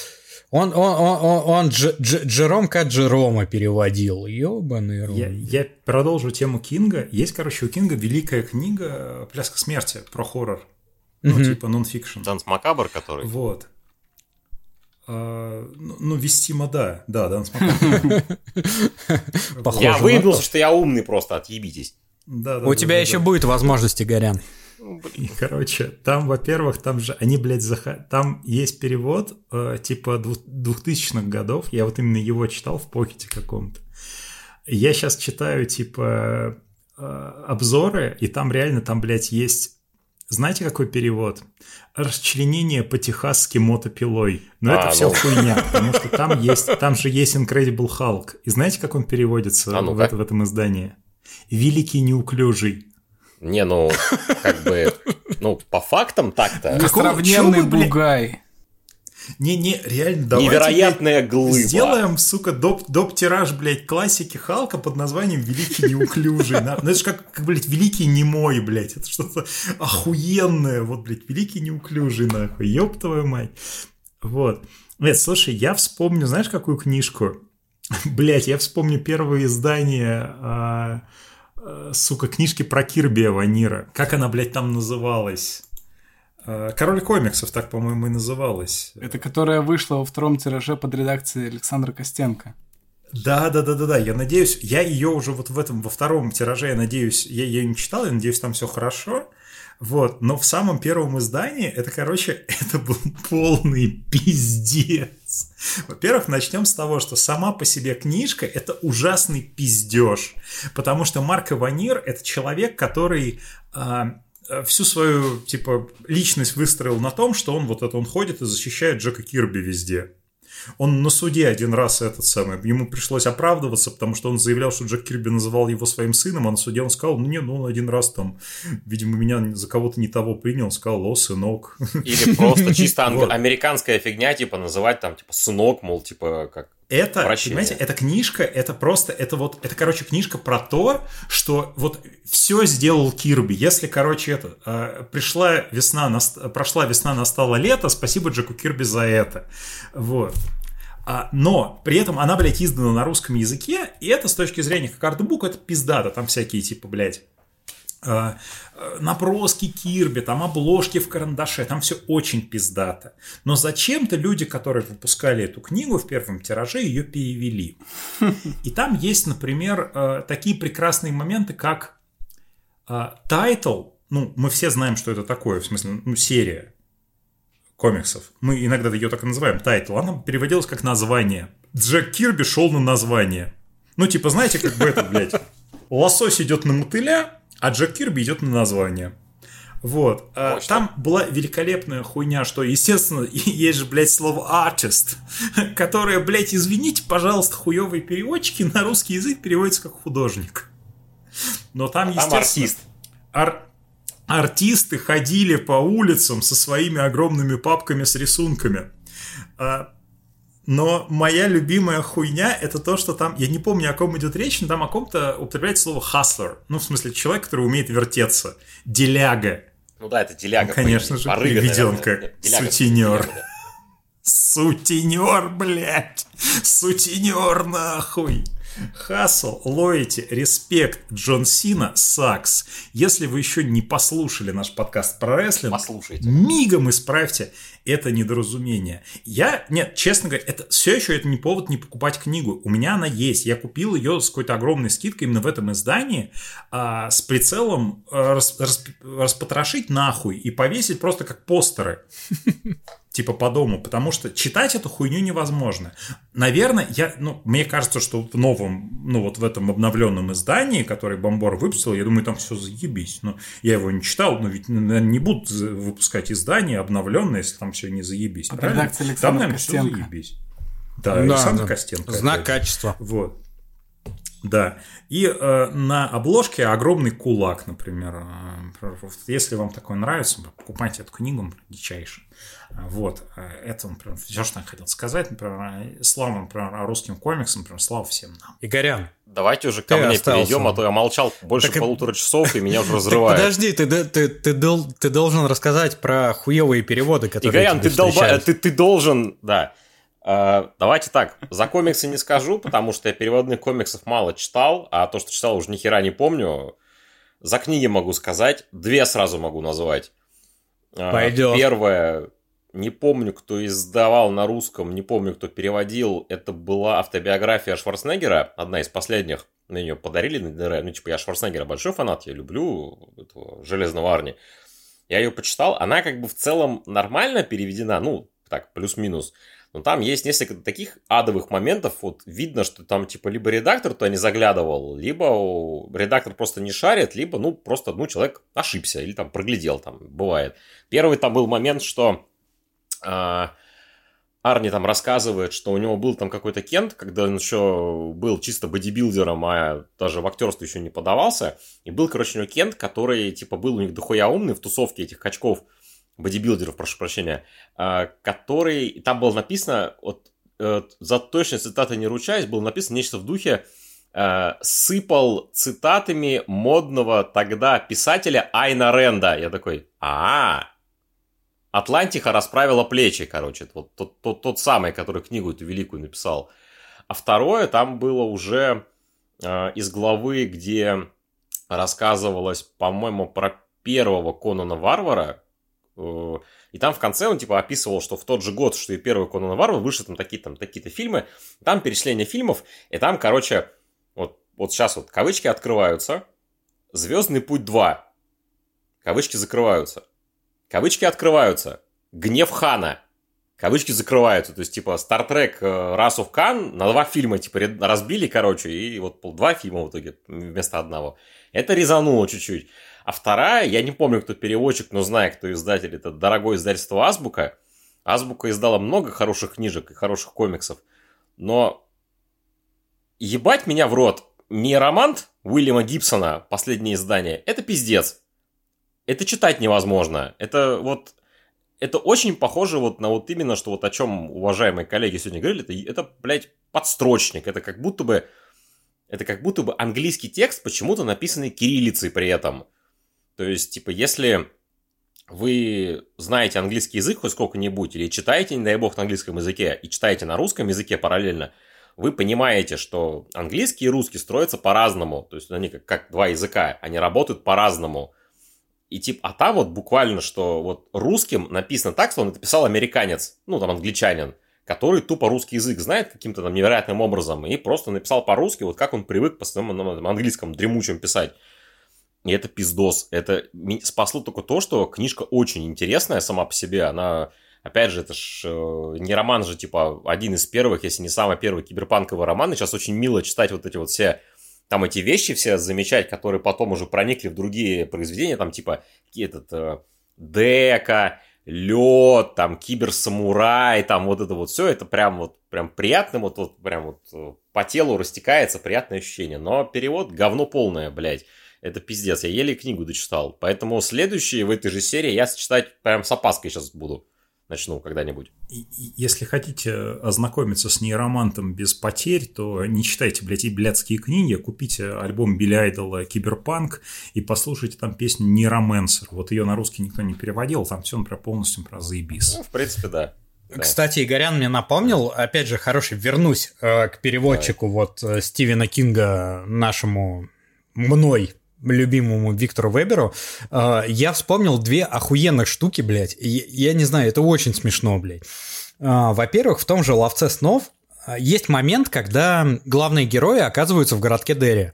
Он, он, он, он, он Дж, Дж, Джером как Джерома переводил. Ебаный рот. Я, я продолжу тему Кинга. Есть, короче, у Кинга великая книга «Пляска смерти» про хоррор. Ну, mm-hmm. типа нон-фикшн. Данс Макабр, который? Вот. А, ну, ну, вестимо, да. Да, да, Я выебнулся, что я умный просто, отъебитесь. Да, да, У тебя еще будет возможность, Игорян. И, короче, там, во-первых, там же они, блядь, зах... там есть перевод э, типа двухтысячных годов. Я вот именно его читал в покете каком-то. Я сейчас читаю, типа, э, обзоры, и там реально, там, блядь, есть знаете, какой перевод? Расчленение по-техасски мотопилой. Но а, это все ну... хуйня, потому что там есть, там же есть Incredible Hulk. И знаете, как он переводится а, ну в, в этом издании? Великий неуклюжий. Не, ну, как бы, ну, по фактам так-то. Несравненный бугай. Не-не, реально, давайте, Невероятная блядь, глыба. Сделаем, сука, доп, доп-тираж, блядь, классики Халка под названием «Великий неуклюжий». Ну, это же как, как, блядь, «Великий немой», блядь. Это что-то охуенное. Вот, блядь, «Великий неуклюжий», нахуй. Ёб твою мать. Вот. Нет, слушай, я вспомню, знаешь, какую книжку? Блять, я вспомню первое издание, а, а, сука, книжки про Кирби Ванира. Как она, блядь, там называлась? А, Король комиксов, так, по-моему, и называлась. Это которая вышла во втором тираже под редакцией Александра Костенко. Да, да, да, да, да. Я надеюсь, я ее уже вот в этом, во втором тираже, я надеюсь, я ее не читал, я надеюсь, там все хорошо. Вот, но в самом первом издании это, короче, это был полный пиздец. Во-первых, начнем с того, что сама по себе книжка это ужасный пиздеж, потому что Марк Иванир это человек, который а, всю свою типа личность выстроил на том, что он вот это он ходит и защищает Джека Кирби везде. Он на суде один раз этот самый, ему пришлось оправдываться, потому что он заявлял, что Джек Кирби называл его своим сыном, а на суде он сказал, ну не, ну он один раз там, видимо, меня за кого-то не того принял, он сказал, о, сынок. Или просто чисто американская фигня, типа называть там, типа, сынок, мол, типа, как... Это, Прощение. понимаете, эта книжка, это просто, это вот, это, короче, книжка про то, что вот все сделал Кирби. Если, короче, это, э, пришла весна, наст- прошла весна, настало лето, спасибо Джеку Кирби за это. Вот. А, но при этом она, блядь, издана на русском языке, и это с точки зрения как артбук, это пиздата, там всякие типа, блядь, наброски Кирби, там обложки в карандаше, там все очень пиздато. Но зачем-то люди, которые выпускали эту книгу в первом тираже, ее перевели. И там есть, например, э, такие прекрасные моменты, как э, title, ну, мы все знаем, что это такое, в смысле, ну, серия комиксов. Мы иногда ее так и называем, title. Она переводилась как название. Джек Кирби шел на название. Ну, типа, знаете, как бы это, блядь, лосось идет на мотыля, а Джек Кирби идет на название. Вот. А, Мощно. Там была великолепная хуйня, что, естественно, есть же, блядь, слово artist, которое, блядь, извините, пожалуйста, хуевые переводчики на русский язык переводится как художник. Но там, Там естественно, артист. ар- артисты ходили по улицам со своими огромными папками с рисунками. Но моя любимая хуйня это то, что там, я не помню, о ком идет речь, но там о ком-то употребляется слово hustler. Ну, в смысле, человек, который умеет вертеться. Деляга. Ну да, это деляга. Ну, конечно же, порыве, Деляга, деляга, да. Сутенер, блядь. Сутенер, нахуй. Хасл, лоити, респект, Джон Сина, Сакс. Если вы еще не послушали наш подкаст про рестлинг, Послушайте. мигом исправьте это недоразумение. Я, нет, честно говоря, это все еще это не повод не покупать книгу. У меня она есть. Я купил ее с какой-то огромной скидкой именно в этом издании а, с прицелом а, рас- рас- распотрошить нахуй и повесить просто как постеры типа по дому, потому что читать эту хуйню невозможно. Наверное, я, ну, мне кажется, что в новом, ну, вот в этом обновленном издании, который Бомбор выпустил, я думаю, там все заебись. Но я его не читал, но ведь не будут выпускать издание обновленное, если там все не заебись. Под правильно? редакцией Там, Александра наверное, все Костенко. заебись. Да, Да, Александр да. Костенко. Знак опять качества. Вот. Да. И э, на обложке огромный кулак, например. Э, Если вам такое нравится, покупайте эту книгу. А, Вот. Э, Это, например, все, что я хотел сказать. Например, слава, например, русским комиксам, например, слава всем нам. Игорян, Давайте уже ко Ты мне остался. перейдем, а то я молчал больше Так полутора часов, и меня уже разрывает. подожди, ты, ты, ты, ты дол- ты должен рассказать про хуевые переводы, которые Игорян, ты, долба... ты, ты должен, да. Э, давайте так, за комиксы не скажу, потому что я переводных комиксов мало читал, а то, что читал, уже ни хера не помню. За книги могу сказать, две сразу могу назвать. Э, Пойдет. Первое, не помню, кто издавал на русском, не помню, кто переводил. Это была автобиография Шварценеггера, одна из последних. Мне ее подарили на. Ну, типа, я Шварценеггера большой фанат, я люблю этого Железного Арни. Я ее почитал, она как бы в целом нормально переведена, ну, так, плюс-минус. Но там есть несколько таких адовых моментов, вот видно, что там типа либо редактор туда не заглядывал, либо редактор просто не шарит, либо, ну, просто, ну, человек ошибся или там проглядел, там, бывает. Первый там был момент, что Арни там рассказывает, что у него был там какой-то Кент, когда он еще был чисто бодибилдером, а даже в актерство еще не подавался. И был, короче, у него Кент, который, типа, был у них дохуя умный в тусовке этих качков. бодибилдеров, прошу прощения, а, который, там было написано, вот э, за точной цитаты не ручаюсь, было написано нечто в духе э, «сыпал цитатами модного тогда писателя Айна Ренда». Я такой, а, Атлантиха расправила плечи, короче, вот тот, тот, тот самый, который книгу эту великую написал. А второе, там было уже э, из главы, где рассказывалось, по-моему, про первого Конана Варвара, э, и там в конце он типа описывал, что в тот же год, что и первый Конан Варвар, вышли там такие там такие-то фильмы, там перечисление фильмов, и там, короче, вот, вот сейчас вот кавычки открываются, Звездный путь 2, кавычки закрываются, кавычки открываются, Гнев Хана, кавычки закрываются. То есть, типа, Star Trek Wrath of Khan на два фильма, типа, разбили, короче, и вот два фильма в итоге вместо одного. Это резануло чуть-чуть. А вторая, я не помню, кто переводчик, но знаю, кто издатель, это дорогое издательство Азбука. Азбука издала много хороших книжек и хороших комиксов, но ебать меня в рот, не роман Уильяма Гибсона, последнее издание, это пиздец. Это читать невозможно. Это вот это очень похоже вот на вот именно, что вот о чем уважаемые коллеги сегодня говорили, это, это блядь, подстрочник, это как будто бы, это как будто бы английский текст, почему-то написанный кириллицей при этом. То есть, типа, если вы знаете английский язык хоть сколько-нибудь, или читаете, не дай бог, на английском языке, и читаете на русском языке параллельно, вы понимаете, что английский и русский строятся по-разному. То есть они как, как два языка, они работают по-разному. И типа, а там вот буквально, что вот русским написано так, что он это писал американец, ну там англичанин, который тупо русский язык знает каким-то там невероятным образом и просто написал по-русски, вот как он привык по своему ну, английском дремучем писать. И это пиздос. Это спасло только то, что книжка очень интересная сама по себе. Она, опять же, это ж э, не роман же, типа, один из первых, если не самый первый киберпанковый роман. И сейчас очень мило читать вот эти вот все там эти вещи все замечать, которые потом уже проникли в другие произведения, там типа этот э, дека, лед, там киберсамурай, там вот это вот все, это прям вот прям приятно, вот, вот прям вот э, по телу растекается приятное ощущение. Но перевод говно полное, блядь. Это пиздец, я еле книгу дочитал. Поэтому следующие в этой же серии я читать прям с опаской сейчас буду начну когда-нибудь. Если хотите ознакомиться с нейромантом без потерь, то не читайте, блядь, и блядские книги, купите альбом Билли Айдола «Киберпанк» и послушайте там песню «Нейромансер». Вот ее на русский никто не переводил, там все он про полностью про заебис. Ну, в принципе, да. Кстати, Игорян мне напомнил, опять же, хороший, вернусь э, к переводчику Давай. вот э, Стивена Кинга, нашему мной любимому Виктору Веберу, э, я вспомнил две охуенных штуки, блядь. Я не знаю, это очень смешно, блядь. Э, во-первых, в том же «Ловце снов» э, есть момент, когда главные герои оказываются в городке Дерри.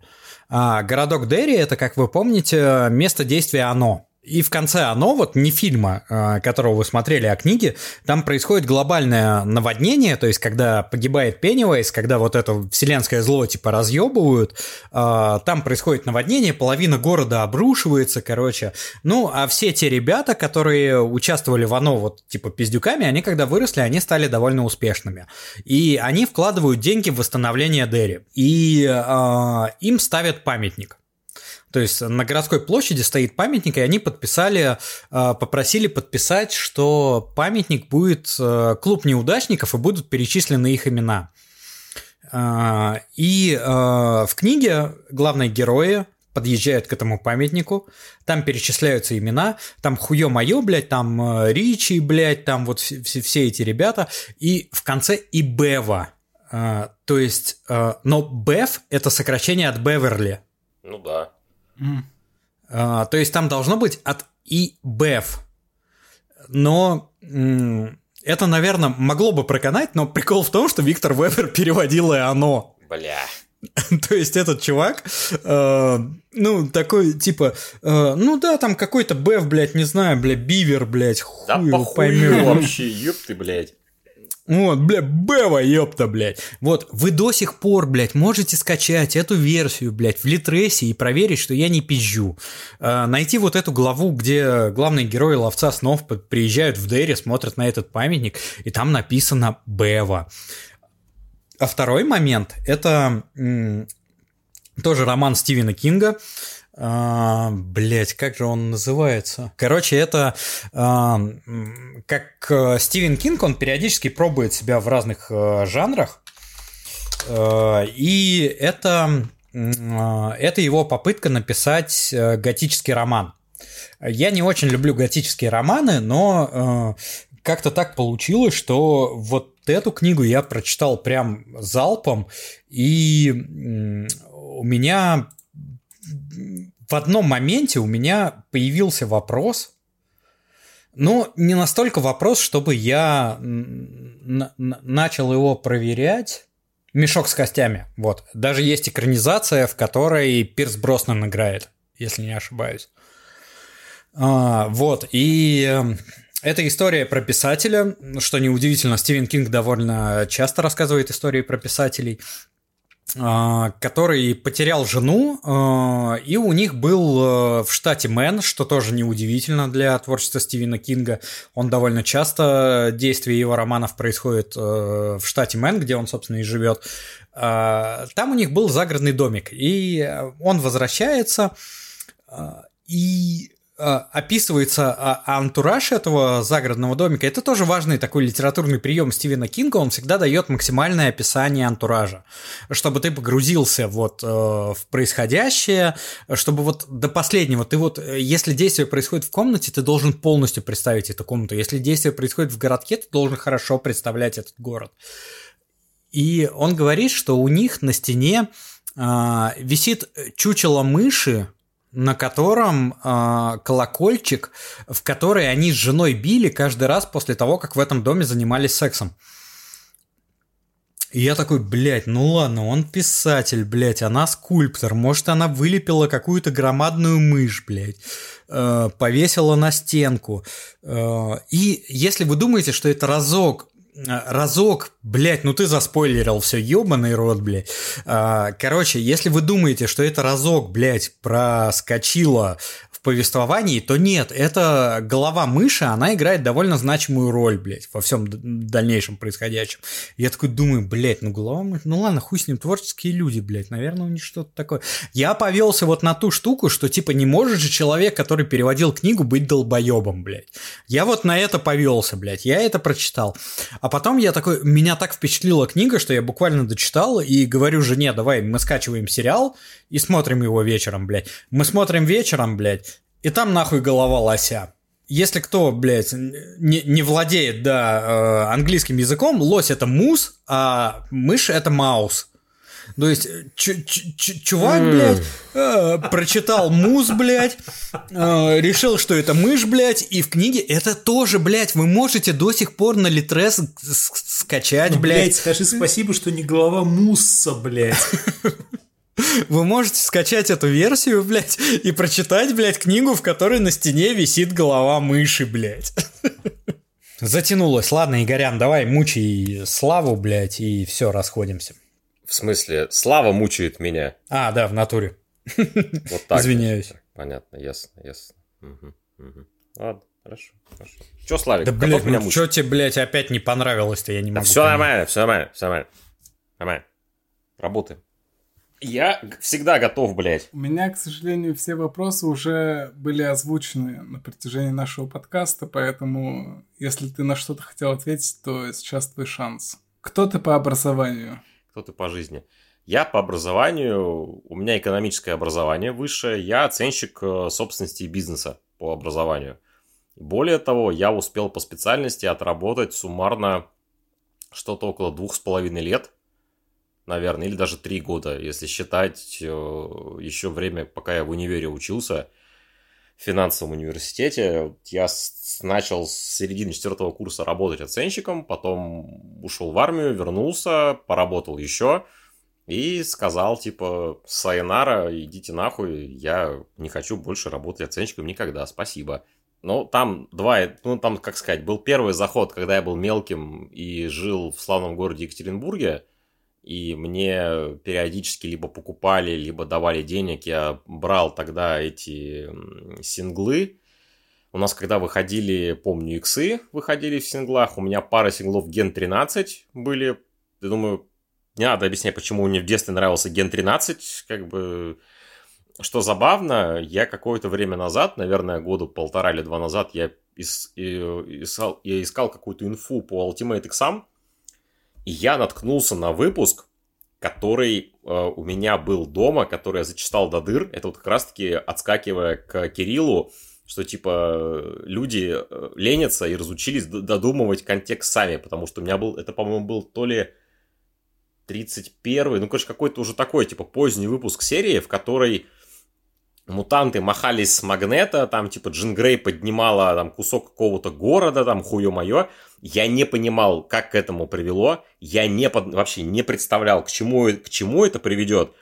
Городок Дерри – это, как вы помните, место действия «Оно». И в конце оно, вот не фильма, а, которого вы смотрели, а книги, там происходит глобальное наводнение, то есть когда погибает Пеннивайз, когда вот это вселенское зло типа разъебывают, а, там происходит наводнение, половина города обрушивается, короче. Ну, а все те ребята, которые участвовали в оно вот типа пиздюками, они когда выросли, они стали довольно успешными. И они вкладывают деньги в восстановление Дерри. И э, им ставят памятник. То есть на городской площади стоит памятник, и они подписали, э, попросили подписать, что памятник будет э, клуб неудачников, и будут перечислены их имена. Э, и в книге главные герои подъезжают к этому памятнику, там перечисляются имена, там хуё моё, блядь, там Ричи, блядь, там вот все, все эти ребята, и в конце и Бева. То есть, но Бев – это сокращение от Беверли. Ну да. А, то есть там должно быть от и БЭФ. Но это, наверное, могло бы проканать, но прикол в том, что Виктор Вебер переводил и оно. Бля. То есть этот чувак, э, ну, такой, типа, э, ну да, там какой-то Бэв, блядь, не знаю, блядь, Бивер, блядь, хуй да его поймет. вообще, ёб ты, блядь. Вот, бля, Бева, ёпта, блядь. Вот, вы до сих пор, блядь, можете скачать эту версию, блядь, в Литресе и проверить, что я не пизжу. Э, найти вот эту главу, где главные герои ловца снов приезжают в Дерри, смотрят на этот памятник, и там написано Бева. А второй момент – это м- тоже роман Стивена Кинга. А, блять, как же он называется? Короче, это а, как э, Стивен Кинг, он периодически пробует себя в разных а, жанрах. А, и это, а, это его попытка написать готический роман. Я не очень люблю готические романы, но а, как-то так получилось, что вот эту книгу я прочитал прям залпом, и у меня в одном моменте у меня появился вопрос, ну, не настолько вопрос, чтобы я начал его проверять. Мешок с костями. Вот. Даже есть экранизация, в которой Пирс Броснан играет, если не ошибаюсь. А, вот. И эм, это история про писателя, что неудивительно, Стивен Кинг довольно часто рассказывает истории про писателей. А, который потерял жену, а, и у них был э, в штате Мэн, что тоже неудивительно для творчества Стивена Кинга. Он довольно часто, действие его романов происходит э, в штате Мэн, где он, собственно, и живет. А, там у них был загородный домик, и он возвращается, и описывается а, антураж этого загородного домика. Это тоже важный такой литературный прием Стивена Кинга. Он всегда дает максимальное описание антуража, чтобы ты погрузился вот э, в происходящее, чтобы вот до последнего ты вот, э, если действие происходит в комнате, ты должен полностью представить эту комнату. Если действие происходит в городке, ты должен хорошо представлять этот город. И он говорит, что у них на стене э, висит чучело мыши, на котором э, колокольчик, в который они с женой били каждый раз после того, как в этом доме занимались сексом. И я такой, блядь, ну ладно, он писатель, блядь, она скульптор, может, она вылепила какую-то громадную мышь, блядь, э, повесила на стенку. Э, и если вы думаете, что это разок разок, блядь, ну ты заспойлерил все, ебаный рот, блядь. А, короче, если вы думаете, что это разок, блядь, проскочило повествовании, то нет, это голова мыши, она играет довольно значимую роль, блядь, во всем дальнейшем происходящем. Я такой думаю, блядь, ну голова мыши, ну ладно, хуй с ним, творческие люди, блядь, наверное, у них что-то такое. Я повелся вот на ту штуку, что типа не может же человек, который переводил книгу, быть долбоебом, блядь. Я вот на это повелся, блядь, я это прочитал. А потом я такой, меня так впечатлила книга, что я буквально дочитал и говорю жене, давай, мы скачиваем сериал и смотрим его вечером, блядь. Мы смотрим вечером, блядь, и там нахуй голова лося. Если кто, блядь, не, не владеет, да, э, английским языком, лось это мус, а мышь это маус. То есть, ч- ч- чувак, блядь, э, прочитал мус, блядь, э, решил, что это мышь, блядь, и в книге это тоже, блядь, вы можете до сих пор на Литрес скачать, ну, блядь. блядь. скажи спасибо, что не голова мусса, блядь. Вы можете скачать эту версию, блядь, и прочитать, блядь, книгу, в которой на стене висит голова мыши, блядь. Затянулось. Ладно, Игорян, давай мучай Славу, блядь, и все, расходимся. В смысле, Слава мучает меня? А, да, в натуре. Вот так. Извиняюсь. Понятно, ясно, ясно. Угу, угу. Ладно, хорошо, хорошо. Че, Славик, да, блядь, меня ну, что тебе, блядь, опять не понравилось-то, я не могу. Да все нормально, все нормально, все нормально. Нормально. Работаем. Я всегда готов, блядь. У меня, к сожалению, все вопросы уже были озвучены на протяжении нашего подкаста, поэтому если ты на что-то хотел ответить, то сейчас твой шанс. Кто ты по образованию? Кто ты по жизни? Я по образованию, у меня экономическое образование высшее, я оценщик э, собственности и бизнеса по образованию. Более того, я успел по специальности отработать суммарно что-то около двух с половиной лет – наверное, или даже три года, если считать э, еще время, пока я в универе учился, в финансовом университете. Я начал с середины четвертого курса работать оценщиком, потом ушел в армию, вернулся, поработал еще и сказал, типа, сайонара, идите нахуй, я не хочу больше работать оценщиком никогда, спасибо. Ну, там два, ну, там, как сказать, был первый заход, когда я был мелким и жил в славном городе Екатеринбурге – и мне периодически либо покупали, либо давали денег. Я брал тогда эти синглы. У нас, когда выходили, помню, иксы выходили в синглах, у меня пара синглов Gen 13 были. Я думаю, не надо объяснять, почему мне в детстве нравился Gen 13, как бы... что забавно, я какое-то время назад, наверное, года полтора или два назад, я, ис, искал, я искал какую-то инфу по Ultimate X, и я наткнулся на выпуск, который э, у меня был дома, который я зачитал до дыр. Это вот как раз-таки отскакивая к Кириллу, что типа люди э, ленятся и разучились додумывать контекст сами, потому что у меня был, это, по-моему, был то ли 31 ну, короче, какой-то уже такой, типа, поздний выпуск серии, в которой мутанты махались с магнета, там, типа, Джин Грей поднимала там кусок какого-то города, там, хуё-моё. Я не понимал, как к этому привело. Я не под... вообще не представлял, к чему, к чему это приведет.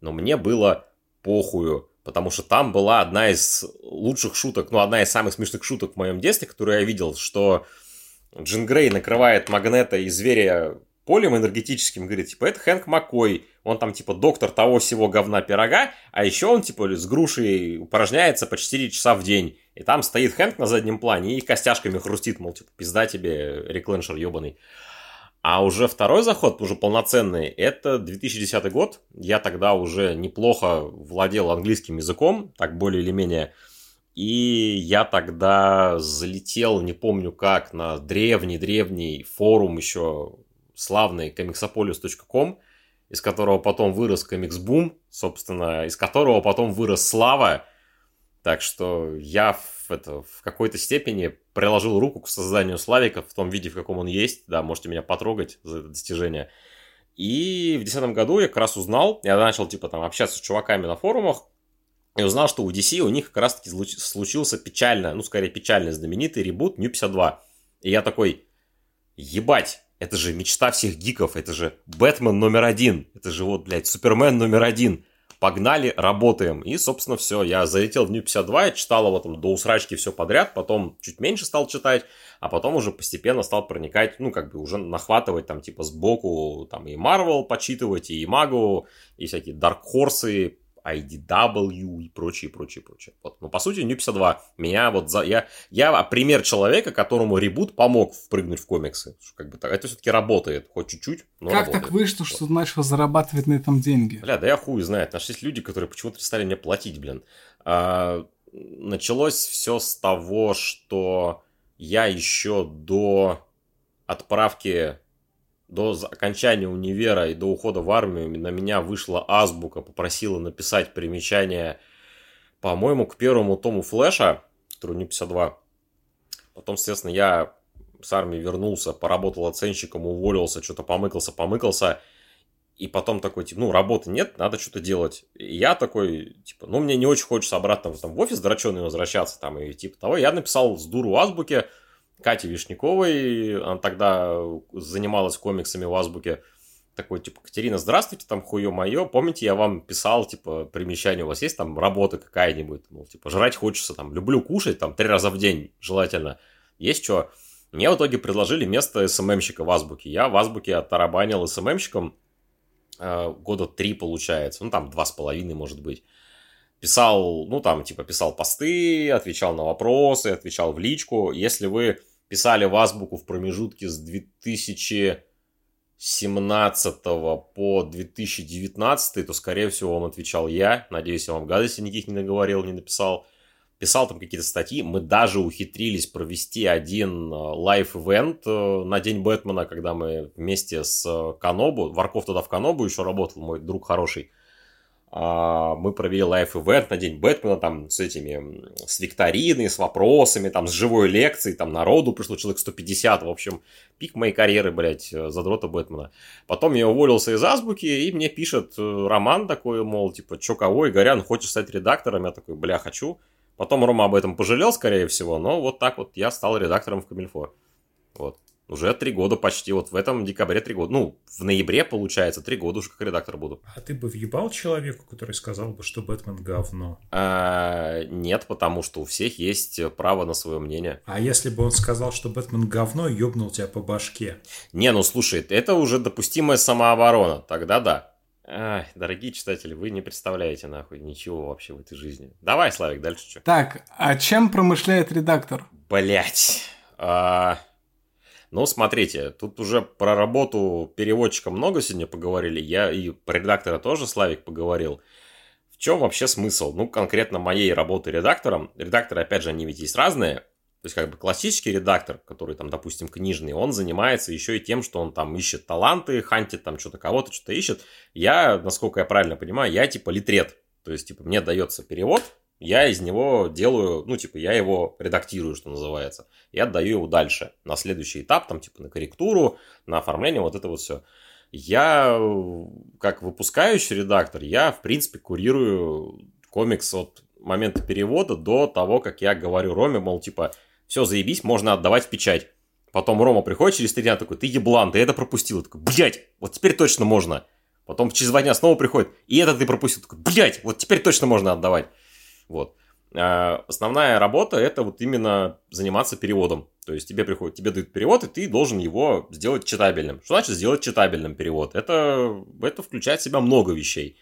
Но мне было похую. Потому что там была одна из лучших шуток, ну, одна из самых смешных шуток в моем детстве, которую я видел, что Джин Грей накрывает магнета и зверя полем энергетическим, говорит, типа, это Хэнк Маккой, он там, типа, доктор того всего говна пирога, а еще он, типа, с грушей упражняется по 4 часа в день. И там стоит Хэнк на заднем плане и костяшками хрустит, мол, типа, пизда тебе, рекленшер ебаный. А уже второй заход, уже полноценный, это 2010 год. Я тогда уже неплохо владел английским языком, так более или менее. И я тогда залетел, не помню как, на древний-древний форум еще славный комиксополис.ком, из которого потом вырос комиксбум, собственно, из которого потом вырос слава. Так что я в, это, в какой-то степени приложил руку к созданию Славика в том виде, в каком он есть. Да, можете меня потрогать за это достижение. И в 2010 году я как раз узнал, я начал типа там общаться с чуваками на форумах, и узнал, что у DC у них как раз таки случился печально, ну скорее печально знаменитый ребут New 52. И я такой, ебать, это же мечта всех гиков, это же Бэтмен номер один, это же вот, блядь, Супермен номер один. Погнали, работаем. И, собственно, все. Я залетел в New 52, я читал его там до усрачки все подряд, потом чуть меньше стал читать, а потом уже постепенно стал проникать, ну, как бы уже нахватывать там типа сбоку там и Marvel почитывать, и Магу, и всякие Dark Horse, IDW и прочее, прочее, прочее. Вот. Но по сути, New 52 меня вот за... Я, я пример человека, которому ребут помог впрыгнуть в комиксы. Как бы так. Это все-таки работает, хоть чуть-чуть, но Как работает. так вышло, что ты начал зарабатывать на этом деньги? Бля, да я хуй знает. Нашлись люди, которые почему-то стали мне платить, блин. А, началось все с того, что я еще до отправки до окончания универа и до ухода в армию на меня вышла азбука, попросила написать примечание, по-моему, к первому тому флеша, который не 52. Потом, естественно, я с армии вернулся, поработал оценщиком, уволился, что-то помыкался, помыкался. И потом такой, типа, ну, работы нет, надо что-то делать. И я такой, типа, ну, мне не очень хочется обратно там, в офис драченый возвращаться, там, и типа того. Я написал с дуру азбуке, Кате Вишняковой, она тогда занималась комиксами в Азбуке, такой, типа, Катерина, здравствуйте, там, хуё моё, помните, я вам писал, типа, примечание, у вас есть там работа какая-нибудь, мол, типа, жрать хочется, там, люблю кушать, там, три раза в день, желательно, есть что? Мне в итоге предложили место СММщика в Азбуке, я в Азбуке оттарабанил СММщиком э, года три, получается, ну, там, два с половиной, может быть, писал, ну, там, типа, писал посты, отвечал на вопросы, отвечал в личку, если вы писали в азбуку в промежутке с 2017 по 2019, то, скорее всего, вам отвечал я. Надеюсь, я вам гадости никаких не наговорил, не написал. Писал там какие-то статьи. Мы даже ухитрились провести один live event э, на День Бэтмена, когда мы вместе с э, Канобу, Варков тогда в Канобу еще работал, мой друг хороший, мы провели live event на День Бэтмена, там, с этими, с викториной, с вопросами, там, с живой лекцией, там, народу пришло человек 150, в общем, пик моей карьеры, блядь, задрота Бэтмена. Потом я уволился из Азбуки, и мне пишет э, Роман такой, мол, типа, чё, кого, Игорян, хочешь стать редактором? Я такой, бля, хочу. Потом Рома об этом пожалел, скорее всего, но вот так вот я стал редактором в Камильфо. Вот. Уже три года почти, вот в этом декабре три года. Ну, в ноябре, получается, три года уже как редактор буду. А ты бы въебал человеку, который сказал бы, что Бэтмен говно? А, нет, потому что у всех есть право на свое мнение. А если бы он сказал, что Бэтмен говно, ёбнул тебя по башке? Не, ну слушай, это уже допустимая самооборона, тогда да. Ай, дорогие читатели, вы не представляете нахуй ничего вообще в этой жизни. Давай, Славик, дальше что? Так, а чем промышляет редактор? Блять. А... Ну, смотрите, тут уже про работу переводчика много сегодня поговорили. Я и про редактора тоже, Славик, поговорил. чем вообще смысл? Ну, конкретно моей работы редактором. Редакторы, опять же, они ведь есть разные. То есть, как бы классический редактор, который там, допустим, книжный, он занимается еще и тем, что он там ищет таланты, хантит там что-то кого-то, что-то ищет. Я, насколько я правильно понимаю, я типа литрет. То есть, типа, мне дается перевод, я из него делаю, ну, типа, я его редактирую, что называется, и отдаю его дальше, на следующий этап, там, типа, на корректуру, на оформление, вот это вот все. Я, как выпускающий редактор, я, в принципе, курирую комикс от момента перевода до того, как я говорю Роме, мол, типа, все, заебись, можно отдавать в печать. Потом Рома приходит через три дня такой, ты еблан, ты это пропустил. Я такой, блядь, вот теперь точно можно. Потом через два дня снова приходит, и это ты пропустил. Такой, блядь, вот теперь точно можно отдавать. Вот. А основная работа это вот именно заниматься переводом. То есть тебе приходит, тебе дают перевод, и ты должен его сделать читабельным. Что значит сделать читабельным перевод? Это, это включает в себя много вещей.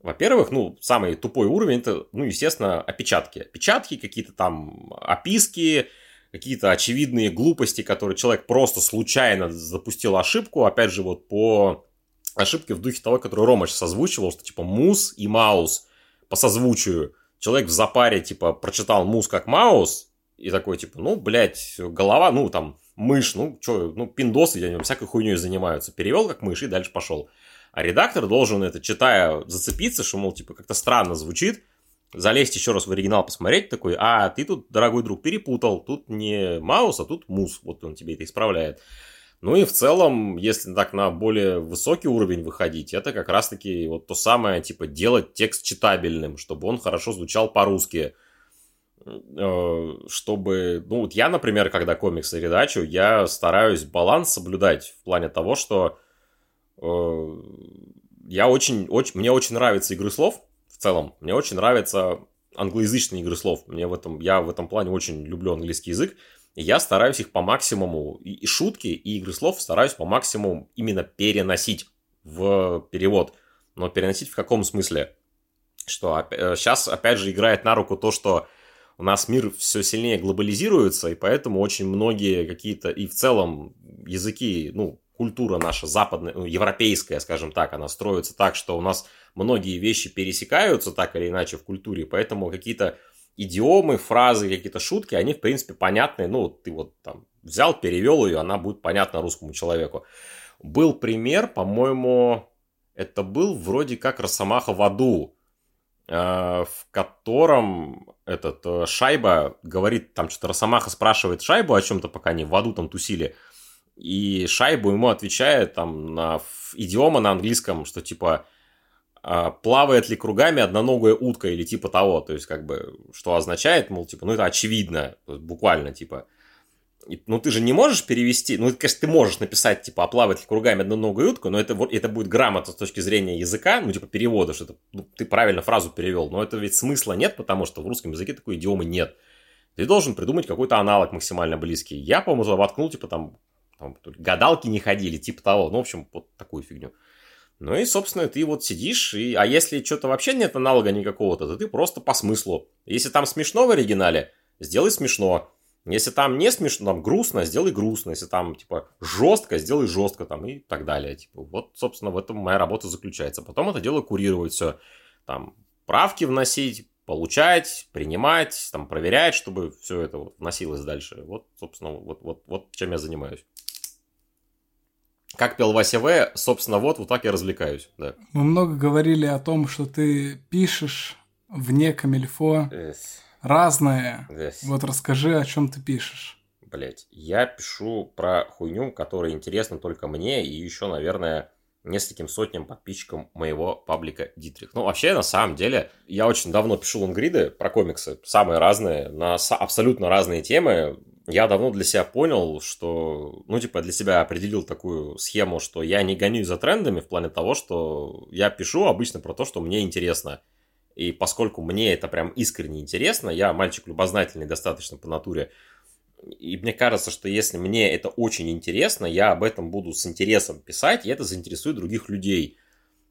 Во-первых, ну, самый тупой уровень это, ну, естественно, опечатки. Опечатки, какие-то там описки, какие-то очевидные глупости, которые человек просто случайно запустил ошибку. Опять же, вот по ошибке в духе того, который Рома сейчас озвучивал, что типа мус и маус по созвучию человек в запаре, типа, прочитал мус как маус, и такой, типа, ну, блядь, голова, ну, там, мышь, ну, что, ну, пиндосы, я всякой хуйней занимаются. Перевел как мышь и дальше пошел. А редактор должен это, читая, зацепиться, что, мол, типа, как-то странно звучит, залезть еще раз в оригинал, посмотреть такой, а ты тут, дорогой друг, перепутал, тут не маус, а тут мус, вот он тебе это исправляет. Ну и в целом, если так на более высокий уровень выходить, это как раз-таки вот то самое, типа, делать текст читабельным, чтобы он хорошо звучал по-русски. Э, чтобы, ну вот я, например, когда комиксы редачу, я стараюсь баланс соблюдать в плане того, что э, я очень, очень, мне очень нравятся игры слов в целом, мне очень нравятся англоязычные игры слов, мне в этом, я в этом плане очень люблю английский язык, я стараюсь их по максимуму, и, шутки, и игры слов стараюсь по максимуму именно переносить в перевод. Но переносить в каком смысле? Что сейчас, э, опять же, играет на руку то, что у нас мир все сильнее глобализируется, и поэтому очень многие какие-то, и в целом языки, ну, культура наша западная, ну, европейская, скажем так, она строится так, что у нас многие вещи пересекаются так или иначе в культуре, поэтому какие-то идиомы, фразы, какие-то шутки, они, в принципе, понятны. Ну, ты вот там взял, перевел ее, она будет понятна русскому человеку. Был пример, по-моему, это был вроде как Росомаха в аду, э, в котором этот э, Шайба говорит, там что-то Росомаха спрашивает Шайбу о чем-то, пока они в аду там тусили, и Шайбу ему отвечает там на идиома на английском, что типа плавает ли кругами одноногая утка или типа того, то есть как бы, что означает, мол, типа, ну это очевидно, буквально, типа, ну ты же не можешь перевести, ну, конечно, ты можешь написать, типа, а плавает ли кругами одноногая утка, но это, это будет грамотно с точки зрения языка, ну, типа, перевода, что это, ну, ты правильно фразу перевел, но это ведь смысла нет, потому что в русском языке такой идиомы нет. Ты должен придумать какой-то аналог максимально близкий. Я, по-моему, воткнул, типа, там, там гадалки не ходили, типа того, ну, в общем, вот такую фигню. Ну и, собственно, ты вот сидишь, и... а если что-то вообще нет аналога никакого-то, то ты просто по смыслу. Если там смешно в оригинале, сделай смешно. Если там не смешно, там грустно, сделай грустно. Если там, типа, жестко, сделай жестко, там, и так далее. Типа, вот, собственно, в этом моя работа заключается. Потом это дело курировать все. Там, правки вносить, получать, принимать, там, проверять, чтобы все это вот вносилось дальше. Вот, собственно, вот, вот, вот чем я занимаюсь. Как пел Вася В, собственно, вот, вот так я развлекаюсь, да. Мы много говорили о том, что ты пишешь вне камильфо yes. разное. Yes. Вот расскажи, о чем ты пишешь. Блять, я пишу про хуйню, которая интересна только мне и еще, наверное, нескольким сотням подписчикам моего паблика Дитрих. Ну, вообще, на самом деле, я очень давно пишу лонгриды про комиксы, самые разные, на абсолютно разные темы я давно для себя понял, что, ну, типа, для себя определил такую схему, что я не гонюсь за трендами в плане того, что я пишу обычно про то, что мне интересно. И поскольку мне это прям искренне интересно, я мальчик любознательный достаточно по натуре, и мне кажется, что если мне это очень интересно, я об этом буду с интересом писать, и это заинтересует других людей.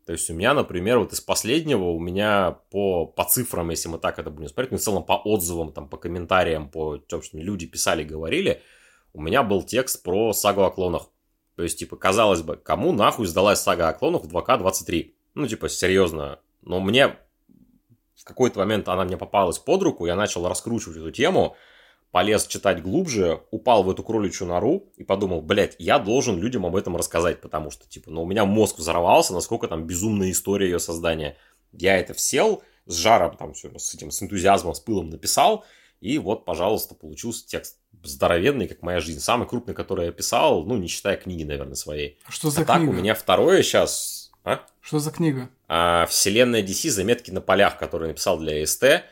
То есть у меня, например, вот из последнего, у меня по, по цифрам, если мы так это будем смотреть, ну, в целом по отзывам, там, по комментариям, по том, что люди писали, говорили, у меня был текст про сагу о клонах. То есть, типа, казалось бы, кому нахуй сдалась сага о клонах в 2К23? Ну, типа, серьезно. Но мне в какой-то момент она мне попалась под руку, я начал раскручивать эту тему, полез читать глубже, упал в эту кроличью нору и подумал, блядь, я должен людям об этом рассказать, потому что, типа, ну, у меня мозг взорвался, насколько там безумная история ее создания. Я это всел, с жаром, там, все, с этим, с энтузиазмом, с пылом написал, и вот, пожалуйста, получился текст здоровенный, как моя жизнь. Самый крупный, который я писал, ну, не считая книги, наверное, своей. Что за а так книга? у меня второе сейчас... А? Что за книга? А, Вселенная DC «Заметки на полях», который написал для СТ,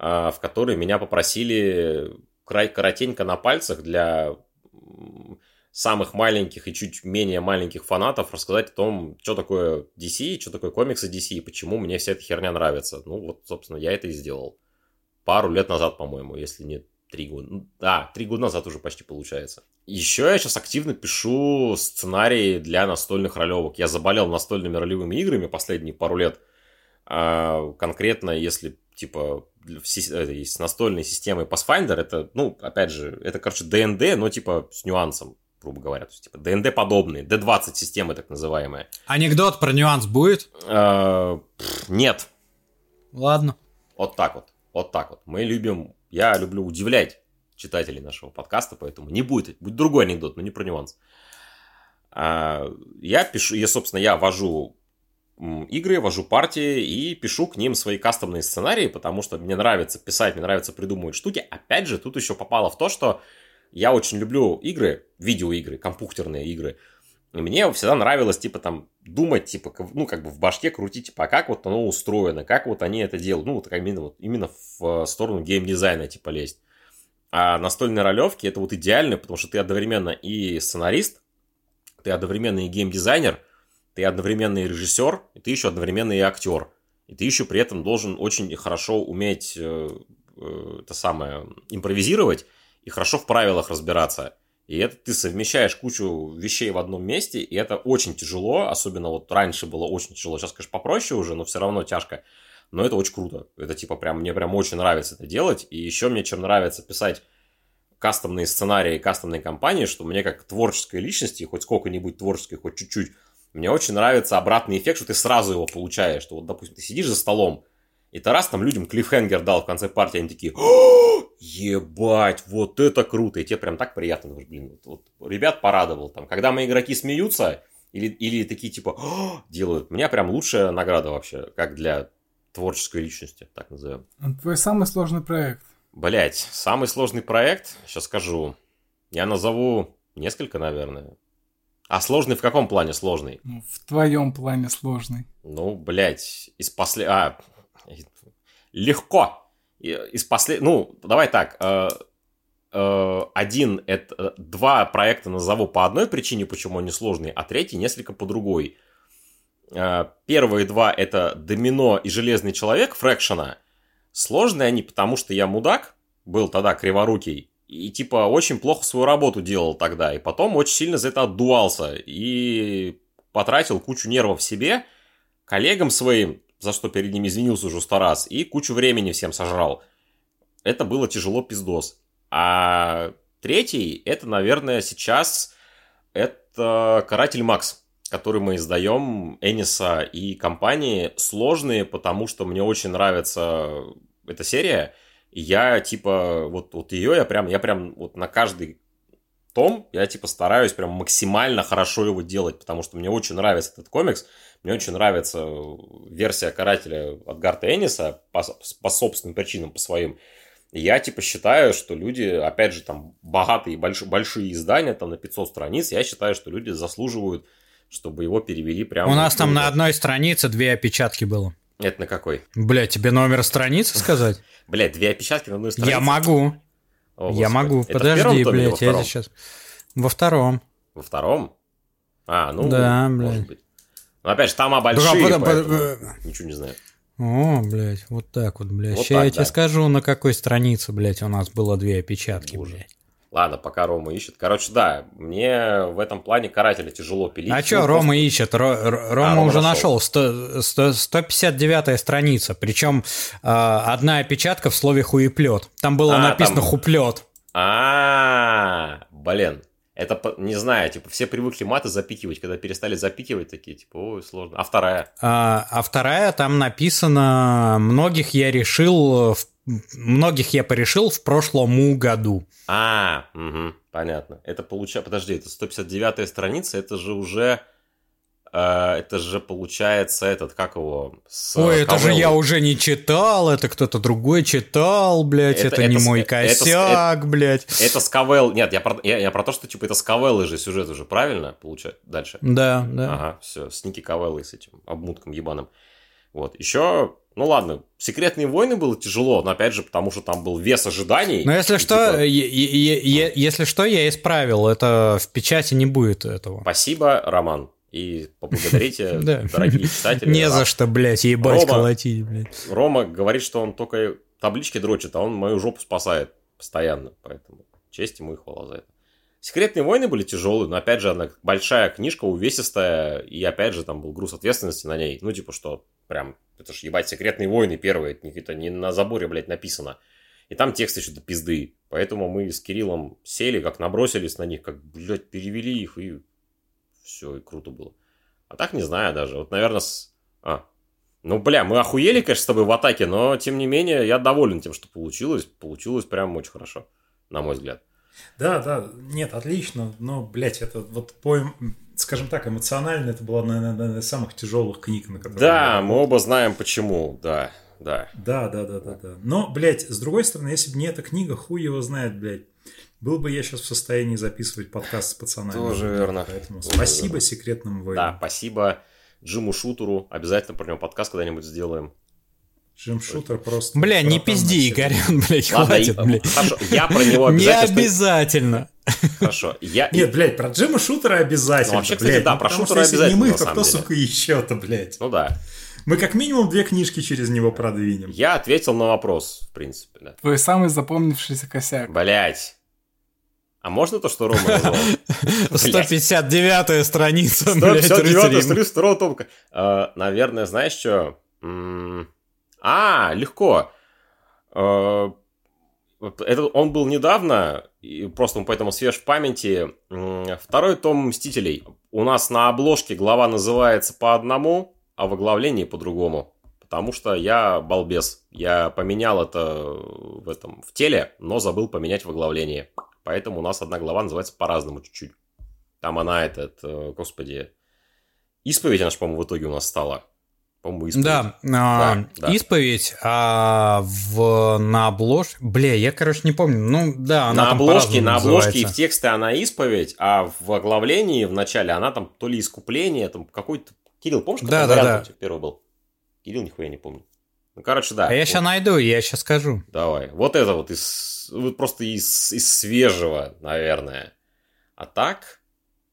а, в которой меня попросили коротенько на пальцах для самых маленьких и чуть менее маленьких фанатов рассказать о том, что такое DC, что такое комиксы DC и почему мне вся эта херня нравится. Ну вот, собственно, я это и сделал. Пару лет назад, по-моему, если не три года. Да, три года назад уже почти получается. Еще я сейчас активно пишу сценарии для настольных ролевок. Я заболел настольными ролевыми играми последние пару лет. А, конкретно, если типа с настольной системой Pathfinder, это, ну, опять же, это, короче, ДНД, но типа с нюансом, грубо говоря. То есть, типа, ДНД подобные, D20 системы так называемые. Анекдот про нюанс будет? А, нет, Ладно. Вот так вот. Вот так вот. Мы любим, я люблю удивлять читателей нашего подкаста, поэтому не будет, будет другой анекдот, но не про нюанс. А, я пишу, я, собственно, я вожу игры, вожу партии и пишу к ним свои кастомные сценарии, потому что мне нравится писать, мне нравится придумывать штуки. Опять же, тут еще попало в то, что я очень люблю игры, видеоигры, компьютерные игры. И мне всегда нравилось, типа, там, думать, типа, ну, как бы в башке крутить, типа, а как вот оно устроено, как вот они это делают. Ну, вот именно, вот, именно в э, сторону геймдизайна, типа, лезть. А настольные ролевки это вот идеально, потому что ты одновременно и сценарист, ты одновременно и геймдизайнер, ты одновременно и режиссер, и ты еще одновременно и актер. И ты еще при этом должен очень хорошо уметь э, э, это самое импровизировать и хорошо в правилах разбираться. И это ты совмещаешь кучу вещей в одном месте, и это очень тяжело, особенно вот раньше было очень тяжело, сейчас, конечно, попроще уже, но все равно тяжко. Но это очень круто. Это типа прям, мне прям очень нравится это делать. И еще мне чем нравится писать кастомные сценарии, кастомные кампании, что мне как творческой личности, хоть сколько-нибудь творческой, хоть чуть-чуть, мне очень нравится обратный эффект, что ты сразу его получаешь. Что вот, допустим, ты сидишь за столом, и ты раз там людям клиффхенгер дал в конце партии, они такие, «О, ебать, вот это круто. И тебе прям так приятно, думаешь, блин, вот, вот ребят порадовал. Там, когда мои игроки смеются, или, или такие типа делают, у меня прям лучшая награда вообще, как для творческой личности, так назовем. Твой самый сложный проект. Блять, самый сложный проект, сейчас скажу. Я назову несколько, наверное. А сложный в каком плане сложный? Ну, в твоем плане сложный. Ну, блять, из после... А, легко. Из после... Ну, давай так. э, э, Один, это два проекта назову по одной причине, почему они сложные, а третий несколько по другой. Э, Первые два это Домино и Железный Человек Фрэкшена. Сложные они, потому что я мудак, был тогда криворукий, и типа очень плохо свою работу делал тогда, и потом очень сильно за это отдувался, и потратил кучу нервов себе, коллегам своим, за что перед ними извинился уже сто раз, и кучу времени всем сожрал. Это было тяжело пиздос. А третий, это, наверное, сейчас, это Каратель Макс, который мы издаем Эниса и компании. Сложные, потому что мне очень нравится эта серия. И я, типа, вот, вот ее я прям, я прям вот на каждый том я, типа, стараюсь прям максимально хорошо его делать, потому что мне очень нравится этот комикс. Мне очень нравится версия Карателя от Гарта Эниса по, по собственным причинам, по своим. И я, типа, считаю, что люди, опять же, там, богатые, больш, большие издания, там, на 500 страниц, я считаю, что люди заслуживают, чтобы его перевели прямо... У нас там на одной странице две опечатки было. Это на какой? Бля, тебе номер страницы сказать? Блядь, две опечатки на одной странице? Я могу. О, Я могу. Это Подожди, блядь, я сейчас... Во втором. Во втором? А, ну, Да, может блядь. быть. Но опять же, тома большие, Да, поэтому ничего не знаю. О, блядь, вот так вот, блядь. Вот Сейчас я тебе да. скажу, на какой странице, блядь, у нас было две опечатки, Боже. блядь. Ладно, пока Рома ищет. Короче, да, мне в этом плане карателя тяжело пилить. А Ну, что, Рома ищет? Ро- Ро- Рома Рома уже нашел. нашел. Сто- сто- 159-я страница. Причем одна опечатка в слове хуеплет. Там было А, написано там- хуплет. А, блин. Это, не знаю, типа, все привыкли маты запикивать, когда перестали запикивать, такие, типа, ой, сложно. А вторая? А, а вторая, там написано, многих я решил, в- многих я порешил в прошлом году. А, мгм, понятно. Это получается... Подожди, это 159-я страница, это же уже... э, это же получается этот, как его... с Ой, это же я уже не читал, это кто-то другой читал, блядь, Это- это, не это с- мой это с- косяк, блядь. Это с Кавелл... Нет, я про, я, я про то, что, типа, это с Кавеллой же сюжет уже, правильно? Получается, дальше. Да, да. Ага, все, с Ники Кавеллой, с этим обмутком ебаным. Вот, еще... Ну ладно, секретные войны было тяжело, но опять же, потому что там был вес ожиданий. Но если что, типа, если что, я исправил, это в печати не будет этого. Спасибо, Роман. И поблагодарите, Да. дорогие читатели. Не за что, блядь, ебать колотить, блядь. Рома говорит, что он только таблички дрочит, а он мою жопу спасает постоянно. Поэтому честь ему и хвала за это. Секретные войны были тяжелые, но опять же, она большая книжка, увесистая, и опять же, там был груз ответственности на ней. Ну, типа, что прям, это ж ебать, секретные войны первые, это не, на заборе, блядь, написано. И там текст еще до пизды. Поэтому мы с Кириллом сели, как набросились на них, как, блядь, перевели их, и все, и круто было. А так не знаю даже. Вот, наверное, с... А, ну, бля, мы охуели, конечно, с тобой в атаке, но, тем не менее, я доволен тем, что получилось. Получилось прям очень хорошо, на мой взгляд. Да, да, нет, отлично, но, блядь, это вот по, эм- скажем так, эмоционально это была, наверное, одна из самых тяжелых книг, на которые Да, мы оба знаем почему, да, да. Да, да, да, да, да. Но, блядь, с другой стороны, если бы не эта книга, хуй его знает, блядь. Был бы я сейчас в состоянии записывать подкаст с пацанами. Тоже верно. Поэтому Тоже спасибо верно. секретным Да, войнам. спасибо Джиму Шутеру. Обязательно про него подкаст когда-нибудь сделаем. Джим Шутер просто... Бля, не пизди. Игорян, блядь, Ладно, хватит, и- блядь. хорошо, я про него Не обязательно... что- обязательно. Хорошо, я... Нет, блядь, про Джима Шутера обязательно. Ну, вообще, кстати, блядь. да, Ну, про потому Шутера что если обязательно, не мы, то кто, деле. сука, еще-то, блядь. Ну да. Мы как минимум две книжки через него продвинем. Я ответил на вопрос, в принципе, да. Твой самый запомнившийся косяк. Блять. А можно то, что Рома назвал? 159-я страница, блядь, 159 рыцарей. страница второго томка. Э, Наверное, знаешь что? А, легко. Э, Это он был недавно, и просто он поэтому свеж в памяти. Второй том Мстителей. У нас на обложке глава называется по одному, а в оглавлении по другому. Потому что я балбес. Я поменял это в этом в теле, но забыл поменять в оглавлении. Поэтому у нас одна глава называется по-разному чуть-чуть. Там она этот, э, господи, исповедь, она же, по-моему, в итоге у нас стала. По-моему, исповедь. Да, а, Да, да. исповедь, а в, на обложке... Бля, я, короче, не помню. Ну, да, она на обложке, на обложке и в тексте она исповедь, а в оглавлении в начале она там то ли искупление, там какой-то... Кирилл, помнишь, какой Да, да, да. первый был? Кирилл, нихуя не помню. Ну, короче, да. А я Вот. сейчас найду, я сейчас скажу. Давай. Вот это вот из вот просто из, из свежего, наверное. А так,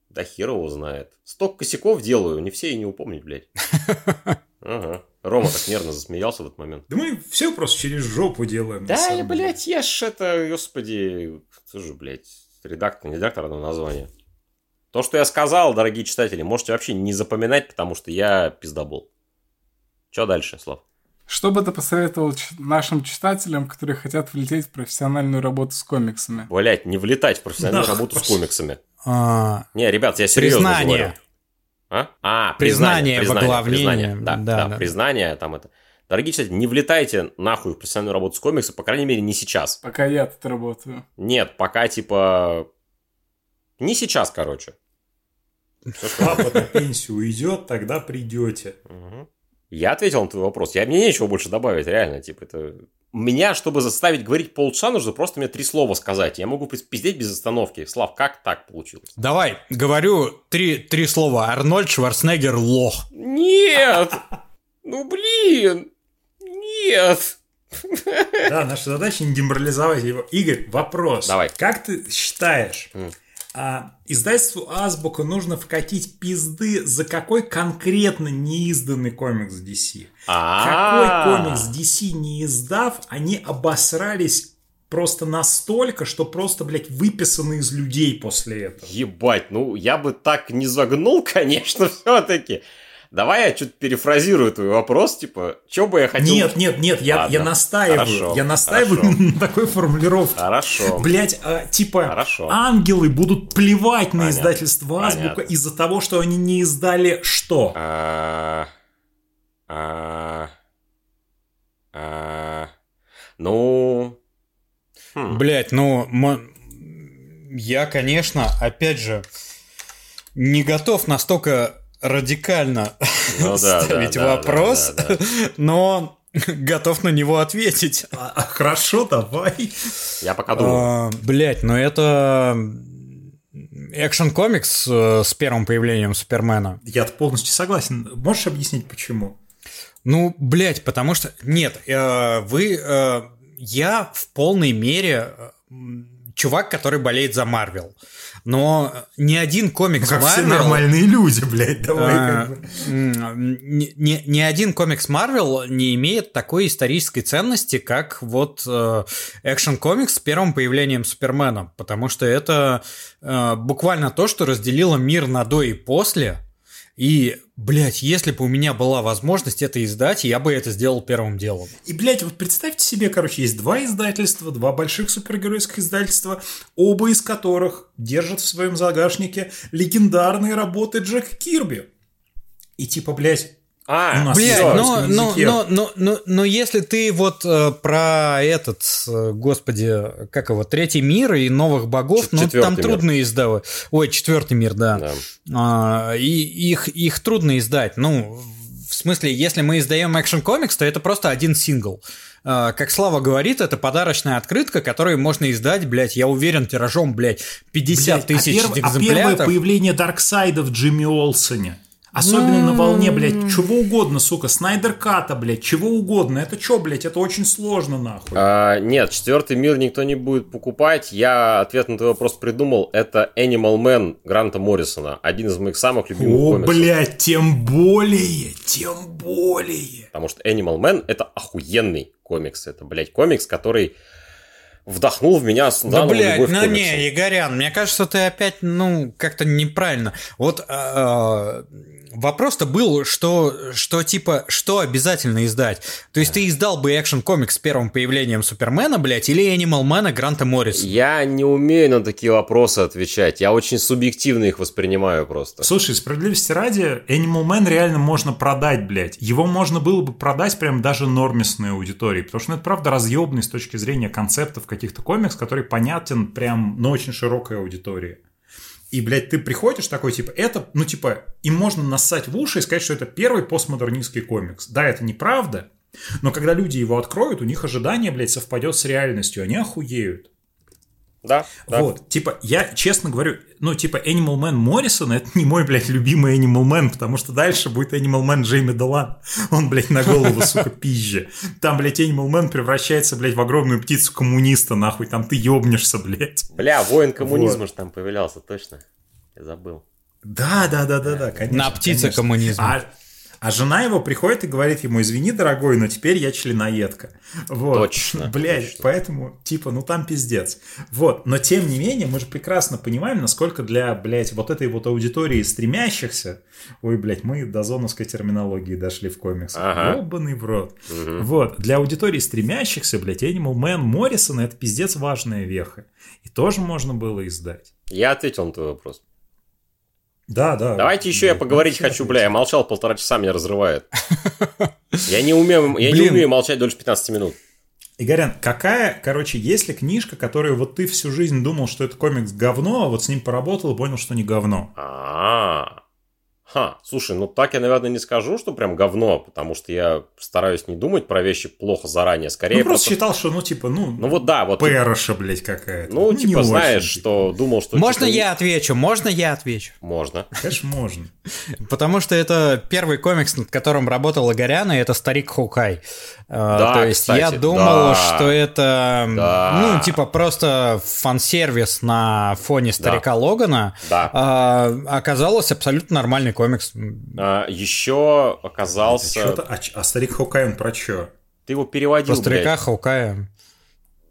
да хер его знает. Столько косяков делаю, не все и не упомнить, блядь. Ага. Рома так нервно засмеялся в этот момент. Да мы все просто через жопу делаем. Да, деле. блядь, я ж это, господи, кто же, блядь, редактор, не редактор, одно название. То, что я сказал, дорогие читатели, можете вообще не запоминать, потому что я пиздобол. Че дальше, Слав? Что бы ты посоветовал нашим читателям, которые хотят влететь в профессиональную работу с комиксами? Блять, не влетать в профессиональную Нахуй работу с комиксами. А, Не, ребят, я серьезно говорю. Признание. А? А, Признание признание, оглавлении. признание, да, Да, да, да. признание там это. Дорогие читатели, не влетайте нахуй в профессиональную работу с комиксом, по крайней мере, не сейчас. Пока я тут работаю. Нет, пока, типа, не сейчас, короче. Папа на пенсию уйдет, тогда придете. Мгм. Я ответил на твой вопрос. Я, мне нечего больше добавить, реально. Типа, это... Меня, чтобы заставить говорить полчаса, нужно просто мне три слова сказать. Я могу пиздеть без остановки. Слав, как так получилось? Давай, говорю три, три слова. Арнольд Шварценеггер лох. Нет! Ну, блин! Нет! Да, наша задача не деморализовать его. Игорь, вопрос. Давай. Как ты считаешь. А, издательству Азбука нужно вкатить пизды за какой конкретно неизданный комикс DC? Какой А, комикс DC не издав, они обосрались просто настолько, что просто, блядь, выписаны из людей после этого. Ебать, ну я бы так не загнул, конечно, все-таки. Давай я что-то перефразирую твой вопрос, типа, что бы я хотел... Нет, нет, нет, я, Ладно, я настаиваю. хорошо, я настаиваю хорошо. на такой формулировке. Хорошо. Блять, типа, Хорошо. ангелы будут плевать на Понятно, издательство Азбука понятно. из-за того, что они не издали что? А, а, а, Ну... хм. Блять, ну, я, конечно, опять же, не готов настолько радикально Ну ставить да, да, вопрос, да, но готов на него ответить. А, а, хорошо, давай. Я пока думаю. Блять, ну это экшен комикс э, с первым появлением Супермена. Я полностью согласен. Можешь объяснить, почему? Ну, блядь, потому что... Нет, э, вы... э, я в полной мере чувак, который болеет за Марвел. Но ни один комикс Как все Marvel- нормальные люди, блядь, давай. М, ни, ни- ни один комикс Марвел не имеет такой исторической ценности, как вот экшен комикс с первым появлением Супермена, потому что это э, буквально то, что разделило мир на до и после. И, блядь, если бы у меня была возможность это издать, я бы это сделал первым делом. И, блядь, вот представьте себе, короче, есть два издательства, два больших супергеройских издательства, оба из которых держат в своем загашнике легендарные работы Джека Кирби. И типа, блядь, у А, нас Блядь, всё, но, но, но, но, но, но если ты вот э, про этот, э, господи, как его, третий мир и новых богов, Чет- ну там мир. трудно издавать. Ой, четвертый мир, да. да. А, и их, их трудно издать. Ну, в смысле, если мы издаем экшен комикс, то это просто один сингл. А, Как Слава говорит, это подарочная открытка, которую можно издать, блядь, я уверен, тиражом, блядь, 50 Блядь, тысяч а, перв- а первое экземпляров. появление Дарксайда в Джимми Олсоне. Особенно на волне, блядь, чего угодно, сука, Снайдер Ката, блядь, чего угодно. Это что, блядь, это очень сложно, нахуй. А, нет, четвертый мир никто не будет покупать. Я ответ на твой вопрос придумал. Это Animal Man Гранта Моррисона. Один из моих самых любимых О, комиксов. блядь, тем более, тем более. Потому что Animal Man это охуенный комикс. Это, блядь, комикс, который вдохнул в меня с Да, блядь, любовь ну не, Игорян, мне кажется, ты опять, ну, как-то неправильно. Вот а, вопрос-то был, что, что типа, что обязательно издать? То есть ты издал бы экшен комикс с первым появлением Супермена, блядь, или Animal Man Гранта Морриса? Я не умею на такие вопросы отвечать. Я очень субъективно их воспринимаю просто. Слушай, справедливости ради, Animal Man реально можно продать, блядь. Его можно было бы продать прям даже нормисной аудитории, потому что ну, это правда разъебный с точки зрения концептов каких-то комикс, который понятен прям, ну, очень широкой аудитории. И, блядь, ты приходишь такой, типа, это, ну, типа, им можно нассать в уши и сказать, что это первый постмодернистский комикс. Да, это неправда, но когда люди его откроют, у них ожидание, блядь, совпадет с реальностью, они охуеют. Да, да. Вот, типа, я честно говорю, ну, типа, Animal Man Моррисона это не мой, блядь, любимый Animal Man, потому что дальше будет Animal Man Джейми Долан. Он, блядь, на голову, сука, пизже. Там, блядь, Animal Man превращается, блядь, в огромную птицу коммуниста, нахуй, там ты ёбнешься, блядь. Бля, воин коммунизма же там появлялся, точно. Я забыл. Да, да, да, да, да, конечно. На птице конечно. коммунизма. А, а жена его приходит и говорит ему, извини, дорогой, но теперь я членоедка. Вот. Точно, Блядь, точно. поэтому, типа, ну там пиздец. Вот, но тем не менее, мы же прекрасно понимаем, насколько для, блядь, вот этой вот аудитории стремящихся, ой, блядь, мы до зоновской терминологии дошли в комиксах. Ага. Ёбаный в рот. Вот, для аудитории стремящихся, блядь, Animal Man Моррисона это пиздец важная веха. И тоже можно было издать. Я ответил на твой вопрос. Да, да. Давайте еще я Блядь, поговорить хочу, бля. Я молчал полтора часа, меня разрывает. Я не умею, я не умею молчать дольше 15 минут. Игорян, какая, короче, есть ли книжка, которую вот ты всю жизнь думал, что это комикс говно, а вот с ним поработал и понял, что не говно? А, Ха, слушай, ну так я, наверное, не скажу, что прям говно, потому что я стараюсь не думать про вещи плохо заранее, скорее ну, просто считал, что, ну, типа, ну, Ну вот да, вот. пэроша, блядь, какая-то. Ну, не типа, очень, знаешь, типа. что думал, что... Можно типа, я отвечу? Можно я отвечу? Можно. Конечно, можно. Потому что это первый комикс, над которым работал Игорян, и это «Старик Хоукай». А, Да, То есть кстати, я думал, да. что это, Да. ну, типа просто фан-сервис на фоне «Старика Логана». Да. А, оказалось абсолютно нормальный комикс. А, еще оказался... А, ч- а старик он про чё? Ты его переводил, Про старика блядь. Хоукая.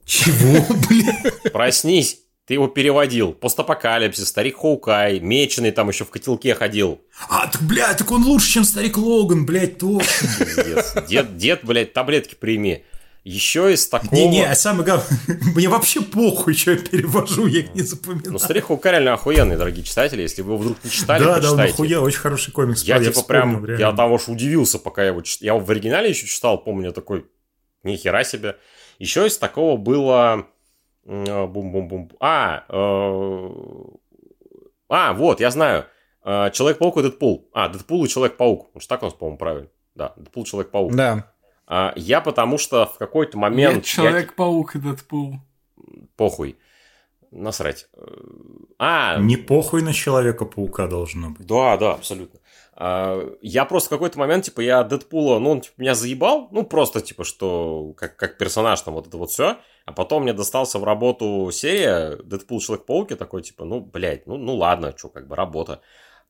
Чего, блядь? Проснись. Ты его переводил. Постапокалипсис, старик Хоукай, меченый там еще в котелке ходил. А, так, блядь, так он лучше, чем старик Логан, блядь, точно. Дед, дед, блядь, таблетки прими. Еще из такого... Не-не, а самое главное, мне вообще похуй, что я перевожу, я их не запоминаю. Ну, старик Хоукай реально охуенный, дорогие читатели. Если вы его вдруг не читали, да, да, он охуел, очень хороший комикс. Я, типа прям, реально. я там уж удивился, пока я его читал. Я его в оригинале еще читал, помню, я такой, ни хера себе. Еще из такого было... э, Бум-бум-бум. А, э, а, вот, я знаю. Э, Человек-паук и Дэдпул. А, Дэдпул и Человек-паук. Уж так у нас, по-моему, правильно. Да, Дэдпул и Человек-паук. Да. А, я потому что в какой-то момент... Нет, я- Человек-паук и Дэдпул. Похуй. Насрать. А, Не похуй на Человека-паука должно быть. Да, да, абсолютно. А, Я просто в какой-то момент, типа, я Дэдпула, ну, он типа, меня заебал, ну, просто, типа, что как, как персонаж там вот это вот все. А потом мне достался в работу серия Дэдпул Человек-паук, я такой, типа, ну, блядь, ну, ну ладно, что, как бы, работа.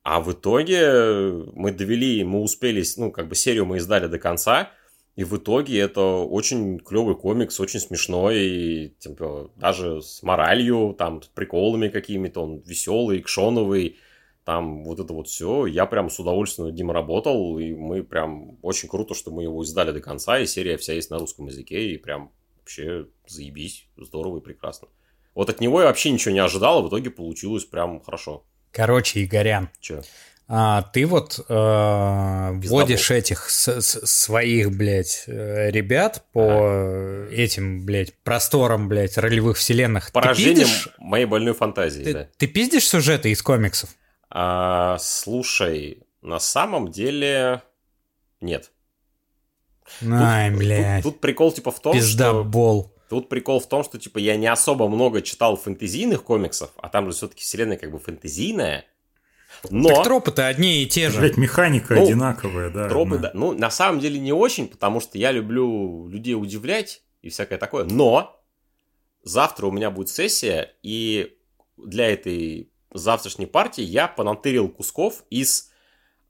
А в итоге мы довели, мы успели, ну, как бы, серию мы издали до конца, и в итоге это очень клевый комикс, очень смешной, и, типа, даже с моралью, там, с приколами какими-то, он веселый, экшоновый, там вот это вот все. Я прям с удовольствием над ним работал, и мы прям очень круто, что мы его издали до конца, и серия вся есть на русском языке, и прям вообще заебись, здорово и прекрасно. Вот от него я вообще ничего не ожидал, а в итоге получилось прям хорошо. Короче, Игорян, Че? А, ты вот э, Пиздобол. вводишь этих с- с- своих, блядь, э, ребят по э, этим, блядь, просторам, блядь, ролевых вселенных. Ты Поражением пиздишь- моей больной фантазии, ты, да. ты пиздишь сюжеты из комиксов? А, слушай, на самом деле нет. Ай, Тут- блядь, Тут, тут прикол типа в том, пизда что... Тут прикол в том, что типа я не особо много читал фэнтезийных комиксов, а там же все-таки вселенная как бы фэнтезийная. Но Так тропы-то одни и те же. Блять, механика Ну, одинаковая, да. тропы, одна. да. Ну, на самом деле не очень, потому что я люблю людей удивлять и всякое такое. Но завтра у меня будет сессия, и для этой завтрашней партии я понатырил кусков из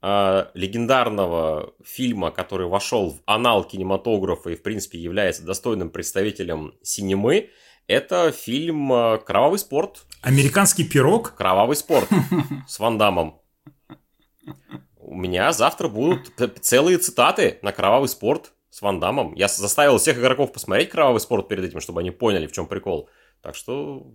э, легендарного фильма, который вошел в анал кинематографа и, в принципе, является достойным представителем синемы. Это фильм э, «Кровавый спорт». Американский пирог? Кровавый спорт с Ван Дамом. У меня завтра будут целые цитаты на кровавый спорт с Ван Дамом. Я заставил всех игроков посмотреть кровавый спорт перед этим, чтобы они поняли, в чем прикол. Так что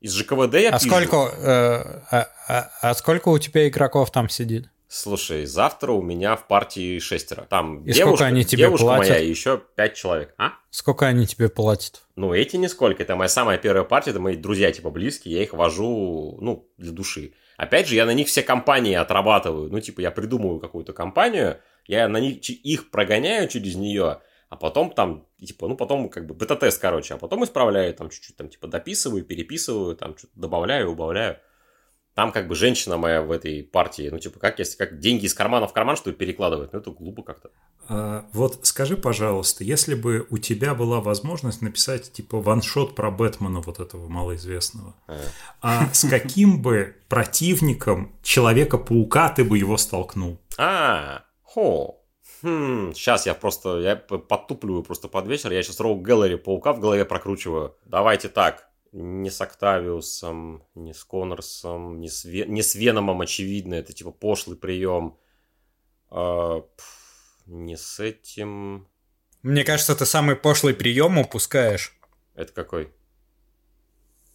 из ЖКВД я А пизжу. сколько, э, а, а- а сколько у тебя игроков там сидит? Слушай, завтра у меня в партии шестеро. Там И девушка, сколько они тебе девушка платят? моя и еще пять человек. А? Сколько они тебе платят? Ну, эти нисколько. Это моя самая первая партия, это мои друзья, типа, близкие. Я их вожу, ну, для души. Опять же, я на них все компании отрабатываю. Ну, типа, я придумываю какую-то компанию, я на них их прогоняю через нее, а потом там, типа, ну, потом как бы бета-тест, короче, а потом исправляю, там, чуть-чуть, там, типа, дописываю, переписываю, там, что-то добавляю, убавляю. Там как бы женщина моя в этой партии, ну, типа, как если как деньги из кармана в карман, что ли, перекладывать? Ну, это глупо как-то. А, вот скажи, пожалуйста, если бы у тебя была возможность написать типа ваншот про Бэтмена вот этого малоизвестного, Э. а с каким бы противником Человека-паука ты бы его столкнул? А, хо. Хм, сейчас я просто, я подтупливаю просто под вечер, я сейчас Роу Гэллери паука в голове прокручиваю. Давайте так, не с Октавиусом, не с Коннорсом, не с, Ве- не с Веномом, очевидно, это типа пошлый прием. А, пф, не с этим... Мне кажется, ты самый пошлый прием упускаешь. Это какой?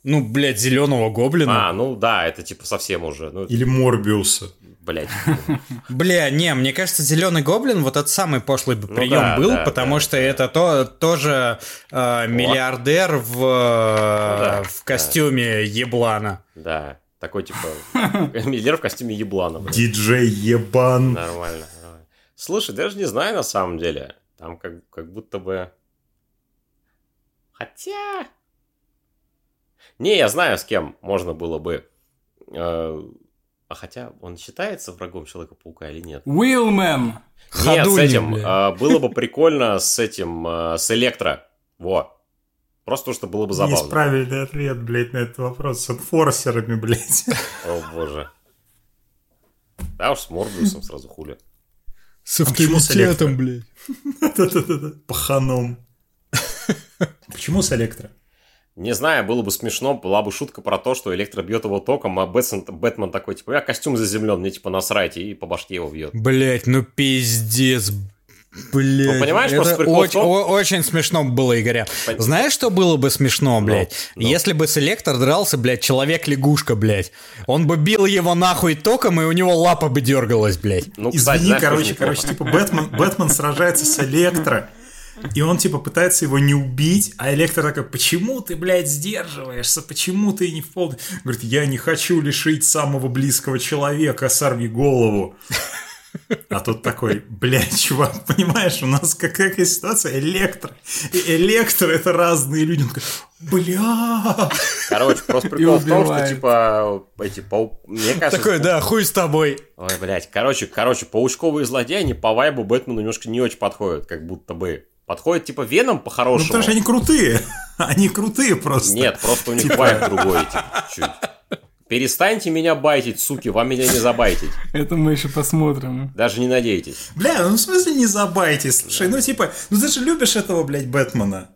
Ну, блядь, зеленого гоблина. А, ну да, это типа совсем уже, ну, Или Морбиуса? Блядь. Бля, не, мне кажется, зеленый гоблин вот этот самый пошлый бы Ну прием да, был, да, потому да, что это то, тоже э, миллиардер в, э, да, в костюме еблана. Да, такой типа миллиардер в костюме еблана. блядь. Диджей Ебан. Нормально, нормально. Слушай, даже не знаю на самом деле. Там как, как будто бы... Хотя... Не, я знаю, с кем можно было бы... э, А хотя он считается врагом Человека-паука или нет? Уилмен. Нет, с этим. бля. э, Было бы прикольно с этим, э, с Электро. Во. Просто потому что было бы Есть забавно. правильный ответ, блядь, на этот вопрос. С форсерами, блядь. О боже. Да уж с Морбиусом сразу хули. С А почему с авторитетом, блядь. Да-да-да-да. Паханом. Почему с электро? Не знаю, было бы смешно, была бы шутка про то, что Электро бьет его током, а Бэтмен, Бэтмен такой, типа, я костюм заземлен, мне типа насрать, и по башке его бьет. Блять, ну пиздец, Блять, Ну, понимаешь, это просто прикол очень, том- о- очень смешно было, Игоря. Пон- Знаешь, что было бы смешно, блядь? ну. Если бы с Электро дрался, блядь, человек-лягушка, блядь. Он бы бил его нахуй током, и у него лапа бы дергалась, блядь. Ну, кстати, Извини, знаешь, короче, короче, типа Бэтмен, Бэтмен сражается с Электро, и он, типа, пытается его не убить, а Электро такой, почему ты, блядь, сдерживаешься, почему ты не в пол... Говорит, я не хочу лишить самого близкого человека, сорви голову. А тут такой, блядь, чувак, понимаешь, у нас какая, какая ситуация? Электро. И электро это разные люди. Он такой, бля. Короче, просто прикол в том, что, типа, эти пау... Мне кажется... Такой, да, хуй с тобой. Ой, блядь, короче, короче, паучковые злодеи, они по вайбу Бэтмену немножко не очень подходят, как будто бы. Подходит, типа, Веном Ну, по-хорошему. потому что они крутые. Они крутые просто. Нет, просто у них вайб другой, типа, чуть. Перестаньте меня байтить, суки, вам меня не забайтить. Это мы еще посмотрим. Даже не надейтесь. Бля, ну в смысле не забайтесь? Слушай, ну типа, ну ты же любишь этого, блядь, Бэтмена.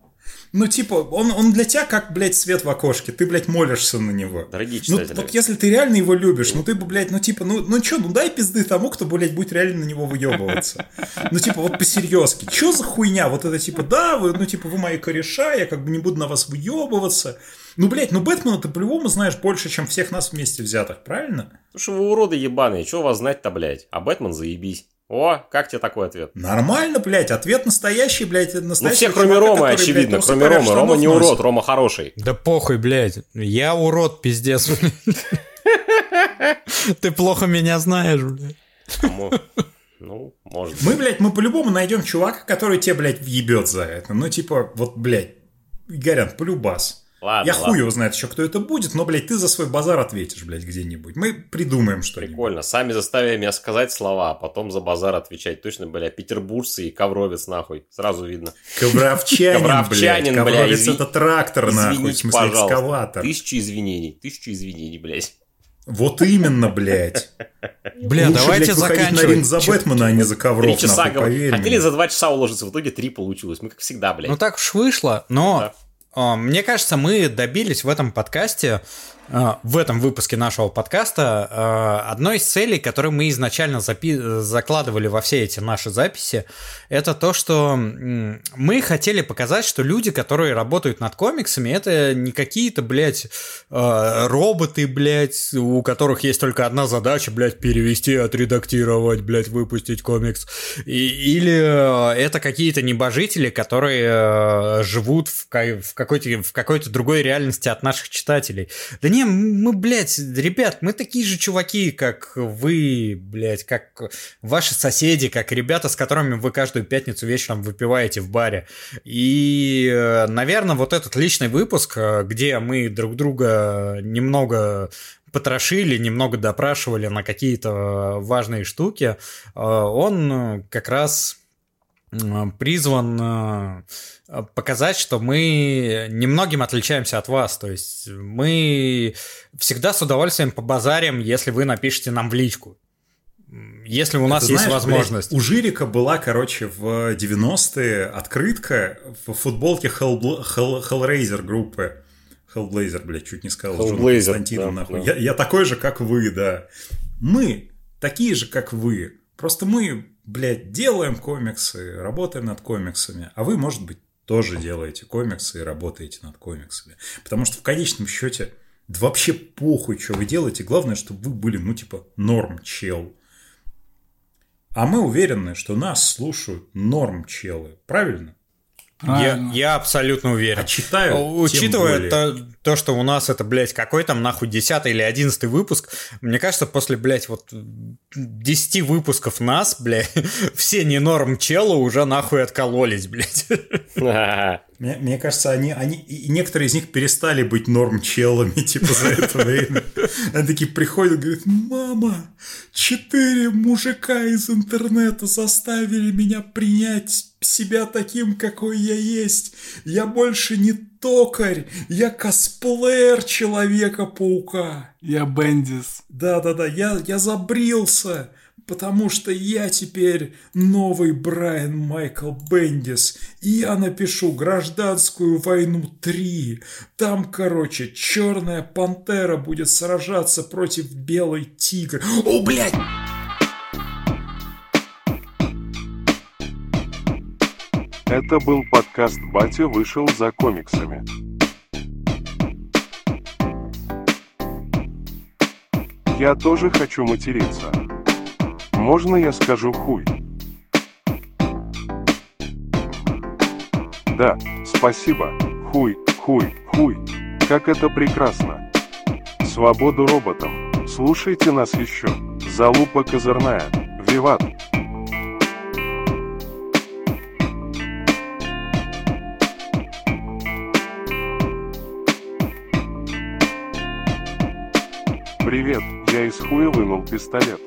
Ну, типа, он, он для тебя как, блядь, свет в окошке. Ты, блядь, молишься на него. Дорогие Ну, читатели. вот если ты реально его любишь, ну ты бы, блядь, ну типа, ну, ну чё, ну дай пизды тому, кто, блядь, будет реально на него выебываться. Ну, типа, вот по-серьезки. Чё за хуйня? Вот это типа, да, вы, ну, типа, вы мои кореша, я как бы не буду на вас выебываться. Ну, блядь, ну Бэтмена ты по-любому знаешь больше, чем всех нас вместе взятых, правильно? Ну что вы уроды ебаные, что вас знать-то, блядь? А Бэтмен заебись. О, как тебе такой ответ? Нормально, блядь, ответ настоящий, блядь, Ну настоящий. все, кроме чувака, Ромы, который, очевидно, блядь, кроме Ромы. Рома не носит. урод, Рома хороший. Да похуй, блядь. Я урод, пиздец. Ты плохо меня знаешь, блядь. Кому? Ну, может. Мы, блядь, мы по-любому найдем чувака, который тебе, блядь, въебет за это. Ну, типа, вот, блядь, Игорян, полюбас. Ладно, Я ладно. хуй его знает еще, кто это будет, но, блядь, ты за свой базар ответишь, блядь, где-нибудь. Мы придумаем что-нибудь. Прикольно. Сами заставили меня сказать слова, а потом за базар отвечать. Точно, бля, петербуржцы и ковровец, нахуй. Сразу видно. Ковровчанин, Ковровчанин, блядь. бля, Ковровец это трактор, нахуй, в Извините, смысле, пожалуйста. экскаватор. Тысячу извинений. Тысячу извинений, блядь. Вот именно, блядь. Бля, Лучше, давайте блядь, выходить на ринг заканчивать. за Бэтмена, а не за ковров, Три часа нахуй, Хотели за два часа уложиться, в итоге три получилось. Мы как всегда, блядь. Ну так уж вышло, но Да. А, мне кажется, мы добились в этом подкасте, в этом выпуске нашего подкаста, а, одной из целей, которую мы изначально запи- закладывали во все эти наши записи, это то, что мы хотели показать, что люди, которые работают над комиксами, это не какие-то, блядь, а, роботы, блядь, у которых есть только одна задача, блядь, перевести, отредактировать, блядь, выпустить комикс. И- или это какие-то небожители, которые живут в, в какой-то, в какой-то другой реальности от наших читателей. Да не, мы, блядь, ребят, мы такие же чуваки, как вы, блядь, как ваши соседи, как ребята, с которыми вы каждую пятницу вечером выпиваете в баре. И, наверное, вот этот личный выпуск, э, где мы друг друга немного потрошили, немного допрашивали на какие-то важные штуки, э, он э, как раз э, призван э, показать, что мы немногим отличаемся от вас. То есть мы всегда с удовольствием побазарим, если вы напишите нам в личку. Если у нас Ты есть знаешь, возможность. блядь, у Жирика была, короче, в 90-е открытка в футболке Hellbl- Hell- Hellraiser группы. Hellblazer, блядь, чуть не сказал. Hellblazer, Константина, да, нахуй. да. Я, я такой же, как вы, да. Мы такие же, как вы. Просто мы, блядь, делаем комиксы, работаем над комиксами. А вы, может быть, тоже делаете комиксы и работаете над комиксами. Потому что в конечном счете да вообще похуй, что вы делаете. Главное, чтобы вы были, ну, типа, норм чел. А мы уверены, что нас слушают норм челы. Правильно? Я, Правильно. я абсолютно уверен. А читаю, Учитывая то, то, что у нас это, блядь, какой там нахуй 10 или 11 выпуск, мне кажется, после, блядь, вот 10 выпусков нас, блядь, все не норм челы уже нахуй откололись, блядь. Мне, мне кажется, они, они, и некоторые из них перестали быть норм челами, типа, за это время. Они такие приходят и говорят, мама, четыре мужика из интернета заставили меня принять себя таким, какой я есть. Я больше не токарь, я косплеер Человека-паука. Я Бендис. Да-да-да, я, я забрился, потому что я теперь новый Брайан Майкл Бендис, и я напишу «Гражданскую войну 3». Там, короче, черная пантера будет сражаться против белой тигры. О, блядь! Это был подкаст «Батя вышел за комиксами». Я тоже хочу материться. Можно я скажу хуй? Да, спасибо. Хуй, хуй, хуй. Как это прекрасно. Свободу роботам. Слушайте нас еще. Залупа козырная. Виват. Привет, я из хуя вынул пистолет.